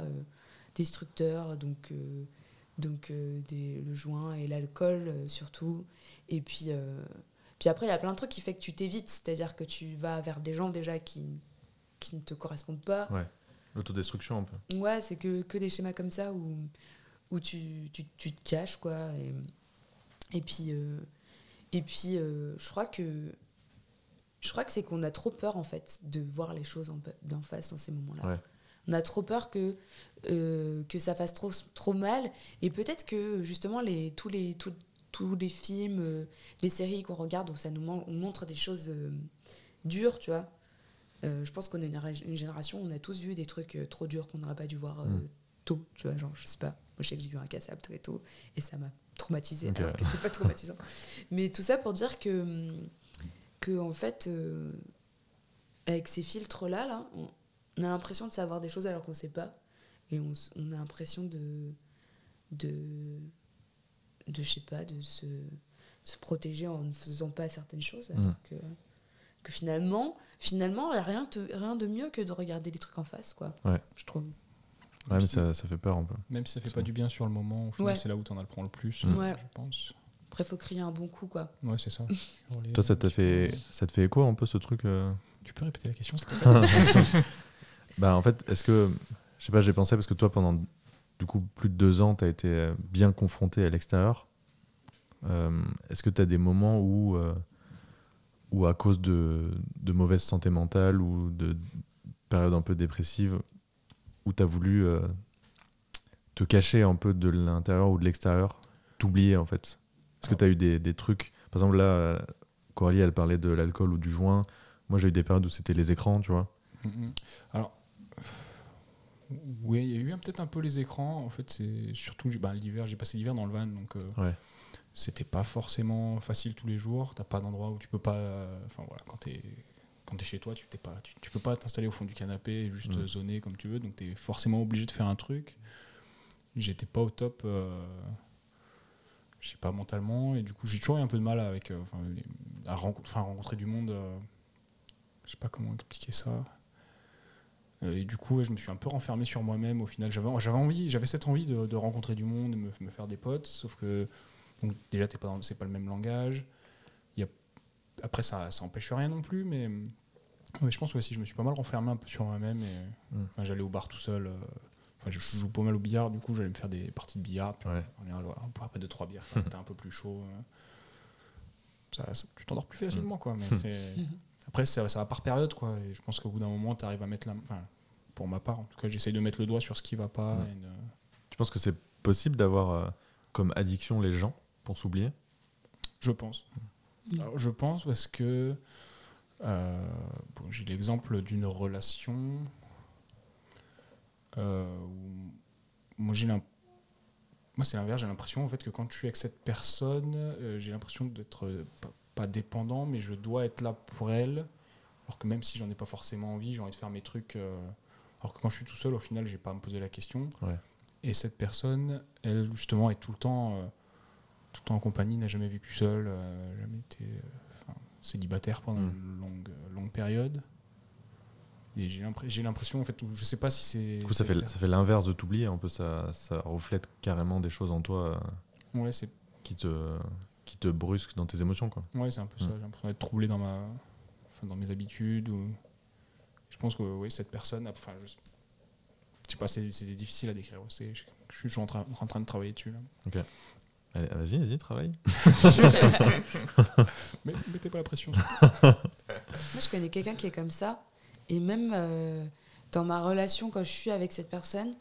destructeurs, donc, donc des, le joint et l'alcool surtout. Et puis, puis après, il y a plein de trucs qui fait que tu t'évites, c'est-à-dire que tu vas vers des gens déjà qui, qui ne te correspondent pas. Ouais, l'autodestruction un peu. Ouais, c'est que, que des schémas comme ça où, où tu, tu, tu te caches, quoi. Et, et puis, euh, et puis euh, je crois que je crois que c'est qu'on a trop peur, en fait, de voir les choses d'en face dans ces moments-là. Ouais. On a trop peur que, euh, que ça fasse trop, trop mal. Et peut-être que, justement, les, tous, les, tous, tous les films, euh, les séries qu'on regarde où ça nous mon- on montre des choses euh, dures, tu vois. Euh, je pense qu'on est une, une génération, on a tous vu des trucs trop durs qu'on n'aurait pas dû voir Mm. tôt, tu vois, genre, je sais pas. Moi, je sais que j'ai vu un cassable très tôt et ça m'a traumatisé, Ok. alors que c'était pas traumatisant. Mais tout ça pour dire que, que en fait, avec ces filtres-là, là, on, on a l'impression de savoir des choses alors qu'on sait pas. Et on, on a l'impression de, de, de, je sais pas, de se, se protéger en ne faisant pas certaines choses. Alors Mm. que, que finalement, finalement, il n'y a rien de, rien de mieux que de regarder les trucs en face, quoi. Ouais. Je trouve. Ouais, mais ça, ça fait peur un peu. Même si ça fait pas du bien sur le moment, Ouais. c'est là où t'en apprends le plus, Mm. Ouais. je pense. Après, faut crier un bon coup, quoi. Ouais, c'est ça. Toi, ça petit fait, ça te fait écho un peu ce truc euh Tu peux répéter la question, s'il te plaît? Bah, en fait, est-ce que. Je sais pas, j'ai pensé parce que toi, pendant du coup plus de deux ans, tu as été euh, bien confronté à l'extérieur. Euh, est-ce que tu as des moments où, euh, où à cause de, de mauvaise santé mentale ou de périodes un peu dépressives, où tu as voulu te cacher un peu de l'intérieur ou de l'extérieur, t'oublier en fait? Est-ce que tu as eu des, des trucs? Par exemple, là, Coralie, elle parlait de l'alcool ou du joint. Moi, j'ai eu des périodes où c'était les écrans, tu vois. Mhm. Alors, oui, il y a eu peut-être un peu les écrans. En fait, c'est surtout bah, l'hiver. J'ai passé l'hiver dans le van, donc euh, Ouais. c'était pas forcément facile tous les jours. T'as pas d'endroit où tu peux pas. euh, Enfin voilà, quand t'es quand es chez toi, tu t'es pas, tu, tu peux pas t'installer au fond du canapé et juste Mm. zoner comme tu veux. Donc t'es forcément obligé de faire un truc. J'étais pas au top. euh, je sais pas, mentalement. Et du coup, j'ai toujours eu un peu de mal avec, euh, à rencontrer du monde. euh, je sais pas comment expliquer ça. Euh, Et du coup, ouais, je me suis un peu renfermé sur moi-même. Au final, j'avais j'avais envie, j'avais cette envie de, de rencontrer du monde, de me, me faire des potes. Sauf que donc, déjà, t'es pas c'est pas le même langage. Il y a, après, ça, ça empêche rien non plus, mais ouais, je pense que aussi, je me suis pas mal renfermé un peu sur moi-même. Et Mm. enfin, j'allais au bar tout seul. euh, Enfin, je joue pas mal au billard, du coup, j'allais me faire des parties de billard. Puis Ouais. en général, voilà, après deux trois bières, t'es un peu plus chaud. euh, ça, ça- tu t'endors plus facilement, quoi. Mais c'est après, ça, ça va par période, quoi. Et je pense qu'au bout d'un moment, tu arrives à mettre la. Enfin, pour ma part, en tout cas, j'essaye de mettre le doigt sur ce qui va pas. Ouais. et de- Tu penses que c'est possible d'avoir euh, comme addiction les gens pour s'oublier? Je pense. Alors, je pense parce que euh, bon, j'ai l'exemple d'une relation euh, où moi j'ai moi c'est l'inverse j'ai l'impression en fait que quand je suis avec cette personne euh, j'ai l'impression d'être euh, pas, dépendant mais je dois être là pour elle alors que même si j'en ai pas forcément envie j'ai envie de faire mes trucs euh, alors que quand je suis tout seul au final j'ai pas à me poser la question Ouais. et cette personne elle justement est tout le temps euh, tout le temps en compagnie, n'a jamais vécu seul, euh, jamais été célibataire pendant Mm. une longue, longue période. Et j'ai l'impression, en fait, je sais pas si c'est. Du coup, ça fait, ça fait l'inverse de t'oublier. Un peu, ça, ça reflète carrément des choses en toi Ouais, c'est qui, te, qui te brusquent dans tes émotions. Quoi. ouais, c'est un peu Mm. ça. J'ai l'impression d'être troublé dans, ma, enfin, dans mes habitudes. Ou... Je pense que oui, cette personne, a- enfin, je, je sais pas, c'est c'est difficile à décrire. C'est- Je, je suis toujours en, train- en train de travailler dessus. Là. Ok. Allez, vas-y, vas-y, travaille. Mais mettez pas la pression. Moi, je connais quelqu'un qui est comme ça. Et même euh, dans ma relation, quand je suis avec cette personne,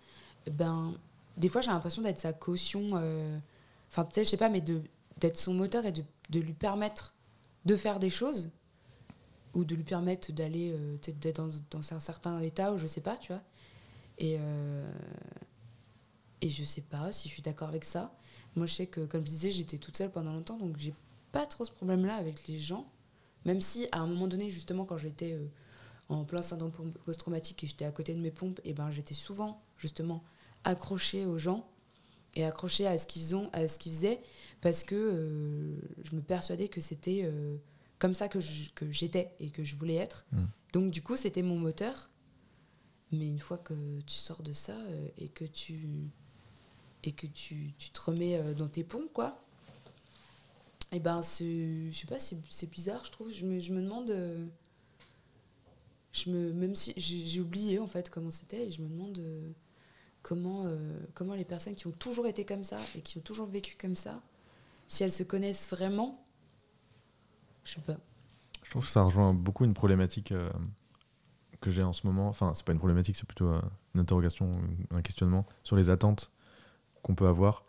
ben, des fois, j'ai l'impression d'être sa caution. euh, Enfin, tu sais, je sais pas, mais de- d'être son moteur et de, lui permettre de faire des choses. Ou de lui permettre d'aller, euh, d'être dans, un certain état, ou je sais pas, tu vois. Et, euh, et je sais pas si je suis d'accord avec ça. Moi, je sais que, comme je disais, j'étais toute seule pendant longtemps, donc j'ai pas trop ce problème-là avec les gens. Même si, à un moment donné, justement, quand j'étais euh, en plein syndrome post-traumatique et j'étais à côté de mes pompes, et ben, j'étais souvent, justement, accrochée aux gens et accrochée à ce qu'ils ont, à ce qu'ils faisaient, parce que euh, je me persuadais que c'était euh, comme ça que je- que j'étais et que je voulais être. Mm. Donc, du coup, c'était mon moteur. Mais une fois que tu sors de ça euh, et que tu et que tu, tu te remets dans tes pompes, quoi, et ben, c'est- je sais pas, c'est c'est bizarre, je trouve. Je me, je me demande. je me, même si j'ai j'ai oublié en fait comment c'était, et je me demande comment, euh, comment les personnes qui ont toujours été comme ça et qui ont toujours vécu comme ça, si elles se connaissent vraiment, je sais pas. Je trouve que ça rejoint beaucoup une problématique euh, que j'ai en ce moment. Enfin, c'est pas une problématique, c'est plutôt euh, une interrogation, un questionnement sur les attentes qu'on peut avoir.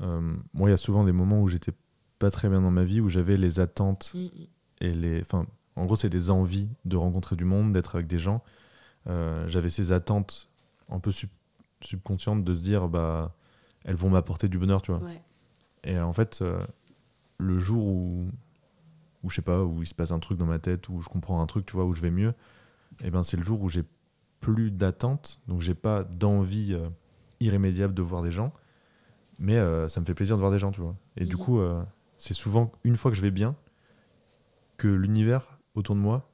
Moi, il y a souvent des moments où j'étais pas très bien dans ma vie, où j'avais les attentes Mm, mm. et les. Enfin, en gros, c'est des envies de rencontrer du monde, d'être avec des gens. J'avais ces attentes un peu sub- subconscientes de se dire, bah, elles vont m'apporter du bonheur, tu vois. Ouais. Et en fait, euh, le jour où, où je sais pas, où il se passe un truc dans ma tête, où je comprends un truc, tu vois, où je vais mieux, et ben c'est le jour où j'ai plus d'attente, donc j'ai pas d'envie euh, irrémédiable de voir des gens, mais euh, ça me fait plaisir de voir des gens, tu vois. Et du Mhm. coup, c'est souvent une fois que je vais bien que l'univers autour de moi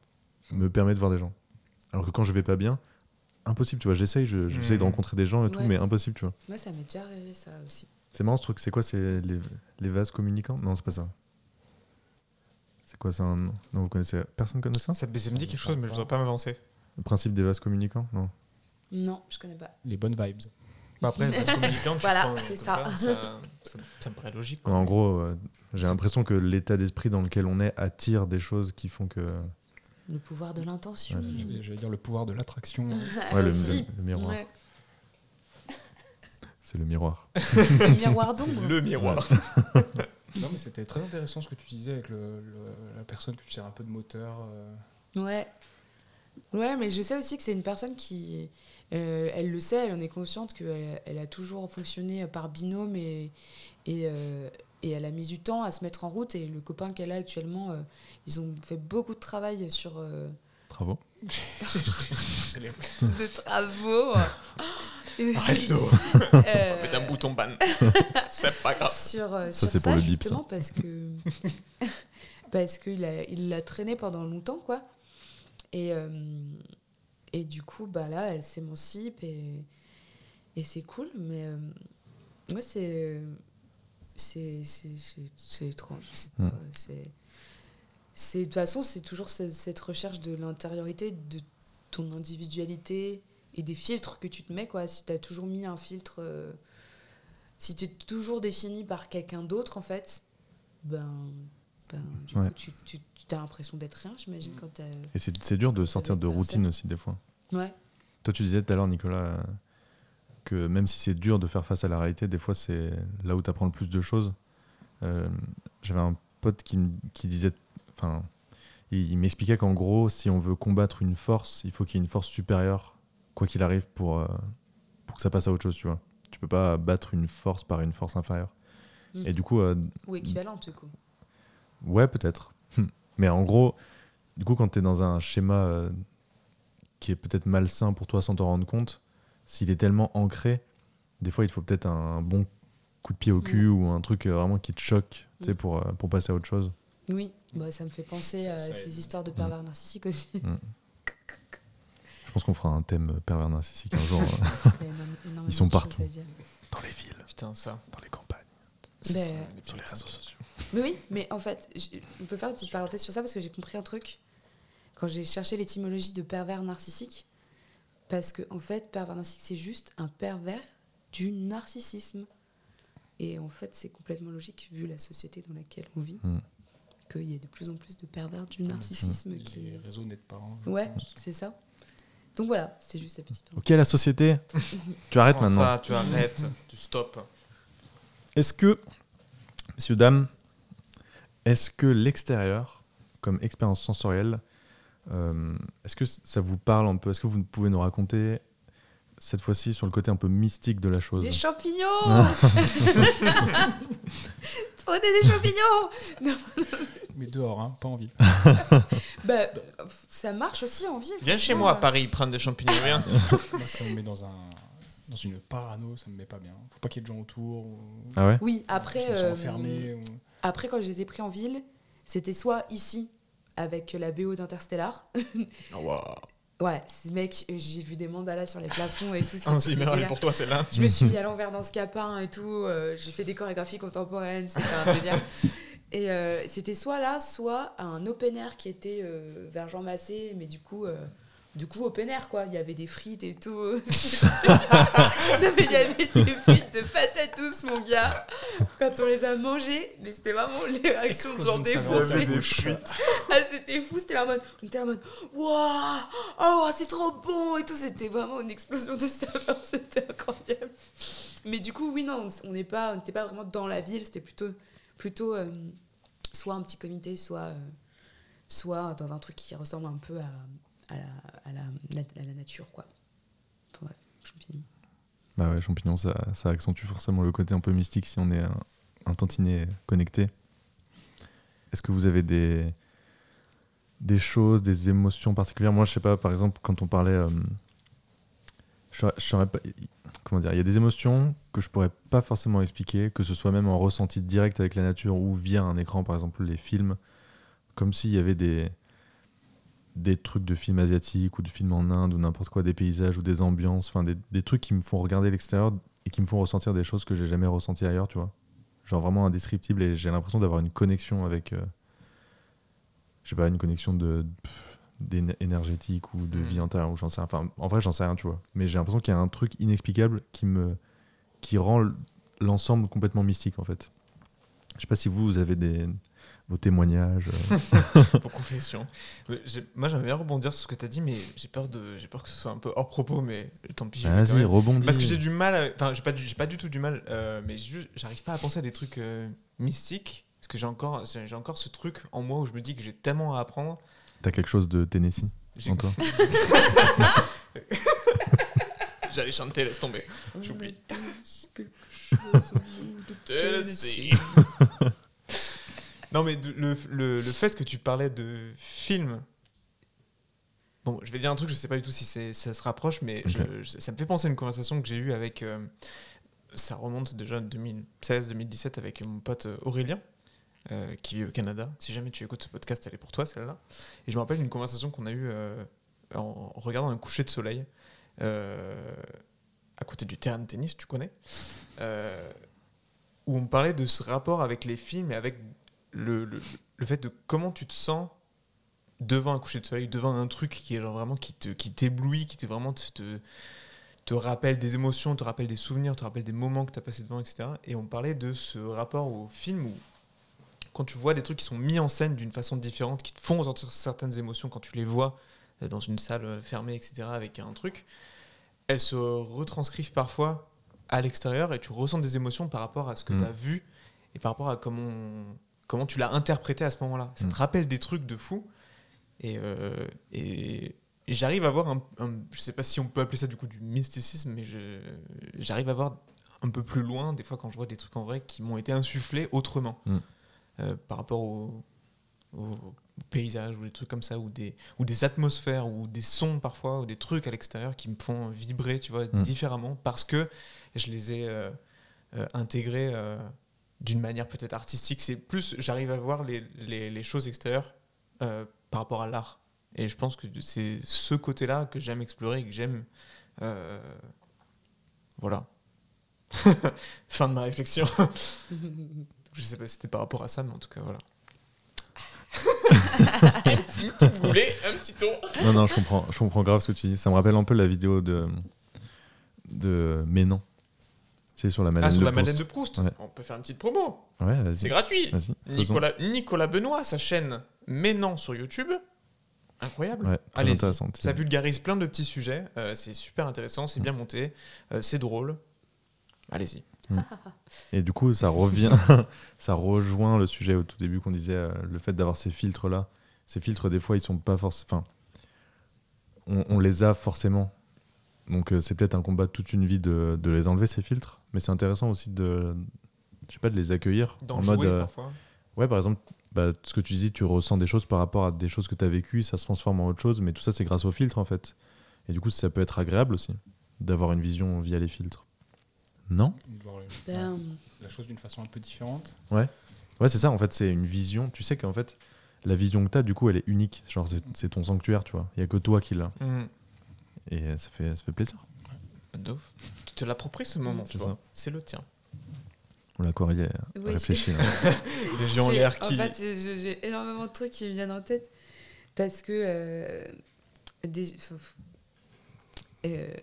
me permet de voir des gens. Alors que quand je vais pas bien, impossible, tu vois. J'essaye, je- j'essaye de Mhm. rencontrer des gens et tout, mais impossible, tu vois. Moi, ça m'est déjà arrivé ça aussi. C'est marrant ce truc, c'est quoi C'est les, les vases communicants? Non, c'est pas ça. C'est quoi ça un... Non, vous connaissez Personne connaît ça? Ça, ça me dit quelque chose, mais je voudrais pas m'avancer. Le principe des vases communicants? Non. Non, je connais pas. Les bonnes vibes. Bah après, parce communicant, tu Voilà, c'est ça. ça, ça, ça me paraît logique. quoi. En gros, euh, j'ai l'impression que l'état d'esprit dans lequel on est attire des choses qui font que. Le pouvoir de l'intention. Ouais, J'allais j'allais dire le pouvoir de l'attraction. Ouais, le, aussi. le- le miroir. Ouais. C'est le miroir. Le miroir d'ombre. Le miroir. non, mais c'était très intéressant ce que tu disais avec le- le- la personne que tu sers un peu de moteur. euh. Ouais. Ouais, mais je sais aussi que c'est une personne qui. euh, elle le sait, elle en est consciente qu'elle elle a toujours fonctionné par binôme et, et, euh, et elle a mis du temps à se mettre en route. Et le copain qu'elle a actuellement, euh, ils ont fait beaucoup de travail sur. euh, Travaux. de travaux. Arrête-le. Euh, Mettre un bout bouton ban. c'est pas grave. sur, euh, Ça, sur c'est pour ça, le bip, justement ça. parce que parce qu'il a, il l'a traîné pendant longtemps quoi et euh, et du coup bah là elle s'émancipe et et c'est cool mais euh, moi c'est c'est étrange Mm. c'est de toute façon c'est toujours ce- cette recherche de l'intériorité de ton individualité et des filtres que tu te mets quoi si tu as toujours mis un filtre euh, si tu es toujours défini par quelqu'un d'autre en fait ben, ben du Ouais. coup tu, tu, tu as l'impression d'être rien j'imagine quand Et c'est dur de sortir de routine aussi des fois. ouais Toi, tu disais tout à l'heure, Nicolas, que même si c'est dur de faire face à la réalité, des fois, c'est là où tu apprends le plus de choses. Euh, J'avais un pote qui, disait. Enfin, il, il m'expliquait qu'en gros, si on veut combattre une force, il faut qu'il y ait une force supérieure, quoi qu'il arrive, pour, euh, pour que ça passe à autre chose, tu vois. Tu peux pas battre une force par une force inférieure. Mm. Et du coup. euh, ou équivalente du coup Ouais, peut-être. Mais en gros, du coup, quand tu es dans un schéma euh, qui est peut-être malsain pour toi sans t'en rendre compte, s'il est tellement ancré, des fois, il te faut peut-être un bon coup de pied au cul ou un truc euh, vraiment qui te choque tu sais, Mm. pour, euh, pour passer à autre chose. oui bah, ça me fait penser à ça ces histoires de pervers narcissiques aussi Mm. Je pense qu'on fera un thème euh, pervers narcissique un jour. énorme- énormément Ils sont partout. dans les villes, Putain, ça. dans les campagnes, Ben, sur les réseaux sociaux. Mais oui, mais en fait, on peut faire une petite parenthèse sur ça parce que j'ai compris un truc quand j'ai cherché l'étymologie de pervers narcissique. Parce que, en fait, pervers narcissique, c'est juste un pervers du narcissisme. Et en fait, c'est complètement logique vu la société dans laquelle on vit, Mm. qu'il y ait de plus en plus de pervers du narcissisme qui. Les réseaux n'aident pas. hein, Ouais, c'est ça. Donc voilà, c'est juste la petite. Ok, la société, tu arrêtes Prends maintenant. ça, tu arrêtes, tu stops. Est-ce que, messieurs, dames, est-ce que l'extérieur, comme expérience sensorielle, est-ce que ça vous parle un peu? Est-ce que vous pouvez nous raconter, cette fois-ci, sur le côté un peu mystique de la chose? Les champignons Prenez des champignons Non, Mais dehors, hein, pas en ville. bah, ça marche aussi en ville. Viens chez moi à euh. Paris prendre des champignons, viens. Moi, ça me met dans, un, dans une parano, ça me met pas bien. Faut pas qu'il y ait de gens autour. ou- Ah ouais? Oui, après, Je me sens euh, enfermé. ou- après quand je les ai pris en ville, c'était soit ici avec la BO d'Interstellar. Ouais, ce mec, j'ai vu des mandalas sur les plafonds et tout. C'était Zimmerman délire. pour toi, c'est là. Je me suis mis à l'envers dans ce capin et tout. euh, j'ai fait des chorégraphies contemporaines, c'était un délire. Et euh, c'était soit là, soit un open air qui était euh, vers Jean Massé, mais du coup, euh, du coup open air quoi. Il y avait des frites et tout. non, mais il y avait des frites de patates douces, mon gars. Quand on les a mangées, mais c'était vraiment les réactions de genre Explosion de saveur défoncé. dans la bouche. Ah, c'était fou, c'était la mode. On était la mode. Waouh, oh, c'est trop bon et tout. C'était vraiment une explosion de saveur, c'était incroyable. Mais du coup, oui, non, on n'est pas, on n'était pas vraiment dans la ville, c'était plutôt, plutôt euh, soit un petit comité, soit, euh, soit dans un truc qui ressemble un peu à, à, la, nature, quoi. Enfin, bref, champignons. Bah ouais, champignons, ça, accentue forcément le côté un peu mystique si on est un, un tantinet connecté. Est-ce que vous avez des, des choses, des émotions particulières? Moi, je sais pas, par exemple, quand on parlait. euh, je pas. Comment dire Il y a des émotions que je pourrais pas forcément expliquer, que ce soit même en ressenti direct avec la nature ou via un écran, par exemple, les films. Comme s'il y avait des, des trucs de films asiatiques ou de films en Inde ou n'importe quoi, des paysages ou des ambiances, enfin des, des trucs qui me font regarder l'extérieur et qui me font ressentir des choses que j'ai jamais ressenties ailleurs, tu vois. Genre vraiment indescriptible et j'ai l'impression d'avoir une connexion avec, euh, je sais pas, une connexion de d'éne- énergétique ou de vie intérieure ou j'en sais rien. Enfin, en vrai, j'en sais rien, tu vois. Mais j'ai l'impression qu'il y a un truc inexplicable qui me qui rend l'ensemble complètement mystique en fait. Je sais pas si vous, vous avez des vos témoignages. euh. Vos confessions. Moi, j'aimerais bien rebondir sur ce que tu as dit, mais j'ai peur, de... j'ai peur que ce soit un peu hors propos, mais tant pis. Vas-y, rebondis. Parce que j'ai du mal, à- enfin, j'ai pas, du... j'ai pas du tout du mal, euh, mais j'arrive pas à penser à des trucs euh, mystiques, parce que j'ai encore, j'ai encore ce truc en moi où je me dis que j'ai tellement à apprendre. T'as quelque chose de Tennessee J'ai- en toi J'allais chanter, laisse tomber. J'oublie. Tennessee. non, mais le, le, le fait que tu parlais de film. Bon, je vais dire un truc, je sais pas du tout si ça se rapproche, mais je- ça me fait penser à une conversation que j'ai eue avec. euh, ça remonte déjà à 2016-2017 avec mon pote euh, Aurélien, euh, qui vit au Canada. Si jamais tu écoutes ce podcast, elle est pour toi, celle-là. Et je me rappelle d'une conversation qu'on a eue euh, en regardant un coucher de soleil à côté du terrain de tennis, tu connais, où on parlait de ce rapport avec les films et avec le, le, le fait de comment tu te sens devant un coucher de soleil, devant un truc qui est genre vraiment qui te qui t'éblouit, qui te vraiment te, te, te rappelle des émotions, te rappelle des souvenirs, te rappelle des moments que tu as passé devant, etc. Et on parlait de ce rapport au film où quand tu vois des trucs qui sont mis en scène d'une façon différente, qui te font ressentir certaines émotions quand tu les vois euh, dans une salle euh, fermée, etc., avec un truc, elles se retranscrivent parfois à l'extérieur et tu ressens des émotions par rapport à ce que Mm. tu as vu et par rapport à comment, comment tu l'as interprété à ce moment-là. Ça Mm. te rappelle des trucs de fou. Et, euh, et, et j'arrive à voir un, un- Je sais pas si on peut appeler ça du coup du mysticisme, mais j'arrive à voir un peu plus loin, des fois, quand je vois des trucs en vrai qui m'ont été insufflés autrement. Mm. Euh, par rapport au, au paysage ou des trucs comme ça, ou des, ou des atmosphères, ou des sons parfois, ou des trucs à l'extérieur qui me font vibrer, tu vois, Mm. différemment, parce que je les ai euh, euh, intégrés d'une manière peut-être artistique. C'est plus, j'arrive à voir les, les, les choses extérieures euh, par rapport à l'art. Et je pense que c'est ce côté-là que j'aime explorer et que j'aime. euh, voilà. fin de ma réflexion. je sais pas si c'était par rapport à ça, mais en tout cas, voilà. une petite goulée, un petit ton. Non, non, je comprends, je comprends grave ce que tu dis. Ça me rappelle un peu la vidéo de, de Ménan. C'est sur la Madeleine Ah, sur de la Proust. Madeleine de Proust Ouais. On peut faire une petite promo. Ouais. C'est gratuit. Nicolas, Nicolas Benoît, sa chaîne Ménan sur YouTube. Incroyable. Ouais, intéressant. Ça vulgarise plein de petits sujets. euh, c'est super intéressant, c'est bien monté, euh, c'est drôle. Allez-y. Mm. Et du coup, ça revient, ça rejoint le sujet au tout début qu'on disait, euh, le fait d'avoir ces filtres-là. Ces filtres, des fois, ils sont pas forcément. Enfin, on, on les a forcément. Donc, euh, c'est peut-être un combat de toute une vie de, de les enlever, ces filtres. Mais c'est intéressant aussi de, je sais pas, de les accueillir. D'en en jouer mode. euh, parfois. ouais, par exemple, bah, ce que tu dis, tu ressens des choses par rapport à des choses que tu as vécues, ça se transforme en autre chose. Mais tout ça, c'est grâce aux filtres, en fait. Et du coup, ça peut être agréable aussi d'avoir une vision via les filtres. Non? De voir, euh, Ben, ouais, la chose d'une façon un peu différente. Ouais. Ouais, c'est ça, en fait, c'est une vision. Tu sais qu'en fait, la vision que tu as, du coup, elle est unique. Genre, c'est- ton sanctuaire, tu vois. Il n'y a que toi qui l'as. Mhm. Et euh, ça fait, ça fait plaisir. De ouf. Tu te l'appropries ce moment, tu C'est vois. C'est le tien. On l'a est Oui, réfléchi. là. Les gens en l'air qui. En fait, j'ai- énormément de trucs qui me viennent en tête parce que. euh, des- euh,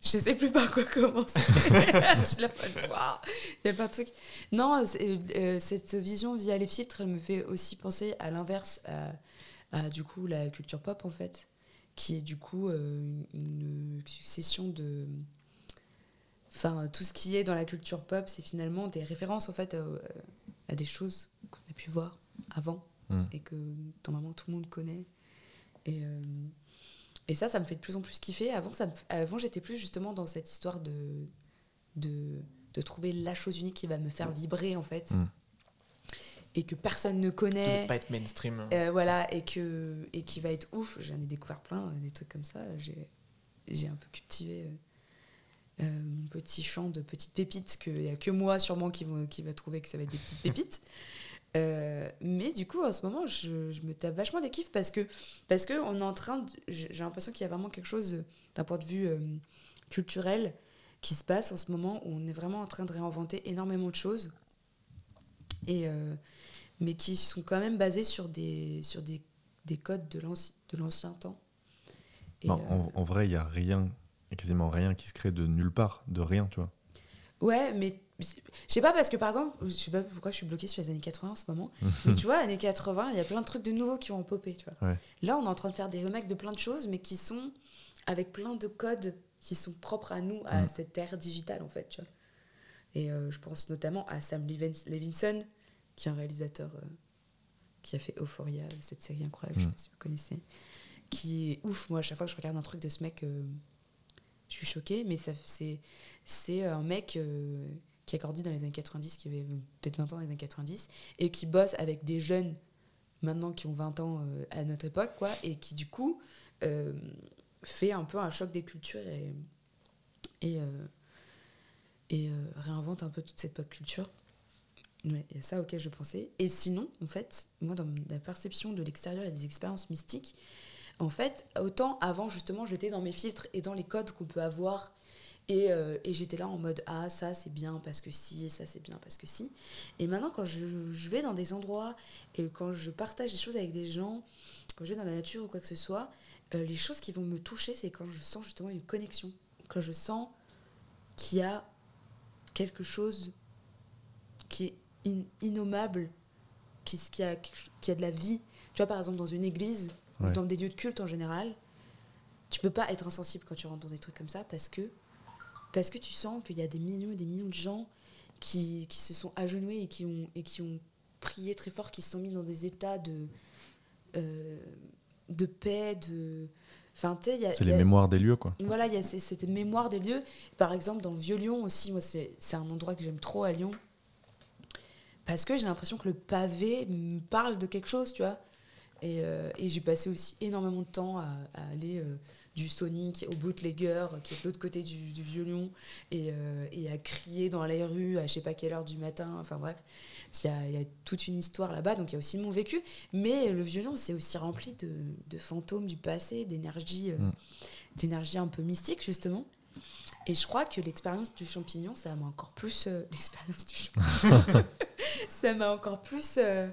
je sais plus par quoi commencer. je mode, waouh, il y a plein de trucs. Non, euh, cette vision via les filtres, elle me fait aussi penser à l'inverse, à, à, du coup la culture pop en fait, qui est du coup euh, une, une succession de. Enfin, tout ce qui est dans la culture pop, c'est finalement des références en fait à, à des choses qu'on a pu voir avant Mm. et que normalement tout le monde connaît. Et, euh, et ça, ça me fait de plus en plus kiffer. Avant, ça me- avant j'étais plus justement dans cette histoire de, de, de trouver la chose unique qui va me faire vibrer en fait. Mm. Et que personne ne De connaît. pas être mainstream. Euh, voilà, et, que, et qui va être ouf. J'en ai découvert plein, euh, des trucs comme ça. J'ai, un peu cultivé euh, euh, mon petit champ de petites pépites qu'il n'y a que moi sûrement qui, vont, qui va trouver que ça va être des petites pépites. Euh, mais du coup, en ce moment, je, je me tape vachement des kiffs parce que, parce que on est en train de- j'ai l'impression qu'il y a vraiment quelque chose d'un point de vue culturel qui se passe en ce moment où on est vraiment en train de réinventer énormément de choses. Et, euh, mais qui sont quand même basés sur des, sur des, des codes de l'anci- de l'ancien temps. Et, Non, euh, en, en vrai, il n'y a rien, quasiment rien qui se crée de nulle part, de rien, tu vois. Ouais, mais je sais pas parce que par exemple, je sais pas pourquoi je suis bloquée sur les années 80 en ce moment, mais tu vois, années 80, il y a plein de trucs de nouveaux qui ont popé, tu vois. Ouais. Là, on est en train de faire des remakes de plein de choses, mais qui sont avec plein de codes qui sont propres à nous, à Mm. cette ère digitale en fait, tu vois. Et euh, je pense notamment à Sam Levins- Levinson, qui est un réalisateur euh, qui a fait Euphoria, cette série incroyable, je sais Mm. pas si vous connaissez, qui est ouf. Moi, à chaque fois que je regarde un truc de ce mec, euh, je suis choquée, mais c'est, c'est un mec euh, qui a grandi dans les années 90, qui avait peut-être 20 ans dans les années 90, et qui bosse avec des jeunes maintenant qui ont 20 ans euh, à notre époque, quoi, et qui du coup fait un peu un choc des cultures et, et, et euh, réinvente un peu toute cette pop culture. Ouais, y a ça auquel je pensais. Et sinon, en fait, moi, dans la perception de l'extérieur et des expériences mystiques, en fait, autant avant, justement, j'étais dans mes filtres et dans les codes qu'on peut avoir. Et, euh, j'étais là en mode Ah, ça c'est bien parce que si, ça c'est bien parce que si. Et maintenant, quand je, je vais dans des endroits et quand je partage des choses avec des gens, quand je vais dans la nature ou quoi que ce soit, euh, les choses qui vont me toucher, c'est quand je sens justement une connexion. Quand je sens qu'il y a quelque chose qui est in- innommable, qui, qui, a, qui a de la vie. Tu vois, par exemple, dans une église, Ouais. ou dans des lieux de culte en général, tu peux pas être insensible quand tu rentres dans des trucs comme ça parce que, parce que tu sens qu'il y a des millions et des millions de gens qui, qui se sont agenouillés et qui, ont, et qui ont prié très fort, qui se sont mis dans des états de, euh, de paix, de. Enfin, C'est les a- mémoires des lieux, quoi. Voilà, il y a cette mémoire des lieux. Par exemple, dans Vieux-Lyon aussi, moi, c'est c'est un endroit que j'aime trop à Lyon. Parce que j'ai l'impression que le pavé me parle de quelque chose, tu vois. Et, euh, et j'ai passé aussi énormément de temps à, à aller euh, du Sonic au Bootlegger, qui est de l'autre côté du, et, euh, et à crier dans les rues à je sais pas quelle heure du matin. Enfin bref, il y a, il y a toute une histoire là-bas, donc il y a aussi mon vécu. Mais le Vieux-Lyon, c'est aussi rempli de, de fantômes du passé, d'énergie euh, Mm. d'énergie un peu mystique, justement. Et je crois que l'expérience du champignon, ça m'a encore plus. euh, l'expérience du champignon. ça m'a encore plus. euh,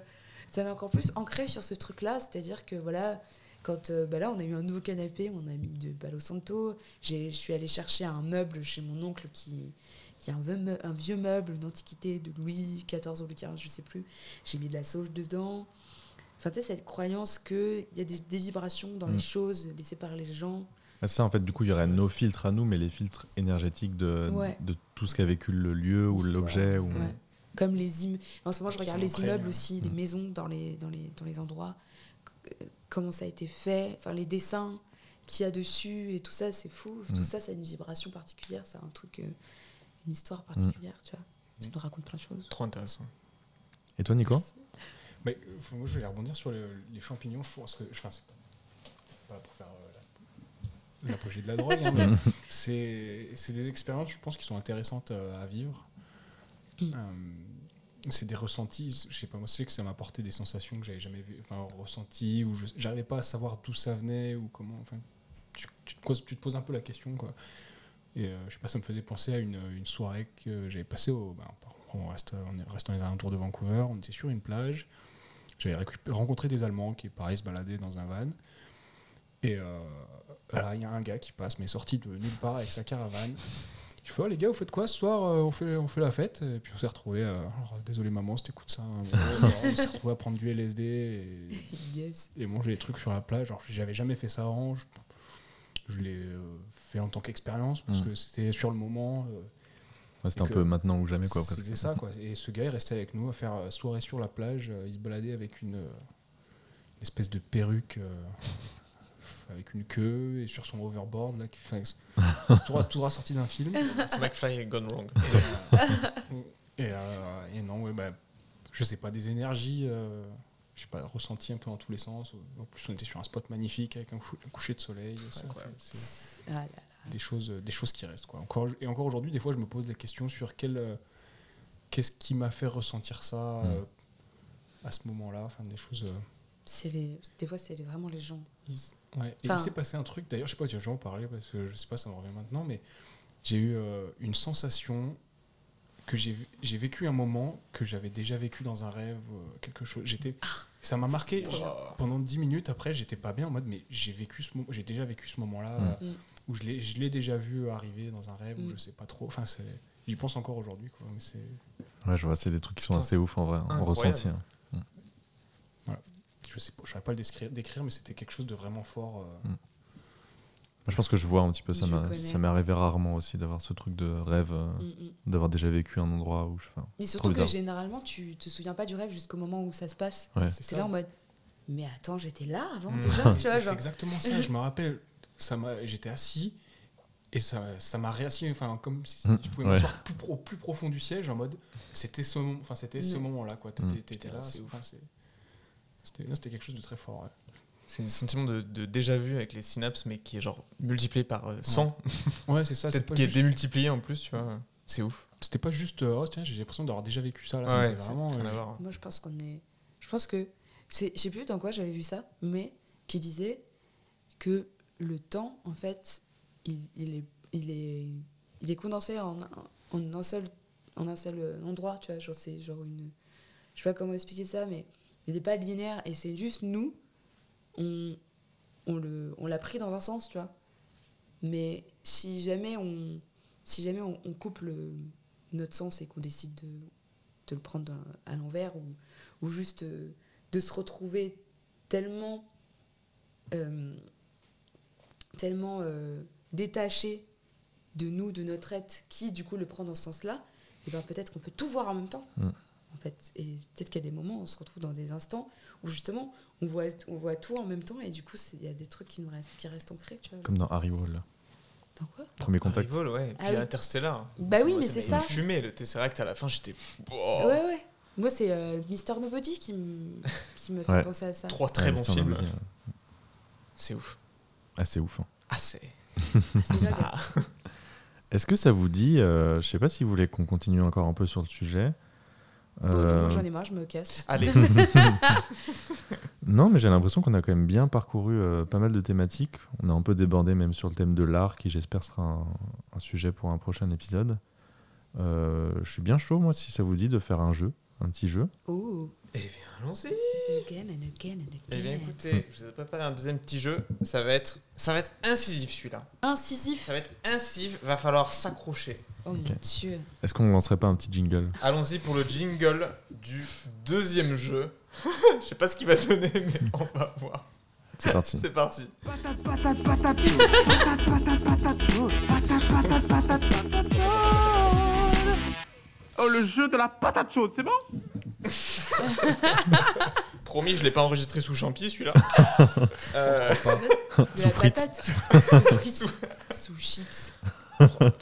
ça m'a encore plus ancré sur ce truc-là. C'est-à-dire que voilà, quand euh, bah là, on a eu un nouveau canapé, on a mis de Palo Santo. Je suis allée chercher un meuble chez mon oncle qui, qui est un vieux, meu- un vieux meuble d'antiquité de Louis XIV ou Louis XV, je sais plus. J'ai mis de la sauge dedans. Enfin, tu sais, cette croyance qu'il y a des, des vibrations dans Mm. les choses laissées par les gens. Ah, ça, en fait, du coup, il y aurait nos filtres à nous, mais les filtres énergétiques de, Ouais. de tout ce qu'a vécu le lieu ou l'objet. Ou... ouais. Comme les immeubles. En ce moment, je regarde les immeubles aussi, les Mm. maisons dans les, dans, les, dans les endroits. Comment ça a été fait, enfin les dessins qu'il y a dessus et tout ça, c'est fou. Mm. Tout ça, ça a une vibration particulière, c'est un truc, euh, une histoire particulière, tu vois. Ça nous raconte plein de choses. Trop intéressant. Et toi, Nico Mais, euh, faut- moi, je vais rebondir sur le- les champignons. Je pense que, enfin, c'est pas pour faire euh, la- l'apogée de la drogue, hein, mais c'est c'est des expériences, je pense, qui sont intéressantes euh, à vivre. Mm. Euh, c'est des ressentis. Je sais pas, moi, c'est que ça m'a apporté des sensations que j'avais jamais vu, enfin, ressenties, ou j'arrivais pas à savoir d'où ça venait ou comment. Enfin, tu, te poses, un peu la question, quoi. Et euh, je sais pas, ça me faisait penser à une, soirée que j'avais passée au. ben, on, reste, on dans les alentours de Vancouver, on était sur une plage. J'avais rencontré des Allemands qui, pareil, se baladaient dans un van. Et euh, là, il y a un gars qui passe, mais sorti de nulle part avec sa caravane. Je fais, oh, les gars, vous faites quoi ce soir Euh, on, fait, on fait la fête. Et puis on s'est retrouvés. euh, alors, désolé, maman, si t'écoutes ça. hein, bon, alors, on s'est retrouvés à prendre du LSD et, Yes. et manger des trucs sur la plage. Alors, j'avais jamais fait ça avant. Je, je l'ai euh, fait en tant qu'expérience parce Mm. que c'était sur le moment. euh, Ouais, c'était un peu maintenant ou jamais, quoi. C'était ça, quoi. Et ce gars, il restait avec nous à faire euh, soirée sur la plage. euh, Il se baladait avec une, euh, une espèce de perruque euh, avec une queue et sur son overboard, là, qui tout, tout sorti d'un film. C'est McFly gone wrong. Et, euh, et non, ouais, bah, je sais pas, des énergies, euh, je sais pas, ressenties un peu dans tous les sens. En plus, on était sur un spot magnifique avec un, cou- un coucher de soleil. c'est- Ah là là. des choses, des choses qui restent. Quoi. Encore, et encore aujourd'hui, des fois, je me pose des questions sur quel, euh, qu'est-ce qui m'a fait ressentir ça Mm. euh, à ce moment-là. Enfin, des choses. euh, C'est les... Des fois, c'est vraiment les gens. Ouais. Et Enfin- il s'est passé un truc, d'ailleurs, je sais pas, tu vas en parler parce que je sais pas, ça me revient maintenant, mais j'ai eu euh, une sensation que j'ai j'ai vécu un moment que j'avais déjà vécu dans un rêve, euh, quelque chose. J'étais, ça m'a marqué pendant 10 minutes. Après, j'étais pas bien en mode, mais j'ai vécu ce moment, j'ai déjà vécu ce moment-là Mm. euh, où je l'ai, je l'ai déjà vu arriver dans un rêve où Mm. je sais pas trop. Enfin, c'est, j'y pense encore aujourd'hui, quoi. Mais c'est, Ouais, je vois, c'est des trucs qui sont Putain, assez ouf en vrai, en ressenti. hein. voilà. Je sais pas, je saurais pas le décrire, décrire, mais c'était quelque chose de vraiment fort. euh, Mm. Je pense que je vois un petit peu, ça m'est arrivé rarement aussi d'avoir ce truc de rêve, euh, Mm, mm. d'avoir déjà vécu un endroit où je fais. Et surtout que généralement, tu te souviens pas du rêve jusqu'au moment où ça se passe. Ouais. C'est là en mode, mais attends, j'étais là avant déjà, tu vois. C'est Genre. exactement ça. Je me rappelle, ça m'a, j'étais assis et ça, ça m'a réassis, enfin comme si Mm, je pouvais ouais. m'asseoir plus pro- plus profond du siège en mode, c'était ce, moment- enfin c'était ce moment-là quoi. T'étais, t'étais là, C'est c'est- ouf. enfin, c'est- c'était, quelque chose de très fort. ouais. C'est un sentiment de, de déjà vu avec les synapses, mais qui est genre multiplié par euh, 100. Ouais, c'est ça. Peut-être qui est démultiplié en plus, tu vois. C'est ouf. C'était pas juste, euh, oh tiens, j'ai l'impression d'avoir déjà vécu ça. Là, Ouais, vraiment. euh. Moi, je pense qu'on est. Je pense que. c'est- Je sais plus dans quoi j'avais vu ça, mais qui disait que le temps, en fait, il, il est, il, est, il est condensé en, en, un seul, en un seul euh, endroit, tu vois. Genre, c'est genre une. Je sais pas comment expliquer ça, mais il n'est pas linéaire et c'est juste nous, on, on le- on l'a pris dans un sens, tu vois. Mais si jamais on, si jamais on, coupe le, notre sens et qu'on décide de, le prendre à l'envers ou, juste euh, de se retrouver tellement euh, tellement euh, détaché de nous, de notre être, qui du coup le prend dans ce sens-là, et ben peut-être qu'on peut tout voir en même temps. Mm. Fait, et peut-être qu'il y a des moments où on se retrouve dans des instants où justement on voit, on voit tout en même temps et du coup il y a des trucs qui nous restent, qui restent ancrés, tu vois. Comme dans Harry Wall. Dans quoi? Premier contact. Arrival, ouais. Et puis Ah oui. Interstellar. Bah oui, Moi, mais c'est ça. fumé le Tesseract à la fin, j'étais. Ouais, ouais. Moi, c'est euh, Mister Nobody qui me, qui me fait Ouais. penser à ça. Trois très Ouais, bons Mister films. Nobody, ouais. C'est ouf. Ah, c'est ouf. hein. Ah, c'est. C'est ça. Est-ce que ça vous dit, euh, je sais pas si vous voulez qu'on continue encore un peu sur le sujet. Bon, non, Euh, moi j'en ai marre, je me casse. Allez. non, mais j'ai l'impression qu'on a quand même bien parcouru euh, pas mal de thématiques. On a un peu débordé même sur le thème de l'art, qui j'espère sera un, un sujet pour un prochain épisode. Euh, je suis bien chaud, moi, si ça vous dit de faire un jeu, un petit jeu. Ouh. Eh bien, allons-y. Again and again and again. Eh bien, écoutez, je vous ai préparé un deuxième petit jeu. Ça va être, ça va être incisif celui-là. Incisif. Ça va être incisif. Va falloir s'accrocher. Oh mon dieu. Est-ce qu'on lancerait pas un petit jingle Allons-y pour le jingle du deuxième jeu. je sais pas ce qu'il va donner, mais on va voir. C'est parti. C'est parti. Patate, patate, patate chaude. Patate, patate, patate chaude. Patate, patate, patate, patate chaude. Oh, le jeu de la patate chaude, c'est bon Promis, je l'ai pas enregistré sous champi celui-là. Euh, frites. Sous frites. Sous chips.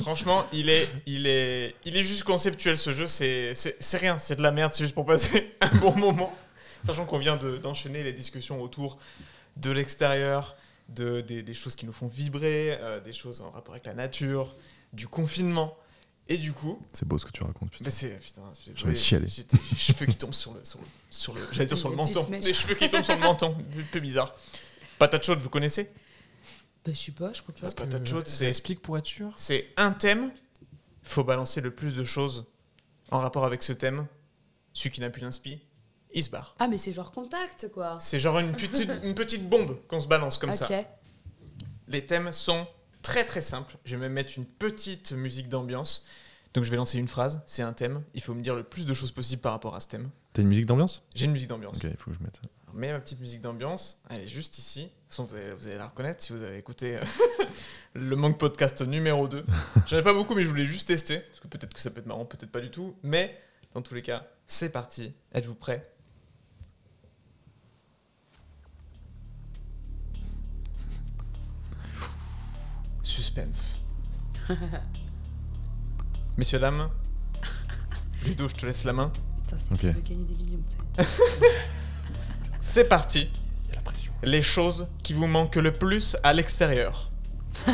Franchement, il est, il est, il est juste conceptuel ce jeu. C'est, c'est, c'est rien, c'est de la merde. C'est juste pour passer un bon moment, sachant qu'on vient de, d'enchaîner les discussions autour de l'extérieur, de des, des choses qui nous font vibrer, euh, des choses en rapport avec la nature, du confinement. Et du coup, C'est beau ce que tu racontes. putain. mais c'est putain, j'ai des cheveux qui tombent sur le, sur le, sur le, j'allais dire sur le menton, des cheveux qui tombent sur le menton, un peu bizarre. Patate chaude, vous connaissez? Bah, je sais pas, je crois pas. La patate chaude, Ça c'est explique pour être sûr. c'est un thème. Faut balancer le plus de choses en rapport avec ce thème. Celui qui n'a plus d'inspi, il se barre. Ah, mais c'est genre contact, quoi. C'est genre une petite, une petite bombe qu'on se balance comme ok. ça. Les thèmes sont très très simples. Je vais même mettre une petite musique d'ambiance. Donc je vais lancer une phrase, c'est un thème. Il faut me dire le plus de choses possible par rapport à ce thème. T'as une musique d'ambiance? J'ai une musique d'ambiance. Ok, il faut que je mette ça. Alors, mets ma petite musique d'ambiance. Elle est juste ici. De toute façon, vous allez, vous allez la reconnaître si vous avez écouté euh, le Manque Podcast numéro 2. J'en ai pas beaucoup, mais je voulais juste tester. Parce que peut-être que ça peut être marrant, peut-être pas du tout. Mais dans tous les cas, c'est parti. Êtes-vous prêts? Suspense. Messieurs, dames, Ludo, je te laisse la main. Putain, c'est Ok. qui veut gagner des millions, tu sais. C'est parti. Les choses qui vous manquent le plus à l'extérieur.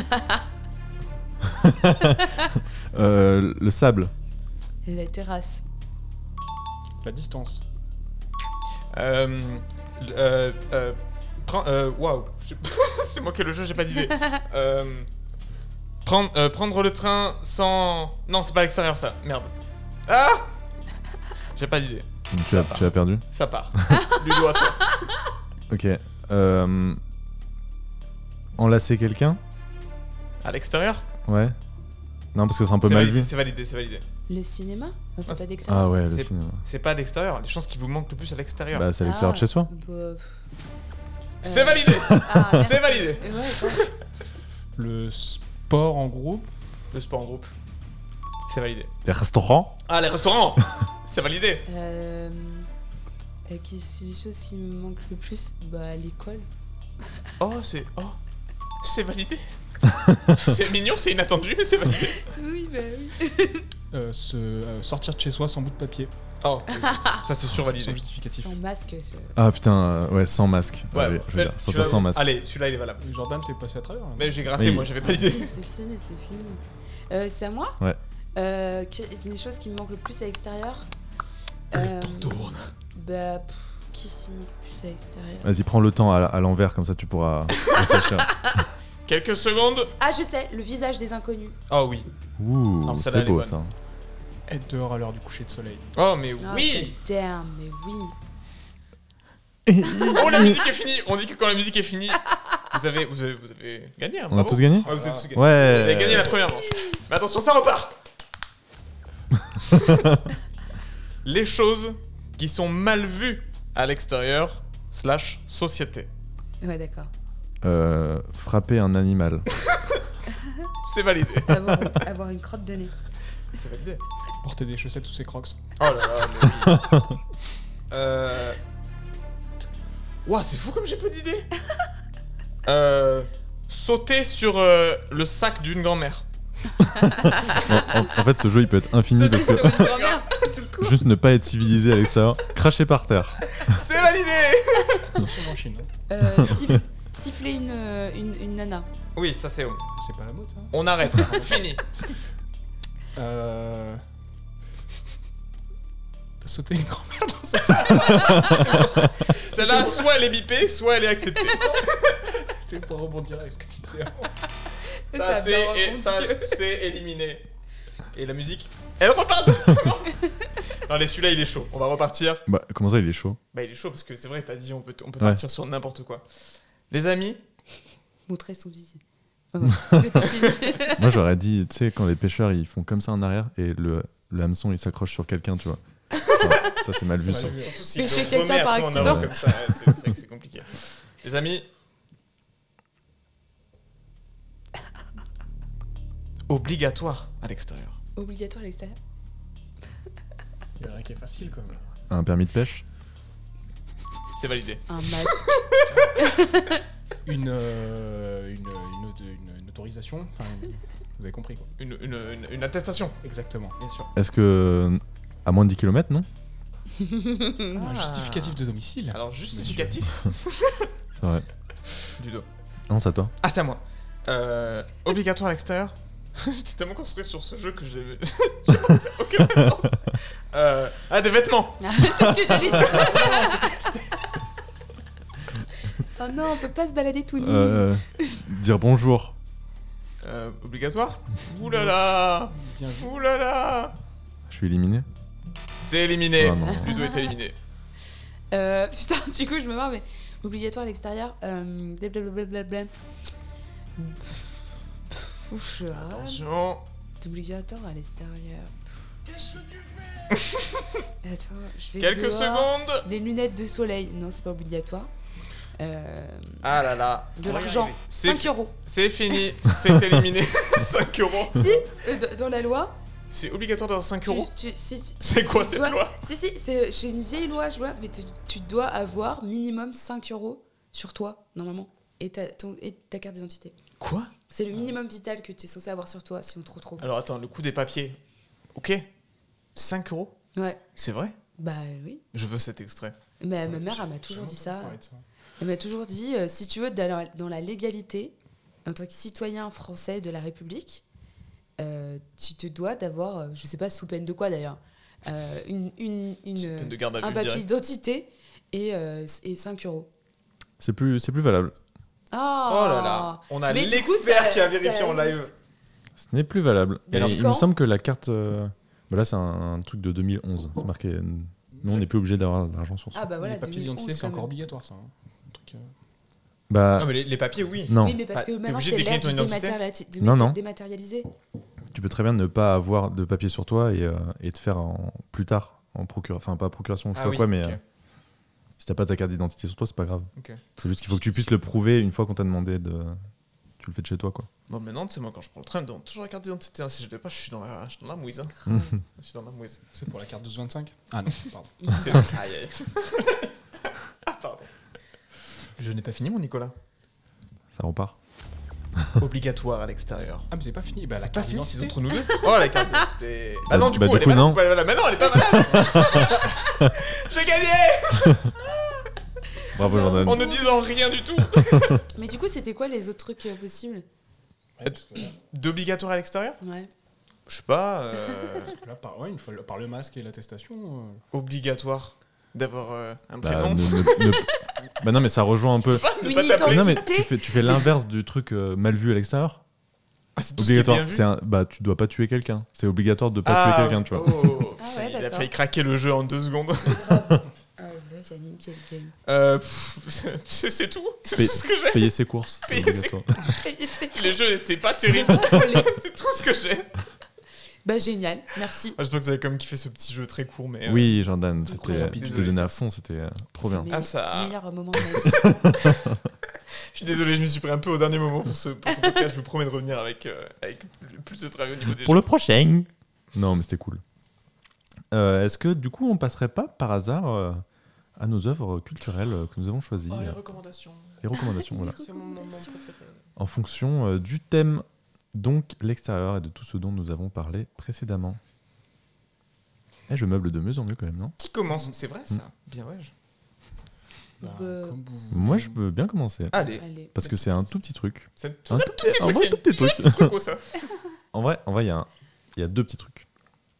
Euh, le sable. Et la terrasse. La distance. Euh, euh, euh, prends- euh, Waouh, Je- c'est moi qui ai le jeu, j'ai pas d'idée. Euh, prendre, euh, prendre le train sans. Non, c'est pas à l'extérieur ça. Merde. Ah J'ai pas d'idée. Tu as, tu as perdu Ça part. Ludo à toi. Ok. Euh, enlacer quelqu'un À l'extérieur Ouais. Non, parce que c'est un peu mal validé, vu. c'est validé, c'est validé. Le cinéma? Enfin, Ah, C'est c'est- pas d'extérieur. Ah ouais, le cinéma. C'est pas à l'extérieur. Les chances qui vous manquent le plus à l'extérieur. Bah, c'est à l'extérieur de chez soi. bah, C'est validé Ah, merci. C'est validé Ouais, ouais. Le sport en groupe. Le sport en groupe. C'est validé. Les restaurants? Ah, les restaurants C'est validé Euh, euh, qui- c'est les choses qui me manquent le plus? Bah, à l'école. Oh, c'est. Oh C'est validé C'est mignon, c'est inattendu, mais c'est validé. Oui, bah oui. Euh, se, euh, sortir de chez soi sans bout de papier. Oh, ça c'est survalidé. Sans justificatif. Sans masque. ce- Ah putain, euh, ouais, sans masque. Ouais, Allez, je veux euh, dire, tu sortir l'as- sans masque. Allez, celui-là il est valable. Jordan, t'es passé à travers. là. Mais j'ai gratté, Oui. moi j'avais pas d'idée. C'est fini, c'est fini. Euh, c'est à moi? Ouais. Euh, les choses qui me manquent le plus à l'extérieur. Euh, bah, pff, qui me manque le plus à l'extérieur Vas-y, prends le temps à, à l'envers, comme ça tu pourras réfléchir. Quelques secondes. Ah, je sais, le visage des inconnus. Oh oui. Ouh, Alors, c'est beau ça. Être dehors à l'heure du coucher de soleil. Oh, mais Ah, oui Damn, mais oui. Oh, la musique est finie On dit que quand la musique est finie, vous avez, vous avez, vous avez gagné. hein, On a tous gagné Ouais, vous avez tous gagné. Ouais. Vous avez gagné la première manche. Mais attention, ça repart Les choses qui sont mal vues à l'extérieur, slash société. Ouais, d'accord. Euh, frapper un animal. C'est validé. Avoir, avoir une crotte de nez. C'est validé. Porter des chaussettes sous ses crocs. Oh là là, mais oui. euh... Ouah, c'est fou comme j'ai peu d'idées. euh... Sauter sur euh, le sac d'une grand-mère. En, en- en fait, ce jeu il peut être infini parce que juste ne pas être civilisé à l'extérieur, cracher par terre. C'est validé Sauf en Chine. hein. Euh, siff- siffler une, euh, une, une nana. Oui, ça c'est... C'est pas la mode, hein On arrête, fini. Euh... Sauter une grand-mère dans sa Celle-là, soit elle est bipée, soit elle est acceptée. C'était pour rebondir avec ce que tu disais avant. Ça, Ça c'est éliminé. Et la musique Elle repart directement Non, les celui-là, il est chaud. On va repartir. Bah, comment ça, il est chaud? Bah, il est chaud parce que c'est vrai, t'as dit, on peut, on peut Ouais. partir sur n'importe quoi. Les amis, Montrer son visage. Moi j'aurais dit, tu sais, quand les pêcheurs ils font comme ça en arrière et le, le hameçon il s'accroche sur quelqu'un, tu vois. Ça c'est mal vu. surtout Pêcher quelqu'un par accident. comme ça, ouais, c'est c'est vrai que c'est compliqué. Les amis, obligatoire à l'extérieur. Obligatoire à l'extérieur. Il y en a un qui est facile quand même. Un permis de pêche? C'est validé. Un masque. Une, euh, une, une, auto- une- une autorisation. Enfin, vous avez compris quoi. Une, une, une- une attestation. Exactement. Bien sûr. Est-ce que à moins de 10 km, non? Un justificatif de domicile. Alors, justificatif C'est vrai. du dos. Non, c'est à toi. Ah, c'est à moi. Euh, obligatoire à l'extérieur? J'étais tellement concentré sur ce jeu que je l'ai. j'ai pensé à aucun moment. Euh, ah, des vêtements. c'est ce que j'allais dire. oh non, on peut pas se balader tout nu. Euh, dire bonjour. Euh, obligatoire Ouh là là Bien vu. Ouh là là Je suis éliminé. C'est éliminé. Oh non. Ludo est éliminé. Euh, putain, du coup, je me marre, mais obligatoire à l'extérieur. Euh, blablabla. Ouf, râle. Attention. C'est obligatoire à l'extérieur. Attends, je vais Quelques dehors. secondes. Des lunettes de soleil. Non, c'est pas obligatoire. Euh, Ah là là. de l'argent. arriver. C'est 5 fi- euros. C'est fini. C'est éliminé. 5 euros. Si, euh, dans la loi. C'est obligatoire d'avoir 5 tu- euros tu- si- C'est quoi tu cette dois- loi? Si, si, c'est chez une vieille loi, je vois, mais tu, tu dois avoir minimum 5 euros sur toi, normalement, et ta, ton- et ta carte d'identité. Quoi? C'est le minimum vital que tu es censé avoir sur toi si on te retrouve. Alors attends, le coût des papiers. Ok. 5 euros Ouais. C'est vrai? Bah oui. Je veux cet extrait. Mais ma mère, elle m'a toujours dit ça. Elle m'a toujours dit euh, si tu veux, dans la, dans la légalité, en tant que citoyen français de la République, euh, tu te dois d'avoir, euh, je sais pas sous peine de quoi d'ailleurs, euh, une, une, une, peine de garde à un papier d'identité et, euh, et 5 euros. C'est plus, c'est plus valable. Ah Oh là là. On a l'expert qui a vérifié en live. Ce n'est plus valable. Et alors, il me semble que la carte. euh, bah là, c'est un, un truc de 2011. C'est marqué. euh, Nous, on n'est plus obligé d'avoir de l'argent sur soi. Ah bah voilà, Les papiers 2011 d'identité, c'est encore obligatoire ça. hein. Un truc, euh, Bah, Non, mais les, les papiers, oui. Non. Oui, mais parce Ah, que t'es maintenant, c'est l'ère du de Non, non. dématérialisé. tu peux très bien ne pas avoir de papier sur toi et, euh, et te faire en, plus tard en procuration. Enfin, pas procuration, je sais Ah pas oui, quoi, mais ok. Si t'as pas ta carte d'identité sur toi, c'est pas grave. C'est juste qu'il faut que tu puisses le prouver une fois qu'on t'a demandé de. Tu le fais de chez toi, quoi. Bon, maintenant, c'est moi, quand je prends le train, je demande toujours la carte d'identité. hein. Si je l'ai pas, je suis dans la, je suis dans la mouise. hein. je suis dans la mouise. C'est pour la carte 1225 Ah non, pardon. Aïe. ah, pardon. Je n'ai pas fini, mon Nicolas. Ça repart. Obligatoire à l'extérieur. Ah mais c'est pas fini. Bah, la C'est pas carte fini, c'est d'identité. entre nous deux. Oh, la carte d'identité. Bah non, du Bah, coup, du elle est coup, valable. non. Elle est pas valable. J'ai gagné Bravo, Jordan. En ne disant rien du tout. Mais du coup, c'était quoi les autres trucs euh, possibles D'obligatoire à l'extérieur? Ouais. Je sais pas. euh, Là, par, ouais, une fois, par le masque et l'attestation. euh, obligatoire d'avoir euh, un Bah, prénom. ne- ne- ne- bah non, mais ça rejoint un peu. Non, mais tu fais, tu fais l'inverse du truc euh, mal vu à l'extérieur. Ah, c'est Obligatoire. C'est un- bah, tu dois pas tuer quelqu'un. C'est obligatoire de pas Ah, tuer quelqu'un, tu vois. oh, Ah putain, ouais, il a d'accord. failli craquer le jeu en deux secondes. Ah, j'ai game. Euh, pff, c'est c'est tout. C'est tout ce que j'ai. payer ses courses, c'est Payer ses- obligatoire. Les jeux n'étaient pas terribles. c'est tout ce que j'ai. Bah, génial, merci. Ah, J'espère que vous avez quand même kiffé ce petit jeu très court, mais. euh, Oui, Jordan, c'était, tu te donnais à fond, c'était euh, trop bien. Ah, ça- meilleur moment de ma vie. Je suis désolé, je me suis pris un peu au dernier moment pour ce, pour ce podcast. Je vous promets de revenir avec, euh, avec plus de travail au niveau des Pour jeux. le prochain. Non, mais c'était cool. Euh, est-ce que du coup, on passerait pas par hasard euh, à nos œuvres culturelles que nous avons choisies? Oh, les recommandations. Les recommandations, voilà. C'est mon moment préféré. En fonction euh, du thème, donc l'extérieur et de tout ce dont nous avons parlé précédemment. Eh, je meuble de mieux en mieux quand même, non? Qui commence? C'est vrai ça Mm. Bien ouais. bah, Bah, comme vous- Moi, je veux bien commencer. Allez. Allez. Parce que c'est un tout petit truc. C'est un Un tout petit un truc, c'est tout petit truc. petite truc, ça. En vrai, en vrai, il y a un- il y a deux petits trucs.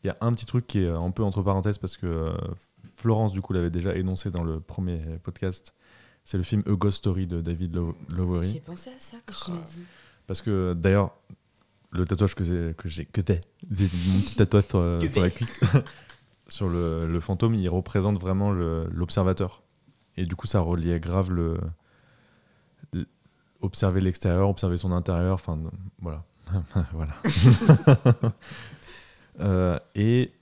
Il y a un petit truc qui est euh, un peu entre parenthèses parce que euh, Florence, du coup, l'avait déjà énoncé dans le premier podcast. C'est le film A Ghost Story de David Low- Lowery. J'ai pensé à ça quand tu m'as dit. Parce que d'ailleurs, le tatouage que j'ai, que j'ai, que t'es, j'ai mon petit tatouage sur, euh, sur la cuisse, sur le, le fantôme, il représente vraiment le- l'observateur. Et du coup, ça reliait grave le, observer l'extérieur, observer son intérieur, enfin voilà, voilà. Euh, et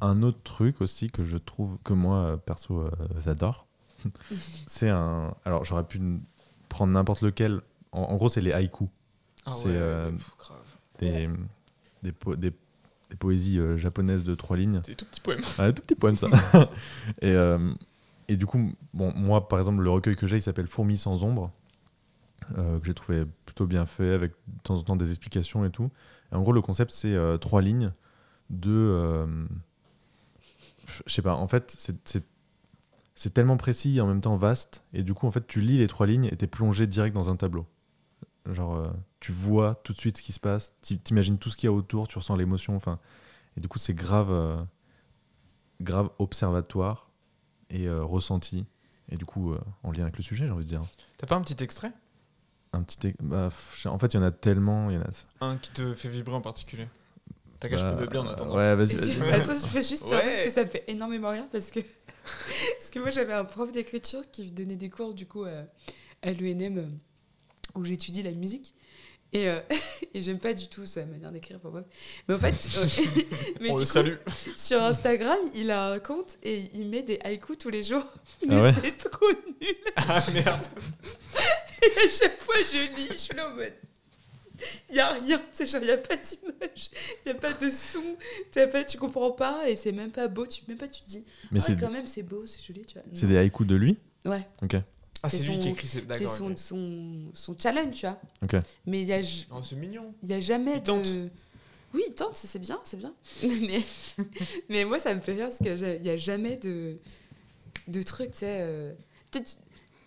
un autre truc aussi que je trouve que moi euh, perso euh, j'adore, c'est un. Alors j'aurais pu prendre n'importe lequel. En, en gros, c'est les haïkus. Ah c'est ouais, euh, pff. Des, des, po- des- des poésies euh, japonaises de trois lignes. C'est des tout petits poèmes. Ouais, tout petit poème ça. et, euh, et du coup, bon, moi par exemple, le recueil que j'ai, il s'appelle Fourmis sans ombre, euh, que j'ai trouvé plutôt bien fait, avec de temps en temps des explications et tout. Et en gros, le concept, c'est trois lignes de. je sais pas, en fait, c'est- c'est. C'est tellement précis et en même temps vaste, et du coup, en fait, tu lis les trois lignes et t'es plongé direct dans un tableau. Genre, euh, tu vois tout de suite ce qui se passe, t'i- t'imagines tout ce qu'il y a autour, tu ressens l'émotion, enfin. Et du coup, c'est grave, euh, grave observatoire et euh, ressenti. Et du coup, euh, en lien avec le sujet, j'ai envie de dire. T'as pas un petit extrait? Un petit. ex- bah, pff, en fait, il y en a tellement. Il y en a... Un qui te fait vibrer en particulier? T'as qu'à je Bah, peux meubler en attendant. ouais, vas-y, tu- Attends, je fais juste dire Ouais. parce que ça me fait énormément rire parce que parce que moi j'avais un prof d'écriture qui donnait des cours du coup à, à l'UNM euh, où j'étudie la musique et, euh, et j'aime pas du tout sa manière d'écrire pour moi. Mais en fait, euh, mais On du le coup, salue. Sur Instagram, il a un compte et il met des haïkus tous les jours. Ah Mais ouais c'est trop nul. Ah merde. Et à chaque fois, je lis, je suis là en mode. Il n'y a rien, tu sais, genre, il n'y a pas d'image, il n'y a pas de son, t'as pas, tu comprends pas et c'est même pas beau, tu, même pas tu te dis. Mais ouais, c'est- quand même, c'est beau, c'est joli, tu vois. C'est des haïkus de lui? Ouais. Ok. Ah, c'est lui son- qui écrit, c'est- C'est son, son, son challenge, tu vois. Ok. Mais il y a, Oh, c'est mignon. il y a jamais Il tente. de. Oui, il tente, c'est bien, c'est bien. mais, mais moi, ça me fait rire parce qu'il n'y a jamais de, de trucs, tu sais. euh, Tu sais, tu-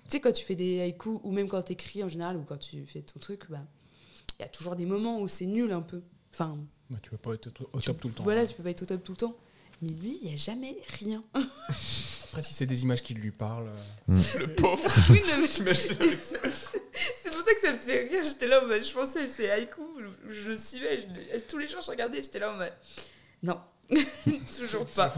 sais, quand tu fais des haïkus, ou même quand tu écris en général, ou quand tu fais ton truc, bah, il y a toujours des moments où c'est nul un peu. Enfin, Bah, tu peux pas être au top tout le temps. voilà, tu peux pas être au top tout le temps. Mais lui, il n'y a jamais rien. Après, si c'est des images qui lui parlent. euh, Mm. Le pauvre. Oui, non, mais- avec ça. C'est pour ça que ça me faisait rire. J'étais là en mode, je pensais, c'est haïku. Je, je le suivais. je tous les jours, je regardais. J'étais là en mode, non, toujours pas.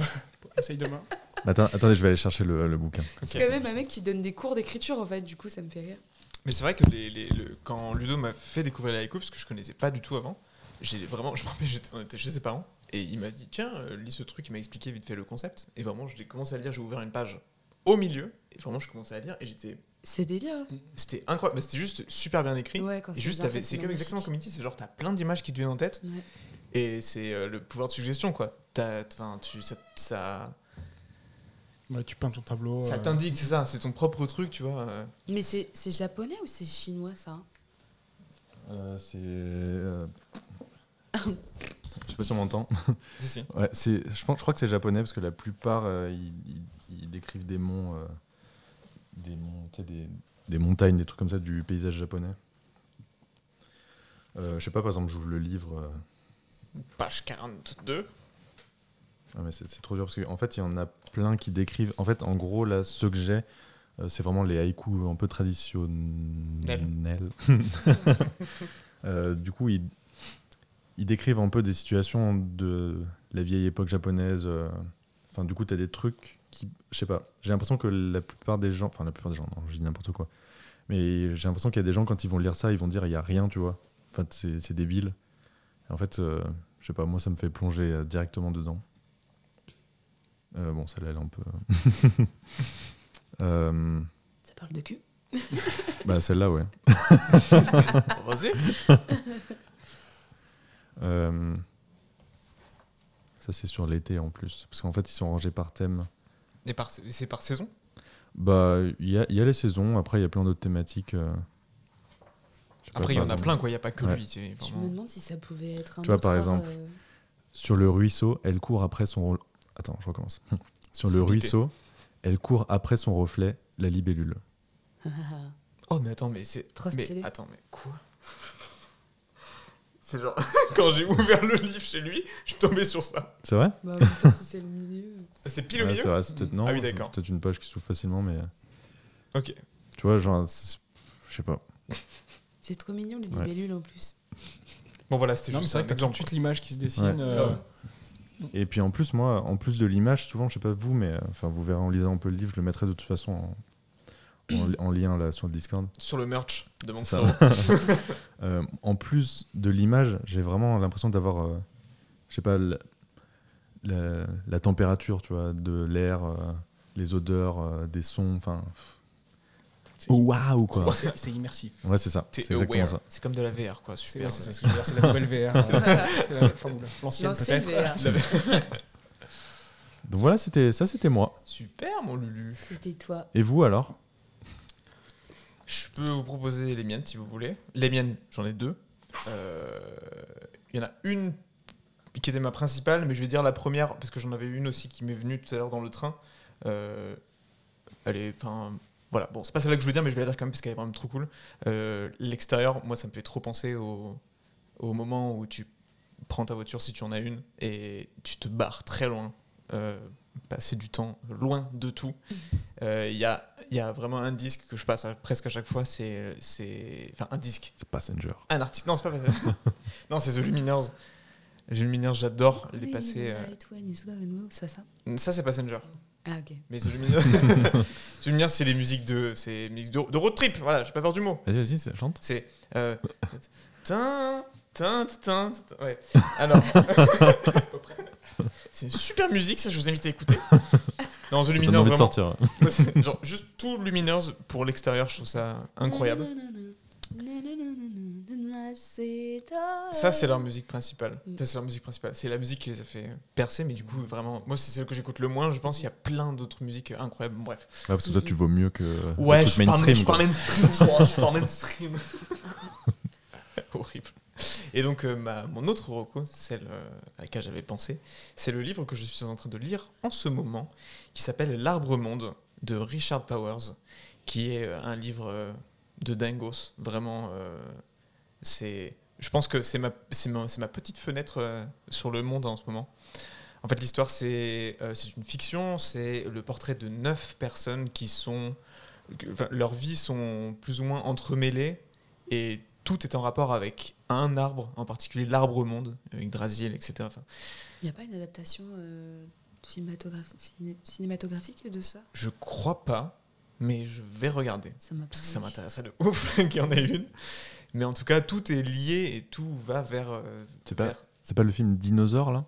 Essaye demain. Attends, attendez, je vais aller chercher le, le bouquin. C'est quand même un mec qui donne des cours d'écriture en fait. Du coup, ça me fait rire. Mais c'est vrai que les, les- le- quand Ludo m'a fait découvrir les haïkus, parce que je connaissais pas du tout avant, j'ai vraiment, je me rappelle, j'étais- on était chez ses parents, et il m'a dit tiens, euh, lis ce truc, il m'a expliqué vite fait le concept, et vraiment, j'ai commencé à le lire, j'ai ouvert une page au milieu, et vraiment, je commençais à lire, et j'étais. C'est délire. C'était incroyable, mais c'était juste super bien écrit. Ouais, quand et c'est juste, c'est c'est comme magnifique. exactement comme il dit, c'est genre, t'as plein d'images qui te viennent en tête, Ouais. et c'est euh, le pouvoir de suggestion, quoi. Enfin, tu, ça, ça, Ouais, tu peins ton tableau. ça euh, t'indique, c'est ça, c'est ton propre truc, tu vois. euh. Mais c'est c'est japonais ou c'est chinois ça? Euh, c'est. Je sais pas si on m'entend. Si, si. Ouais, c'est. Je pense, je crois que c'est japonais parce que la plupart euh, ils, ils- ils décrivent des monts, euh, des monts, tu sais, des, des montagnes, des trucs comme ça du paysage japonais. Euh, je sais pas, par exemple, j'ouvre le livre. euh, page 42. Ah, mais c'est c'est trop dur parce qu'en fait, il y en a plein qui décrivent. En fait, en gros, là, ceux que j'ai, c'est vraiment les haïkus un peu traditionnels. Euh, du coup, ils, ils décrivent un peu des situations de la vieille époque japonaise. euh. Enfin, du coup, tu as des trucs qui. Je sais pas. J'ai l'impression que la plupart des gens. Enfin, la plupart des gens, non, je dis n'importe quoi. Mais j'ai l'impression qu'il y a des gens, quand ils vont lire ça, ils vont dire il y a rien, tu vois. Enfin, c'est c'est débile. En fait, euh, je sais pas, moi, ça me fait plonger euh, directement dedans. Euh, bon, celle-là, elle est un peu. Euh, Ça parle de cul bah, celle-là, ouais. Vas-y. Euh, ça, c'est sur l'été en plus. Parce qu'en fait, ils sont rangés par thème. Et par, c'est par saison? Bah, il y a, il y a les saisons, après, il y a plein d'autres thématiques. euh. Après, il y en a plein, quoi. Il n'y a pas que Ouais. lui. vraiment- me demande si ça pouvait être un Tu vois, par exemple, euh, sur le ruisseau, elle court après son. re- Attends, je recommence. sur le ruisseau, elle court après son reflet, la libellule. Oh, mais attends, mais c'est. Trop mais stylé. Attends, mais quoi? C'est genre, quand j'ai ouvert le livre chez lui, je suis tombé sur ça. C'est vrai Bah, en même temps, si c'est le milieu. C'est pile au Ouais, milieu c'est vrai, c'est peut-être non, Ah oui, c'est d'accord. peut-être une page qui s'ouvre facilement, mais. Ok. Tu vois, genre, c'est- je sais pas. C'est trop mignon, les Ouais. libellules en plus. Bon, voilà, c'était Non, mais juste c'est vrai un que t'as tout de exemple. suite l'image qui se dessine. Ouais. euh, Et puis en plus, moi, en plus de l'image, souvent, je sais pas vous, mais euh, enfin, vous verrez en lisant un peu le livre, je le mettrai de toute façon en, en, en lien là sur le Discord. Sur le merch de mon ça. Euh, en plus de l'image, j'ai vraiment l'impression d'avoir, euh, je sais pas, la, la- la température, tu vois, de l'air, euh, les odeurs, euh, des sons, enfin. Waouh quoi. c'est- immersif. Ouais, c'est ça. C'est exactement aware. ça. C'est comme de la VR, quoi. Super. c'est ça ce que je veux dire, c'est la nouvelle VR. euh, c'est la- L'ancienne peut-être. VR. Donc voilà, c'était ça, c'était moi. Super, mon Lulu. C'était toi. Et vous alors? Je peux vous proposer les miennes si vous voulez. Les miennes, j'en ai deux. Euh, Il y en a une qui était ma principale, mais je vais dire la première parce que j'en avais une aussi qui m'est venue tout à l'heure dans le train. Euh, elle est, enfin, voilà. Bon, c'est pas celle-là que je veux dire, mais je vais la dire quand même parce qu'elle est vraiment trop cool. Euh, L'extérieur, moi, ça me fait trop penser au moment où tu prends ta voiture si tu en as une et tu te barres très loin. Euh, passer du temps loin de tout. Euh, Il y, a, il y a vraiment un disque que je passe à- presque à chaque fois, c'est. c'est- Enfin, un disque. C'est Passenger. Un artiste. Non, c'est pas Passenger. non, c'est The Lumineers. The Lumineers, j'adore les passer. euh, C'est pas ça? Ça, c'est Passenger. Ah, ok. Mais The Lumineers, The Lumineers, c'est les musiques de, c'est les musiques de, de road trip. Voilà, j'ai pas peur du mot. Vas-y, vas-y, chante. C'est. Euh, tin, tin, tin, tin, ouais. Alors. C'est une super musique, ça, je vous invite à écouter. Non, The de vraiment. sortir, genre, juste tout Lumineers pour l'extérieur, je trouve ça incroyable. Ça, c'est leur musique principale. Ça, c'est leur musique principale. C'est la musique qui les a fait percer, mais du coup, vraiment, moi, c'est celle que j'écoute le moins. Je pense qu'il y a plein d'autres musiques incroyables. Bref. Ouais, parce que toi, tu vaux mieux que. Ouais, je parle, mainstream, je parle mainstream, je crois, je parle mainstream. Horrible. Et donc, euh, mon autre reco, celle euh, à laquelle j'avais pensé, c'est le livre que je suis en train de lire en ce moment, qui s'appelle L'Arbre Monde de Richard Powers, qui est euh, un livre euh, de dingos. Vraiment, euh, c'est. Je pense que c'est ma, petite fenêtre euh, sur le monde en ce moment. En fait, l'histoire, c'est euh, une fiction, c'est le portrait de neuf personnes qui sont. enfin, leurs vies sont plus ou moins entremêlées et tout est en rapport avec un arbre, en particulier l'arbre monde, Yggdrasil, etc. Enfin, Il n'y a pas une adaptation euh, cinématographique, ciné- cinématographique de ça? Je crois pas, mais je vais regarder. Ça Parce que ça m'intéresserait de ouf qu'il y en ait une. Mais en tout cas, tout est lié et tout va vers. euh, C'est pas, c'est pas le film Dinosaure, là?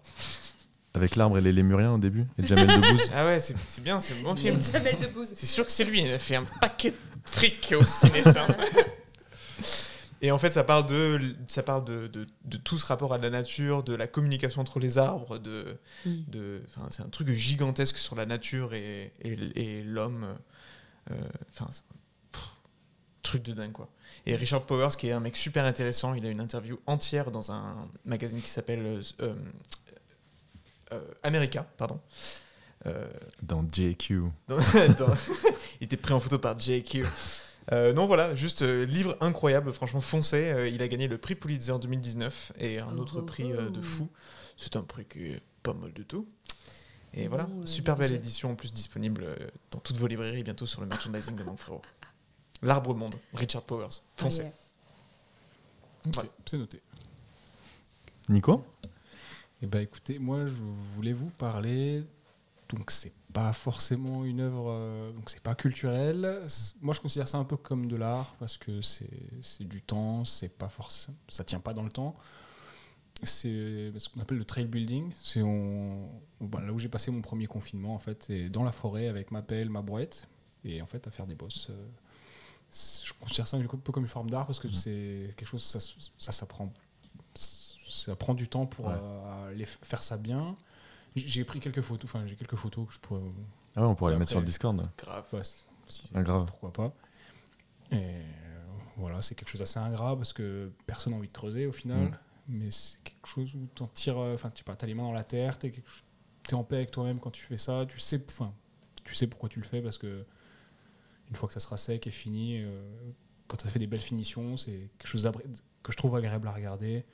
Avec l'arbre et les lémuriens au début Et Jamel Debbouze Ah ouais, c'est c'est bien, c'est un bon film. Jamel Debbouze. C'est sûr que c'est lui, il a fait un paquet de fric au ciné, ça. Et en fait, ça parle de, ça parle de, de, de tout ce rapport à la nature, de la communication entre les arbres, de, Mm. de, enfin, c'est un truc gigantesque sur la nature et, et, et l'homme. euh, Enfin, truc de dingue, quoi. Et Richard Powers, qui est un mec super intéressant, il a une interview entière dans un magazine qui s'appelle euh, euh, euh, America, pardon. Euh, Dans JQ. dans- dans- il était pris en photo par JQ. Euh, non, voilà, juste euh, livre incroyable, franchement foncé. Euh, il a gagné le prix Pulitzer 2019 et un autre Oh, prix euh, de oh. fou. C'est un prix qui est pas mal de tout. Et voilà, euh, super belle déjà. édition en plus disponible euh, dans toutes vos librairies bientôt sur le merchandising de Manfrero. L'arbre monde, Richard Powers. Yeah. Voilà. C'est noté. Nico? Eh ben écoutez, moi je voulais vous parler. Donc c'est pas forcément une œuvre, euh, donc c'est pas culturel. Moi je considère ça un peu comme de l'art parce que c'est du temps, c'est pas forcément, ça tient pas dans le temps. C'est ce qu'on appelle le trail building. C'est on, on- bah, là où j'ai passé mon premier confinement en fait, c'est dans la forêt avec ma pelle, ma brouette et en fait à faire des bosses. euh, je considère ça un peu comme une forme d'art parce que c'est quelque chose ça, ça s'apprend ça prend du temps pour Ouais. euh, faire ça bien. J'ai pris quelques photos, enfin j'ai quelques photos que je pourrais. Ah ouais, on pourrait les Après, mettre sur le Discord. Grave. ouais, si- Ah, grave. Pourquoi pas. Et voilà, c'est quelque chose d'assez ingrat parce que personne n'a envie de creuser au final. Mm. Mais c'est quelque chose où t'en tires, euh, enfin tu as les mains dans la terre, t'es t'es en paix avec toi-même quand tu fais ça, tu sais, enfin, tu sais pourquoi tu le fais parce que une fois que ça sera sec et fini, euh, quand tu as fait des belles finitions, c'est quelque chose que je trouve agréable à regarder.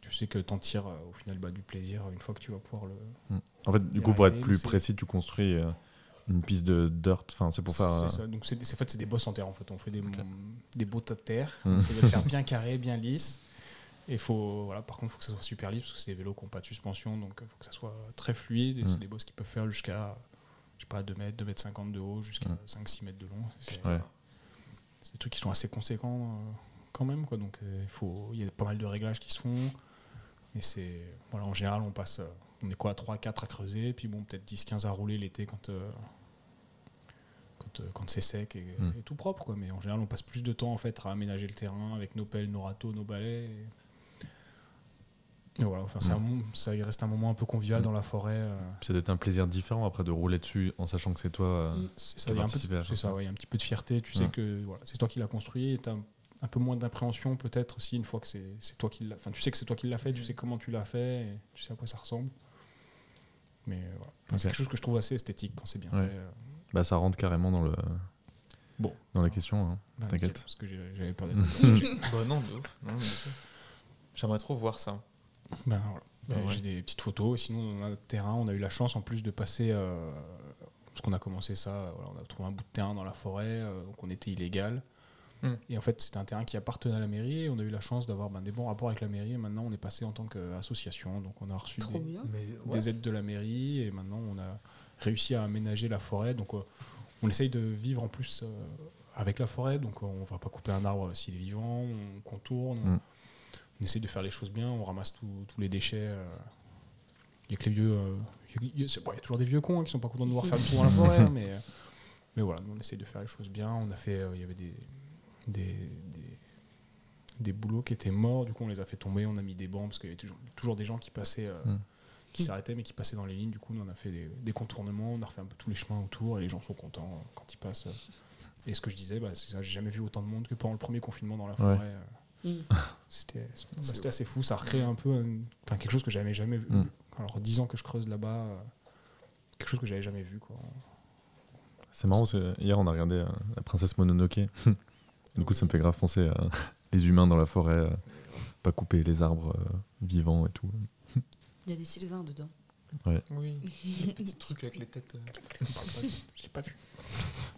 Tu sais que t'en tires euh, au final bah, du plaisir une fois que tu vas pouvoir le. Mm. En fait, du coup, pour être plus précis, tu construis euh, une piste de dirt. Enfin, c'est pour faire. euh, C'est ça. Donc c'est en fait c'est des bosses en terre en fait. On fait des, des beaux tas de terre. Mm. On essaie de le faire bien carré, bien lisse. Et faut voilà. Par contre, il faut que ça soit super lisse parce que c'est des vélos qui n'ont pas de suspension, donc il faut que ça soit très fluide. Et Mm. c'est des bosses qui peuvent faire jusqu'à je sais pas 2 mètres, 2 mètres 50 de haut, jusqu'à Mm. 5-6 mètres de long. C'est Ouais. des trucs qui sont assez conséquents euh, quand même quoi. Donc euh, il faut il y a pas mal de réglages qui se font. Et c'est voilà en général on passe euh, on est quoi 3 4 à creuser puis bon peut-être 10 15 à rouler l'été quand euh, quand, euh, quand c'est sec et, Mm. et tout propre quoi mais en général on passe plus de temps en fait à aménager le terrain avec nos pelles nos râteaux nos balais et, et voilà enfin Mm. mom- ça il reste un moment un peu convivial Mm. dans la forêt euh, Ça doit être un plaisir différent après de rouler dessus en sachant que c'est toi. euh, qui ça, a participé c'est ça, ouais, il y a un petit peu de fierté. Tu sais que voilà, c'est toi qui l'as construit et tu as un peu moins d'appréhension peut-être aussi une fois que c'est c'est toi qui l'as. Enfin, tu sais que c'est toi qui l'as fait, tu sais comment tu l'as fait, et tu sais à quoi ça ressemble. Mais euh, voilà. C'est quelque chose que je trouve assez esthétique quand c'est bien Ouais. fait. euh. Bah, ça rentre carrément dans le. Bon. Dans la question, hein. Bah, t'inquiète. Parce que j'avais peur d'être. bah non, de ouf. Non, J'aimerais trop voir ça. Ben, voilà. Ben, ouais. J'ai des petites photos. Et sinon, dans notre terrain, on a eu la chance en plus de passer. euh, parce qu'on a commencé ça, voilà, on a trouvé un bout de terrain dans la forêt, euh, donc on était illégal. Hmm. Et en fait, c'était un terrain qui appartenait à la mairie. Et on a eu la chance d'avoir ben, des bons rapports avec la mairie. Et maintenant, on est passé en tant qu'association. Donc, on a reçu des, bien. Mais des aides de la mairie. Et maintenant, on a réussi à aménager la forêt. Donc, euh, on essaye de vivre en plus euh, avec la forêt. Donc, euh, on va pas couper un arbre s'il est vivant. On contourne. on- Mm. on essaye de faire les choses bien, on ramasse tous les déchets. euh. Il y a que les vieux. euh, il y a- c'est- bon, il y a toujours des vieux cons hein, qui sont pas contents de devoir faire le tour dans la forêt, hein, mais, mais voilà, nous, on essaye de faire les choses bien. On a fait, euh, il y avait des, des, des, des boulots qui étaient morts, du coup on les a fait tomber, on a mis des bancs parce qu'il y avait toujours, toujours des gens qui passaient, euh, Mm. qui s'arrêtaient mais qui passaient dans les lignes. Du coup, nous, on a fait des, des contournements, on a refait un peu tous les chemins autour et les gens sont contents euh, quand ils passent. euh. Et ce que je disais, bah, c'est ça, j'ai jamais vu autant de monde que pendant le premier confinement dans la Ouais. forêt. euh. Mm. C'était bah, c'était assez fou, ça a recréé un peu un- enfin, quelque chose que j'avais jamais vu. Mm. Alors 10 ans que je creuse là-bas, euh, quelque chose que j'avais jamais vu. Quoi. C'est marrant, parce que hier on a regardé euh, La princesse Mononoke. du coup, ça me fait grave penser à les humains dans la forêt, euh, pas couper les arbres euh, vivants et tout. Il y a des sylvains dedans. Ouais. Oui, les petits trucs avec les têtes. euh. Je l'ai pas vu.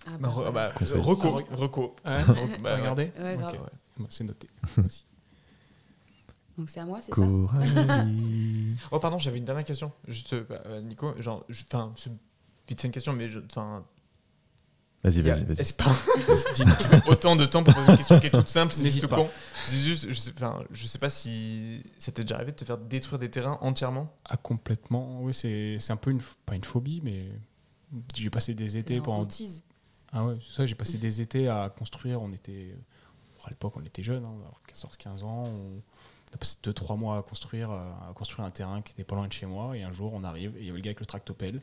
Ah Bah, bah, bah, reco, Ah, reco. Bah, regardez Ouais, Bah, C'est noté. aussi. Donc c'est à moi, c'est ça. Oh pardon, j'avais une dernière question. Juste, euh, bah, Nico, genre, enfin, c'est une question, mais enfin, Vas-y, vas-y, vas-y. est-ce pas je mets autant de temps pour poser une question qui est toute simple, c'est N'hésite juste pas. con. C'est juste, je sais, enfin, je sais pas si ça t'est déjà arrivé de te faire détruire des terrains entièrement. Ah, complètement. Oui, c'est c'est un peu une, pas une phobie, mais j'ai passé des étés pendant. hantise. Ah ouais, c'est ça, j'ai passé des étés à construire. On était. À l'époque, on était jeunes, hein, 14-15 ans. On a passé 2-3 mois à construire, euh, à construire un terrain qui était pas loin de chez moi. Et un jour, on arrive et il y avait le gars avec le tractopelle.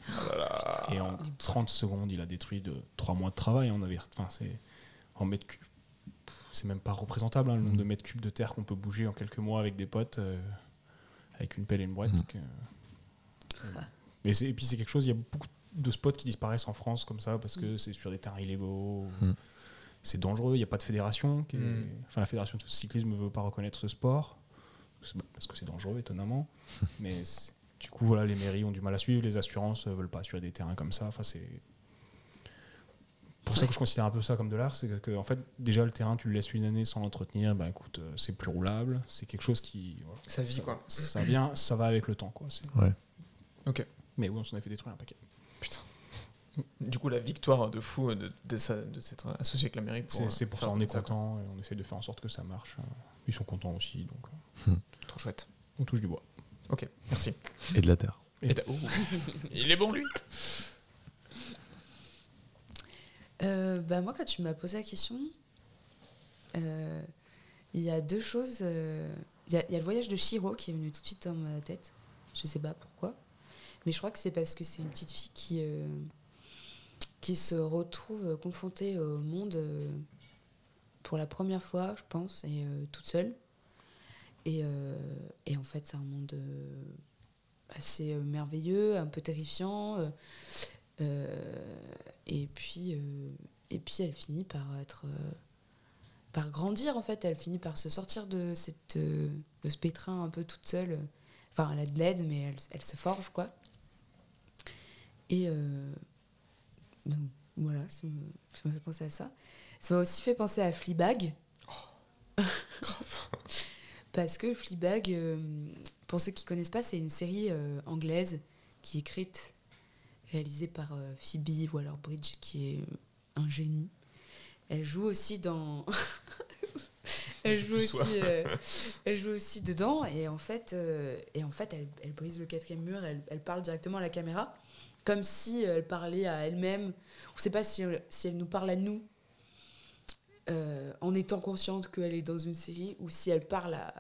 Et en 30 secondes, il a détruit de 3 mois de travail. On avait, enfin, c'est en mètres cubes. C'est même pas représentable hein, le nombre de mètres cubes de terre qu'on peut bouger en quelques mois avec des potes, euh, avec une pelle et une boîte. Que- Mais c'est- et puis c'est quelque chose, il y a beaucoup de spots qui disparaissent en France comme ça parce que c'est sur des terrains illégaux. C'est dangereux, il n'y a pas de fédération. qui est- Mm. Enfin, la fédération de cyclisme ne veut pas reconnaître ce sport, parce que c'est dangereux, étonnamment. Mais du coup, voilà, les mairies ont du mal à suivre, les assurances ne veulent pas assurer des terrains comme ça. Enfin, c'est pour ça que je considère un peu ça comme de l'art, c'est que, en fait, déjà, le terrain, tu le laisses une année sans l'entretenir, ben écoute, euh, c'est plus roulable, c'est quelque chose qui. voilà, Ça vit, quoi. Ça vient, ça va avec le temps, quoi. c'est- Ouais. Ok. Mais oui, on s'en a fait détruire un paquet. Du coup, la victoire de fou de, de, sa- de s'être associé avec l'Amérique. pour, C'est euh, c'est pour ça on est content et on essaie de faire en sorte que ça marche. Ils sont contents aussi, donc euh, Trop chouette. on touche du bois. Ok, merci. Et de la terre. Et oh. Il est bon, lui. Euh, bah moi, quand tu m'as posé la question, euh, il y a deux choses. euh, Il y, y a le voyage de Shiro qui est venu tout de suite dans ma tête. Je sais pas pourquoi. Mais je crois que c'est parce que c'est une petite fille qui, euh, qui se retrouve confrontée au monde euh, pour la première fois, je pense, et euh, toute seule. Et, euh, et en fait, c'est un monde euh, assez euh, merveilleux, un peu terrifiant. et puis, et puis elle finit par être, par grandir en fait. Elle finit par se sortir de cette, euh, de ce pétrin un peu toute seule. Enfin, elle a de l'aide, mais elle, elle se forge quoi. Et euh, donc, voilà, ça m'a fait penser à ça. Ça m'a aussi fait penser à Fleabag. Parce que Fleabag, euh, pour ceux qui connaissent pas, c'est une série euh, anglaise qui est écrite, réalisée par euh, Phoebe Waller-Bridge, qui est un génie. Elle joue aussi dans. elle, joue aussi, euh, elle joue aussi dedans et en fait, euh, et en fait elle, elle brise le quatrième mur, elle, elle parle directement à la caméra, comme si elle parlait à elle-même. On ne sait pas si, si elle nous parle à nous euh, en étant consciente qu'elle est dans une série ou si elle parle à,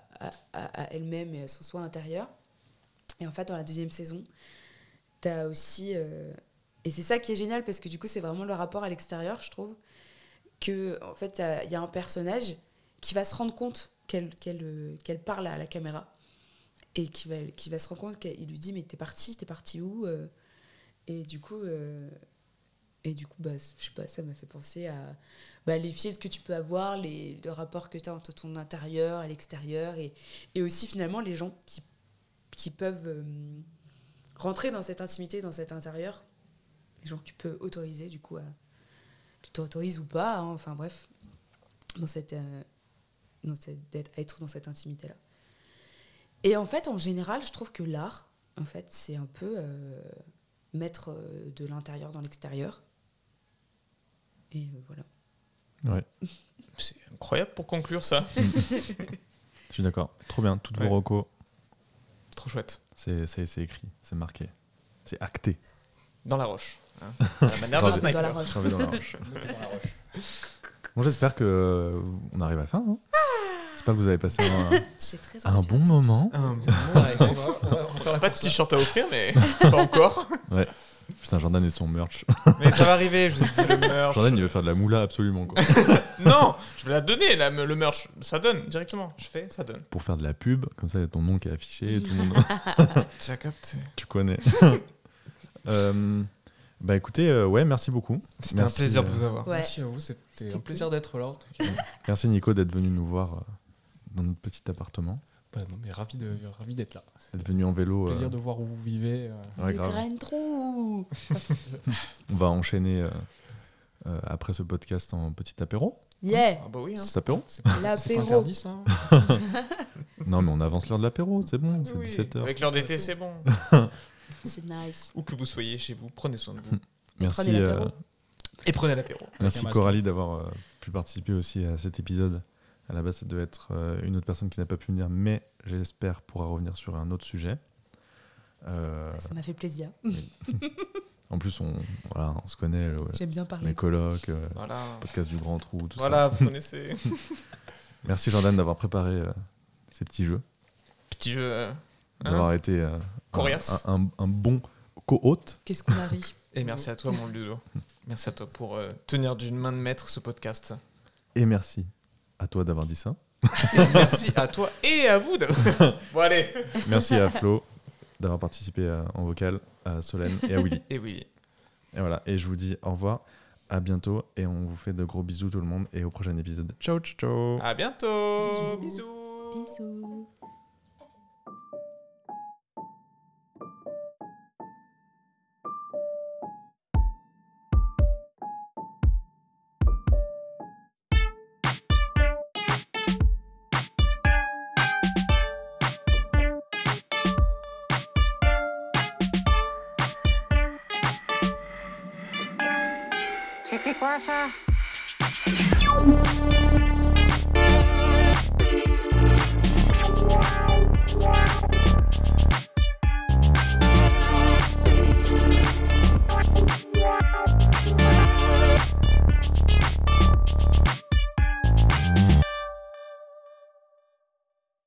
à- elle-même et à son soi intérieur. Et en fait, dans la deuxième saison, tu as aussi. euh, et c'est ça qui est génial parce que du coup, c'est vraiment le rapport à l'extérieur, je trouve. Que, en fait, il y a un personnage qui va se rendre compte qu'elle qu'elle, euh, parle à la caméra et qui va, qui va se rendre compte qu'il lui dit Mais t'es parti, t'es parti où Euh, Et du coup. Et du coup, bah, je sais pas, ça m'a fait penser à bah, les filtres que tu peux avoir, les, le rapport que tu as entre ton intérieur et l'extérieur, et, et aussi finalement les gens qui, qui peuvent euh, rentrer dans cette intimité, dans cet intérieur, les gens que tu peux autoriser du coup à... Tu t'autorises ou pas, hein, enfin bref, dans cette, euh, dans cette, d'être, à être dans cette intimité-là. Et en fait, en général, je trouve que l'art, en fait, c'est un peu euh, mettre de l'intérieur dans l'extérieur. Et euh, voilà. Ouais. C'est incroyable pour conclure ça. Je suis d'accord. Trop bien. Toutes Ouais. vos recos. Trop chouette. C'est c'est- c'est écrit, c'est marqué, c'est acté. Dans la roche. hein. La manière de Gravé- Sniper. Dans la roche. dans la roche. Bon, j'espère que euh, on arrive à la fin. hein. J'espère que vous avez passé un, J'ai très un bon moment. Un bon moment. Pas de t-shirt à offrir, mais pas encore. Ouais. Putain, Jordan et son merch. Mais ça va arriver, je vous ai dit le merch. Jordan, il veut faire de la moula absolument quoi. Non, je vais la donner, la- le merch. Ça donne directement. Je fais, ça donne. Pour faire de la pub, comme ça, il y a ton nom qui est affiché, et tout le monde. Tu as capté. tu connais. Euh, bah écoutez, euh, ouais, merci beaucoup. C'était un Merci, plaisir de euh, vous avoir. Ouais. Merci à vous, c'était C'était un plaisir d'être là. en tout cas. Merci Nico d'être venu nous voir euh, dans notre petit appartement, Bah non, mais ravi de- ravi d'être là. d'être venu en vélo. euh, Plaisir de voir où vous vivez. euh. ouais, grain trou On va enchaîner euh, euh, après ce podcast en petit apéro. Yeah Ah bah oui. Hein. C'est apéro C'est pas, L'apéro. interdit ça hein Non, mais on avance l'heure de l'apéro, c'est bon, c'est Oui, 17h. Avec l'heure d'été, c'est bon. C'est nice. Où que vous soyez chez vous, prenez soin de vous. Merci, Prenez l'apéro. euh, Et prenez l'apéro. merci. Coralie d'avoir euh, pu participer aussi à cet épisode. À la base, ça devait être euh, une autre personne qui n'a pas pu venir, mais j'espère pourra revenir sur un autre sujet. Euh, Ça m'a fait plaisir. en plus, on, voilà, on se connaît, le- J'aime bien parler. les colocs, euh, Voilà. podcast du Grand Trou, tout Voilà, ça. vous connaissez. Merci Jordan d'avoir préparé euh, ces petits jeux, Petit jeu. euh, hein. d'avoir été euh, un, un- un bon co-hôte. Qu'est-ce qu'on a ri Et merci à toi, mon Ludo. Merci à toi pour euh, tenir d'une main de maître ce podcast. Et merci à toi d'avoir dit ça. merci à toi et à vous. de- bon, allez. Merci à Flo d'avoir participé à- en vocal, à Solène et à Willy. Et oui. Et voilà, et je vous dis au revoir. À bientôt et on vous fait de gros bisous tout le monde et au prochain épisode. Ciao, ciao, ciao. À bientôt. Bisous. Bisous. C'était quoi ça